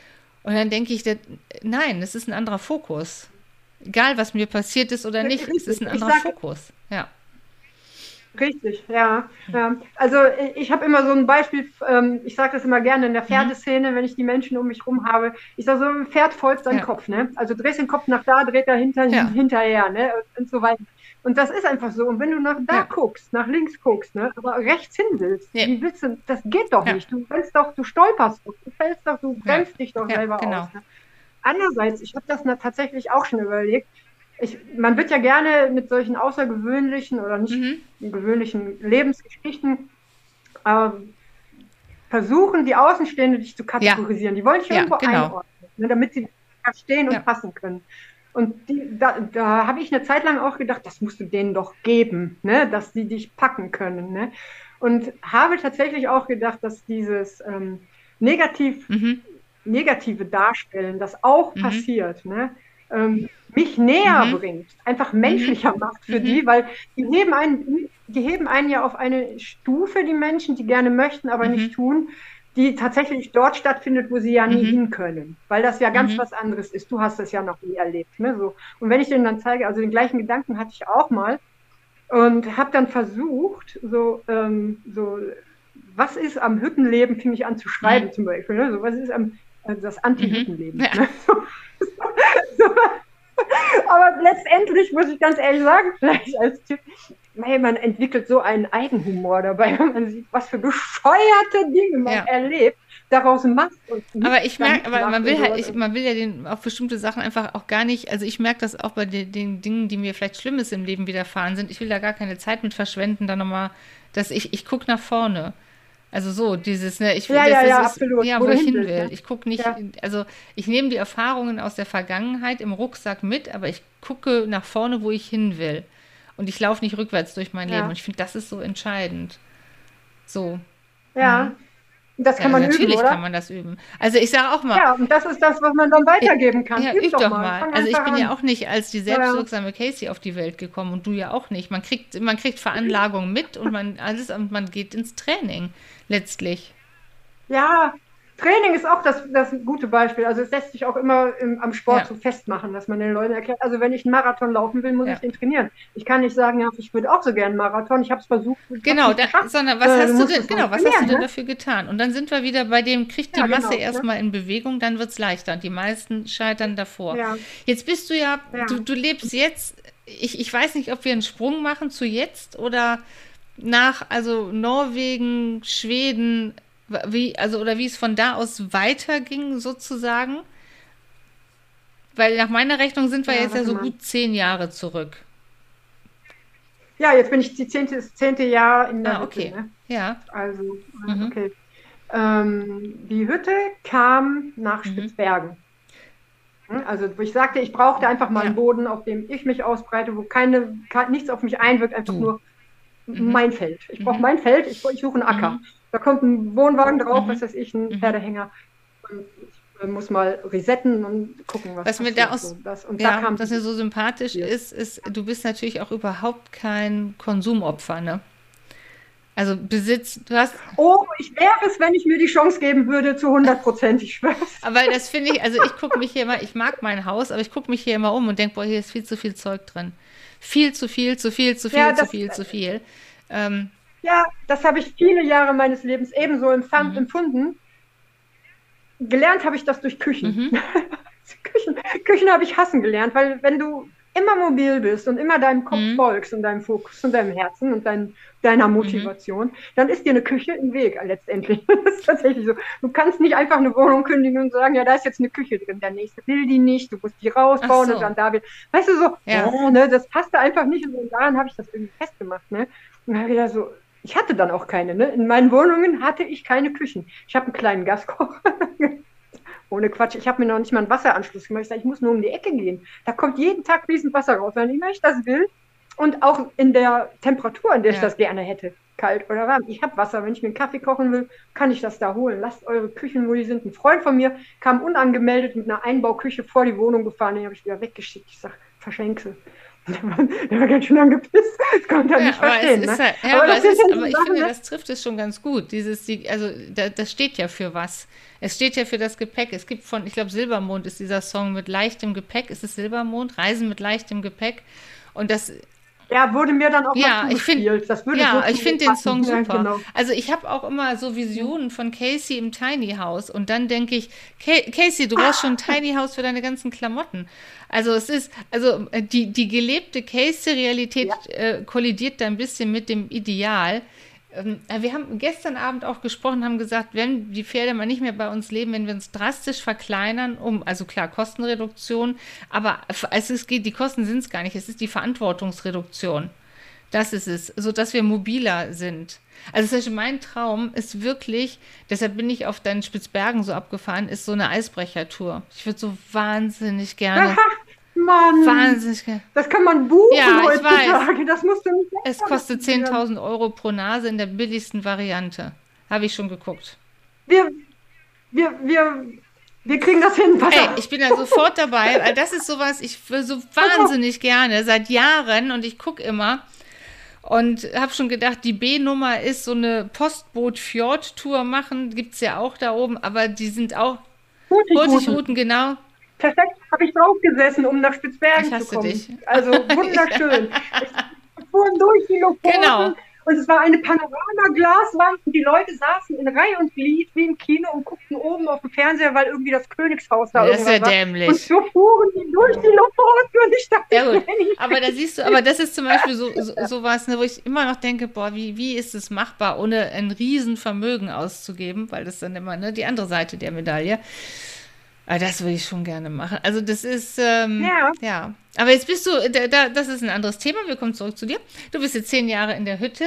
Speaker 1: Und dann denke ich, das, nein, es ist ein anderer Fokus. Egal, was mir passiert ist oder nicht, es ist ein anderer sag, Fokus. Ja.
Speaker 2: Richtig, ja. ja. Also ich habe immer so ein Beispiel, ähm, ich sage das immer gerne in der mhm. Pferdeszene, wenn ich die Menschen um mich rum habe. Ich sage so, ein Pferd folgt seinen ja. Kopf, ne? Also drehst den Kopf nach da, dreht er hinter, ja. hinterher, ne? Und so weiter. Und das ist einfach so. Und wenn du nach da guckst, nach links guckst, ne, aber rechts hin willst, wie willst du, das geht doch nicht. Du fällst doch, du stolperst doch, du fällst doch, du bremst dich doch selber genau. aus. Ne? Andererseits, ich habe das tatsächlich auch schon überlegt, ich, man wird ja gerne mit solchen außergewöhnlichen oder nicht mhm. gewöhnlichen Lebensgeschichten äh, versuchen, die Außenstehende dich zu kategorisieren. Ja. Die wollen dich ja, irgendwo genau. einordnen, ne, damit sie verstehen und ja. passen können. Und die, da, da habe ich eine Zeit lang auch gedacht, das musst du denen doch geben, ne, dass die dich packen können. Ne? Und habe tatsächlich auch gedacht, dass dieses ähm, negativ, mhm. negative Darstellen, das auch mhm. passiert, ne? Ähm, mich näher mhm. bringt, einfach menschlicher mhm. macht für mhm. die, weil die heben einen, die heben einen ja auf eine Stufe, die Menschen, die gerne möchten, aber nicht mhm. tun, die tatsächlich dort stattfindet, wo sie ja nie mhm. hin können, weil das ja ganz mhm. was anderes ist. Du hast das ja noch nie erlebt. Ne? So. Und wenn ich denen dann zeige, also den gleichen Gedanken hatte ich auch mal und habe dann versucht, so, ähm, so, was ist am Hüttenleben, fing ich an zu schreiben zum Beispiel, ne? so, was ist am, also das Anti-Hüttenleben. Ja. Ne? (laughs) So, so, (laughs) aber letztendlich muss ich ganz ehrlich sagen, (laughs) vielleicht als Tipp, hey, man entwickelt so einen Eigenhumor dabei, (laughs) wenn man sieht, was für bescheuerte Dinge man ja. erlebt, daraus macht.
Speaker 1: aber ich merke, aber man will halt, ich, man will ja den, auf bestimmte Sachen einfach auch gar nicht, also ich merke das auch bei den, den, Dingen, die mir vielleicht Schlimmes im Leben widerfahren sind. Ich will da gar keine Zeit mit verschwenden, dann nochmal, dass ich, ich gucke nach vorne. Also so, dieses, ne, ich
Speaker 2: will, ja, ja, ja, ist, absolut.
Speaker 1: ja, wo, ich hin will. Ne? Ich gucke nicht, ja. also ich nehme die Erfahrungen aus der Vergangenheit im Rucksack mit, aber ich gucke nach vorne, wo ich hin will. Und ich laufe nicht rückwärts durch mein ja. Leben. Und ich finde, das ist so entscheidend. So.
Speaker 2: Ja. Mhm. Das kann ja, man
Speaker 1: natürlich
Speaker 2: üben,
Speaker 1: Natürlich kann man das üben. Also ich sage auch mal.
Speaker 2: Ja, und das ist das, was man dann weitergeben kann.
Speaker 1: Ja, üb, üb doch, mal. mal. Also ich bin an. ja auch nicht als die selbstwirksame Casey auf die Welt gekommen und du ja auch nicht. Man kriegt, man kriegt Veranlagung mit und man alles und man geht ins Training letztlich.
Speaker 2: Ja, Training ist auch das, das gute Beispiel. Also es lässt sich auch immer im, am Sport ja. so festmachen, dass man den Leuten erklärt, also wenn ich einen Marathon laufen will, muss ja. ich den trainieren. Ich kann nicht sagen, ja, ich würde auch so gerne einen Marathon, ich habe es versucht.
Speaker 1: Genau, da, sondern was äh, hast du denn, genau, was hast du denn ne? dafür getan? Und dann sind wir wieder bei dem, kriegt die ja, Masse genau, erstmal ne? in Bewegung, dann wird es leichter. Und die meisten scheitern davor. Jetzt bist du ja, Du, du lebst jetzt, ich, ich weiß nicht, ob wir einen Sprung machen zu jetzt oder nach, also Norwegen, Schweden, wie, also, oder wie es von da aus weiterging, sozusagen. Weil nach meiner Rechnung sind wir ja, jetzt ja so mal. gut zehn Jahre zurück.
Speaker 2: Ja, jetzt bin ich die zehnte, das zehnte Jahr in der
Speaker 1: ah, okay.
Speaker 2: Hütte. Ne?
Speaker 1: Ja.
Speaker 2: Also, mhm. okay. Ähm, die Hütte kam nach mhm. Spitzbergen. Hm, also ich sagte, ich brauchte einfach mal ja. einen Boden, auf dem ich mich ausbreite, wo keine, nichts auf mich einwirkt, einfach du. nur mhm. mein Feld. Ich brauche mhm. mein Feld, ich, ich suche einen Acker. Mhm. Da kommt ein Wohnwagen drauf, mhm. was weiß ich, ein mhm. Pferdehänger. Und ich äh, muss mal resetten und gucken, was,
Speaker 1: was mir da aus, so. das, und ja, da kam was mir so sympathisch ist, ist, du bist natürlich auch überhaupt kein Konsumopfer, ne? Also Besitz, du hast.
Speaker 2: Oh, ich wäre es, wenn ich mir die Chance geben würde, zu 100 Prozent, ich schwör's. (laughs)
Speaker 1: Aber das finde ich, also ich gucke mich hier immer, ich mag mein Haus, aber ich gucke mich hier immer um und denke, boah, hier ist viel zu viel Zeug drin. Viel zu viel, zu viel, zu viel, ja, zu viel, zu viel. Ähm,
Speaker 2: ja, das habe ich viele Jahre meines Lebens ebenso empfand, mhm. empfunden. Gelernt habe ich das durch Küchen. Mhm. (laughs) Küchen, Küchen habe ich hassen gelernt, weil wenn du immer mobil bist und immer deinem Kopf mhm. folgst und deinem Fokus und deinem Herzen und dein, deiner. Motivation, mhm. dann ist dir eine Küche im Weg letztendlich. (laughs) Das ist tatsächlich so. Du kannst nicht einfach eine Wohnung kündigen und sagen, ja, da ist jetzt eine Küche drin. Der nächste will die nicht, du musst die rausbauen so. und dann da wird. Weißt du so, ja. oh, ne, das passte einfach nicht und so, daran habe ich das irgendwie festgemacht. Ne? Und dann wieder so, ich hatte dann auch keine. Ne? In meinen Wohnungen hatte ich keine Küchen. Ich habe einen kleinen Gaskocher. (laughs) Ohne Quatsch, ich habe mir noch nicht mal einen Wasseranschluss gemacht. Ich sage, ich muss nur um die Ecke gehen. Da kommt jeden Tag fließend Wasser raus, wenn ich das will. Und auch in der Temperatur, in der ja. ich das gerne hätte. Kalt oder warm. Ich habe Wasser. Wenn ich mir einen Kaffee kochen will, kann ich das da holen. Lasst eure Küchen, wo die sind. Ein Freund von mir kam unangemeldet mit einer Einbauküche vor die Wohnung gefahren. Den habe ich wieder weggeschickt. Ich sage, verschenk sie. Der war, der war ganz schön angepisst. Das konnte er ja, nicht verstehen. Ne?
Speaker 1: Halt, ja, aber, aber, ist, aber ich finde, das trifft es schon ganz gut. Dieses, die, also da, das steht ja für was. Es steht ja für das Gepäck. Es gibt von, ich glaube, Silbermond ist dieser Song mit leichtem Gepäck. Ist es Silbermond? Reisen mit leichtem Gepäck. Und das
Speaker 2: ja, wurde mir dann auch
Speaker 1: ja, mal ich find, das würde Ja, so ich finde den Song super. Genau. Also ich habe auch immer so Visionen von Casey im Tiny House und dann denke ich, Casey, du brauchst schon ein (laughs) Tiny House für deine ganzen Klamotten. Also es ist, also äh, die, die gelebte Casey-Realität ja. äh, kollidiert da ein bisschen mit dem Ideal. Ähm, wir haben gestern Abend auch gesprochen, haben gesagt, wenn die Pferde mal nicht mehr bei uns leben, wenn wir uns drastisch verkleinern, um, also klar, Kostenreduktion, aber es ist, die Kosten sind es gar nicht, es ist die Verantwortungsreduktion. Das ist es, sodass wir mobiler sind. Also das heißt, mein Traum ist wirklich, deshalb bin ich auf deinen Spitzbergen so abgefahren, ist so eine Eisbrechertour. Ich würde so wahnsinnig gerne. (laughs)
Speaker 2: Mann.
Speaker 1: Wahnsinnig.
Speaker 2: Das kann man buchen
Speaker 1: ja, heutzutage. Ich weiß.
Speaker 2: Das musst du nicht
Speaker 1: Es kostet 10.000 Euro pro Nase in der billigsten Variante. Habe ich schon geguckt.
Speaker 2: Wir, wir, wir, wir kriegen das hin.
Speaker 1: Ey, ich bin da sofort dabei, weil das ist sowas, ich will so wahnsinnig gerne seit Jahren und ich gucke immer und habe schon gedacht, die B-Nummer ist so eine Postboot-Fjord-Tour machen, gibt es ja auch da oben, aber die sind auch Hurtigruten, genau.
Speaker 2: Perfekt, habe ich drauf gesessen, um nach Spitzbergen zu kommen. Dich. Also (laughs) wunderschön. (laughs) wir fuhren durch die Lofoten genau. und es war eine Panoramaglaswand und die Leute saßen in Reihe und Glied wie im Kino und guckten oben auf dem Fernseher, weil irgendwie das Königshaus da
Speaker 1: Das ist ja dämlich. Und
Speaker 2: so fuhren die durch die Lofoten und ich dachte,
Speaker 1: ja, gut. aber da siehst du, aber das ist zum Beispiel so, so, so was, ne, wo ich immer noch denke, boah, wie, wie ist es machbar, ohne ein Riesenvermögen auszugeben, weil das dann immer ne, die andere Seite der Medaille. Aber das würde ich schon gerne machen. Also das ist, ähm, ja. ja. Aber jetzt bist du, da, da, das ist ein anderes Thema. Wir kommen zurück zu dir. Du bist jetzt zehn Jahre in der Hütte.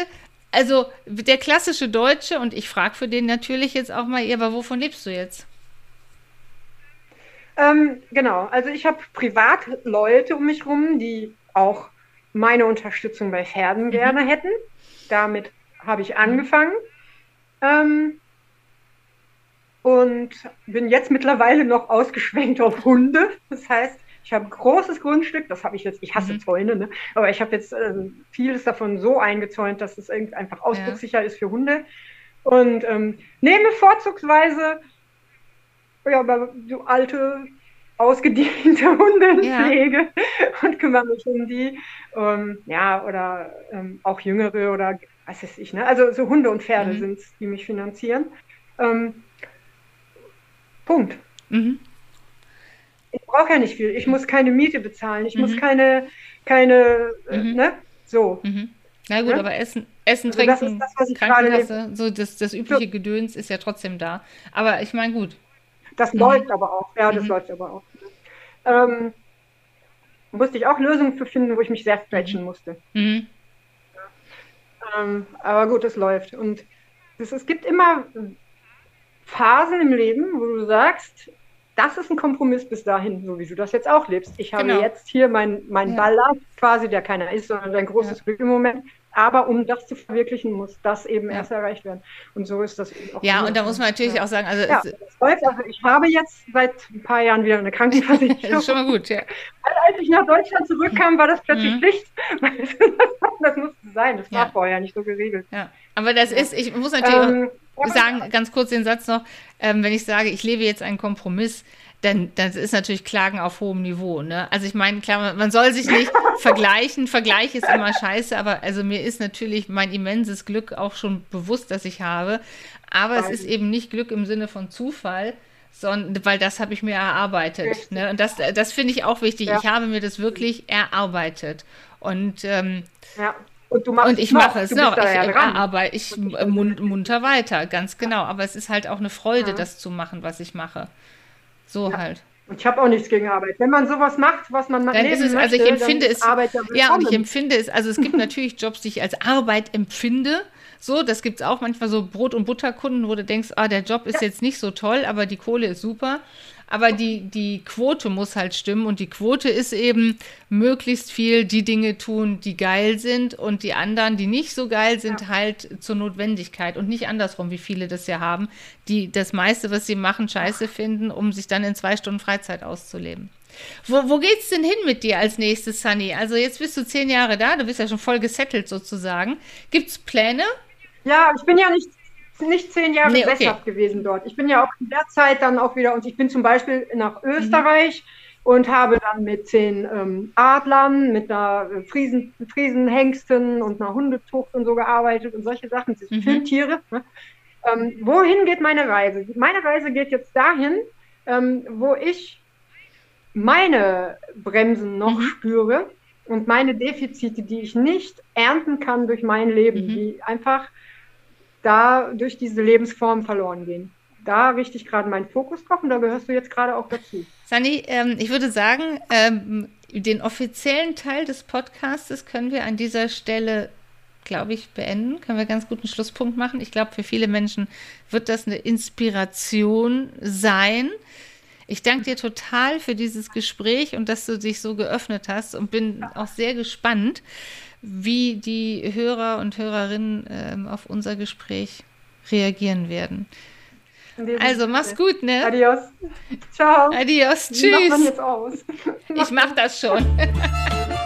Speaker 1: Also der klassische Deutsche, und ich frage für den natürlich jetzt auch mal, aber wovon lebst du jetzt?
Speaker 2: Ähm, genau, also ich habe privat Leute um mich rum, die auch meine Unterstützung bei Pferden mhm. gerne hätten. Damit habe ich angefangen. Ähm, und bin jetzt mittlerweile noch ausgeschwenkt auf Hunde. Das heißt, ich habe ein großes Grundstück, das habe ich jetzt, ich hasse mhm. Zäune, ne? aber ich habe jetzt äh, vieles davon so eingezäunt, dass es einfach ausdruckssicher ja. ist für Hunde. Und ähm, nehme vorzugsweise ja, aber so alte, ausgediente (laughs) Hundepflege ja. und kümmere mich um die. Ähm, ja, oder ähm, auch Jüngere oder was weiß ich. Ne? Also so Hunde und Pferde mhm. sind es, die mich finanzieren. Ähm, Punkt. Mhm. Ich brauche ja nicht viel. Ich muss keine Miete bezahlen. Ich mhm. muss keine, keine, äh, mhm. ne? So.
Speaker 1: Mhm. Na gut, ja? aber Essen, Essen, also Trinken, das das, Krankenkasse, so das, das übliche so. Gedöns ist ja trotzdem da. Aber ich meine, gut.
Speaker 2: Das mhm. läuft aber auch. Ja, das mhm. läuft aber auch. Ähm, musste ich auch Lösungen für finden, wo ich mich sehr stretchen musste. Mhm. Ähm, aber gut, es läuft. Und das, es gibt immer Phasen im Leben, wo du sagst, das ist ein Kompromiss bis dahin, so wie du das jetzt auch lebst. Ich habe genau. jetzt hier meinen mein ja. Ballast quasi, der keiner ist, sondern ein großes ja. Glück im Moment. Aber um das zu verwirklichen, muss das eben ja. erst erreicht werden. Und so ist das
Speaker 1: auch. Ja, und da muss man natürlich auch sagen, also,
Speaker 2: ja, also ich habe jetzt seit ein paar Jahren wieder eine Krankenversicherung. (laughs) das
Speaker 1: ist schon mal gut, ja.
Speaker 2: als ich nach Deutschland zurückkam, war das plötzlich mhm. Pflicht. (laughs) das musste sein, das war vorher nicht so geregelt.
Speaker 1: Ja, aber das ist, ich muss natürlich ähm, sagen, ganz kurz den Satz noch, ähm, wenn ich sage, ich lebe jetzt einen Kompromiss, dann das ist natürlich Klagen auf hohem Niveau. Ne? Also ich meine, klar, man soll sich nicht (laughs) vergleichen. Vergleich ist immer scheiße, aber also mir ist natürlich mein immenses Glück auch schon bewusst, dass ich habe. Aber es ist eben nicht Glück im Sinne von Zufall, sondern weil das habe ich mir erarbeitet. Ne? Und das, das finde ich auch wichtig. Ja. Ich habe mir das wirklich erarbeitet. Und ähm, ja. Und, du machst und ich mache es noch. Ich ja arbeite ich munter weiter, ganz genau. Aber es ist halt auch eine Freude, ja. das zu machen, was ich mache. So ja. halt.
Speaker 2: Und ich habe auch nichts gegen Arbeit. Wenn man sowas macht, was man
Speaker 1: dann ist es, möchte, also ich empfinde es, ja, und ich empfinde es, also es gibt (laughs) natürlich Jobs, die ich als Arbeit empfinde. So, das gibt es auch manchmal so Brot- und Butterkunden, wo du denkst, ah, der Job ist ja. jetzt nicht so toll, aber die Kohle ist super. Aber die, die Quote muss halt stimmen und die Quote ist eben möglichst viel die Dinge tun, die geil sind und die anderen, die nicht so geil sind, ja. halt zur Notwendigkeit und nicht andersrum, wie viele das ja haben, die das meiste, was sie machen, scheiße finden, um sich dann in zwei Stunden Freizeit auszuleben. Wo, wo geht's denn hin mit dir als nächstes, Sunny? Also jetzt bist du zehn Jahre da, du bist ja schon voll gesettelt sozusagen. Gibt's Pläne?
Speaker 2: Ja, ich bin ja nicht nicht zehn Jahre nee, okay. sesshaft gewesen dort. Ich bin ja auch in der Zeit dann auch wieder, und ich bin zum Beispiel nach Österreich mhm. und habe dann mit zehn ähm, Adlern, mit einer Friesen, Friesenhengsten und einer Hundetucht und so gearbeitet und solche Sachen, das mhm. Filmtiere. Ne? Ähm, wohin geht meine Reise? Meine Reise geht jetzt dahin, ähm, wo ich meine Bremsen noch mhm. spüre und meine Defizite, die ich nicht ernten kann durch mein Leben, mhm. die einfach da durch diese Lebensform verloren gehen. Da richte ich gerade meinen Fokus drauf und da gehörst du jetzt gerade auch dazu.
Speaker 1: Sani, ähm, ich würde sagen, ähm, den offiziellen Teil des Podcasts können wir an dieser Stelle, glaube ich, beenden. Können wir ganz guten Schlusspunkt machen. Ich glaube, für viele Menschen wird das eine Inspiration sein. Ich danke dir total für dieses Gespräch und dass du dich so geöffnet hast und bin auch sehr gespannt, wie die Hörer und Hörerinnen ähm, auf unser Gespräch reagieren werden. Also mach's gut, ne?
Speaker 2: Adios. Ciao.
Speaker 1: Adios. Tschüss. Wie macht man jetzt aus? ich mach das schon. (laughs)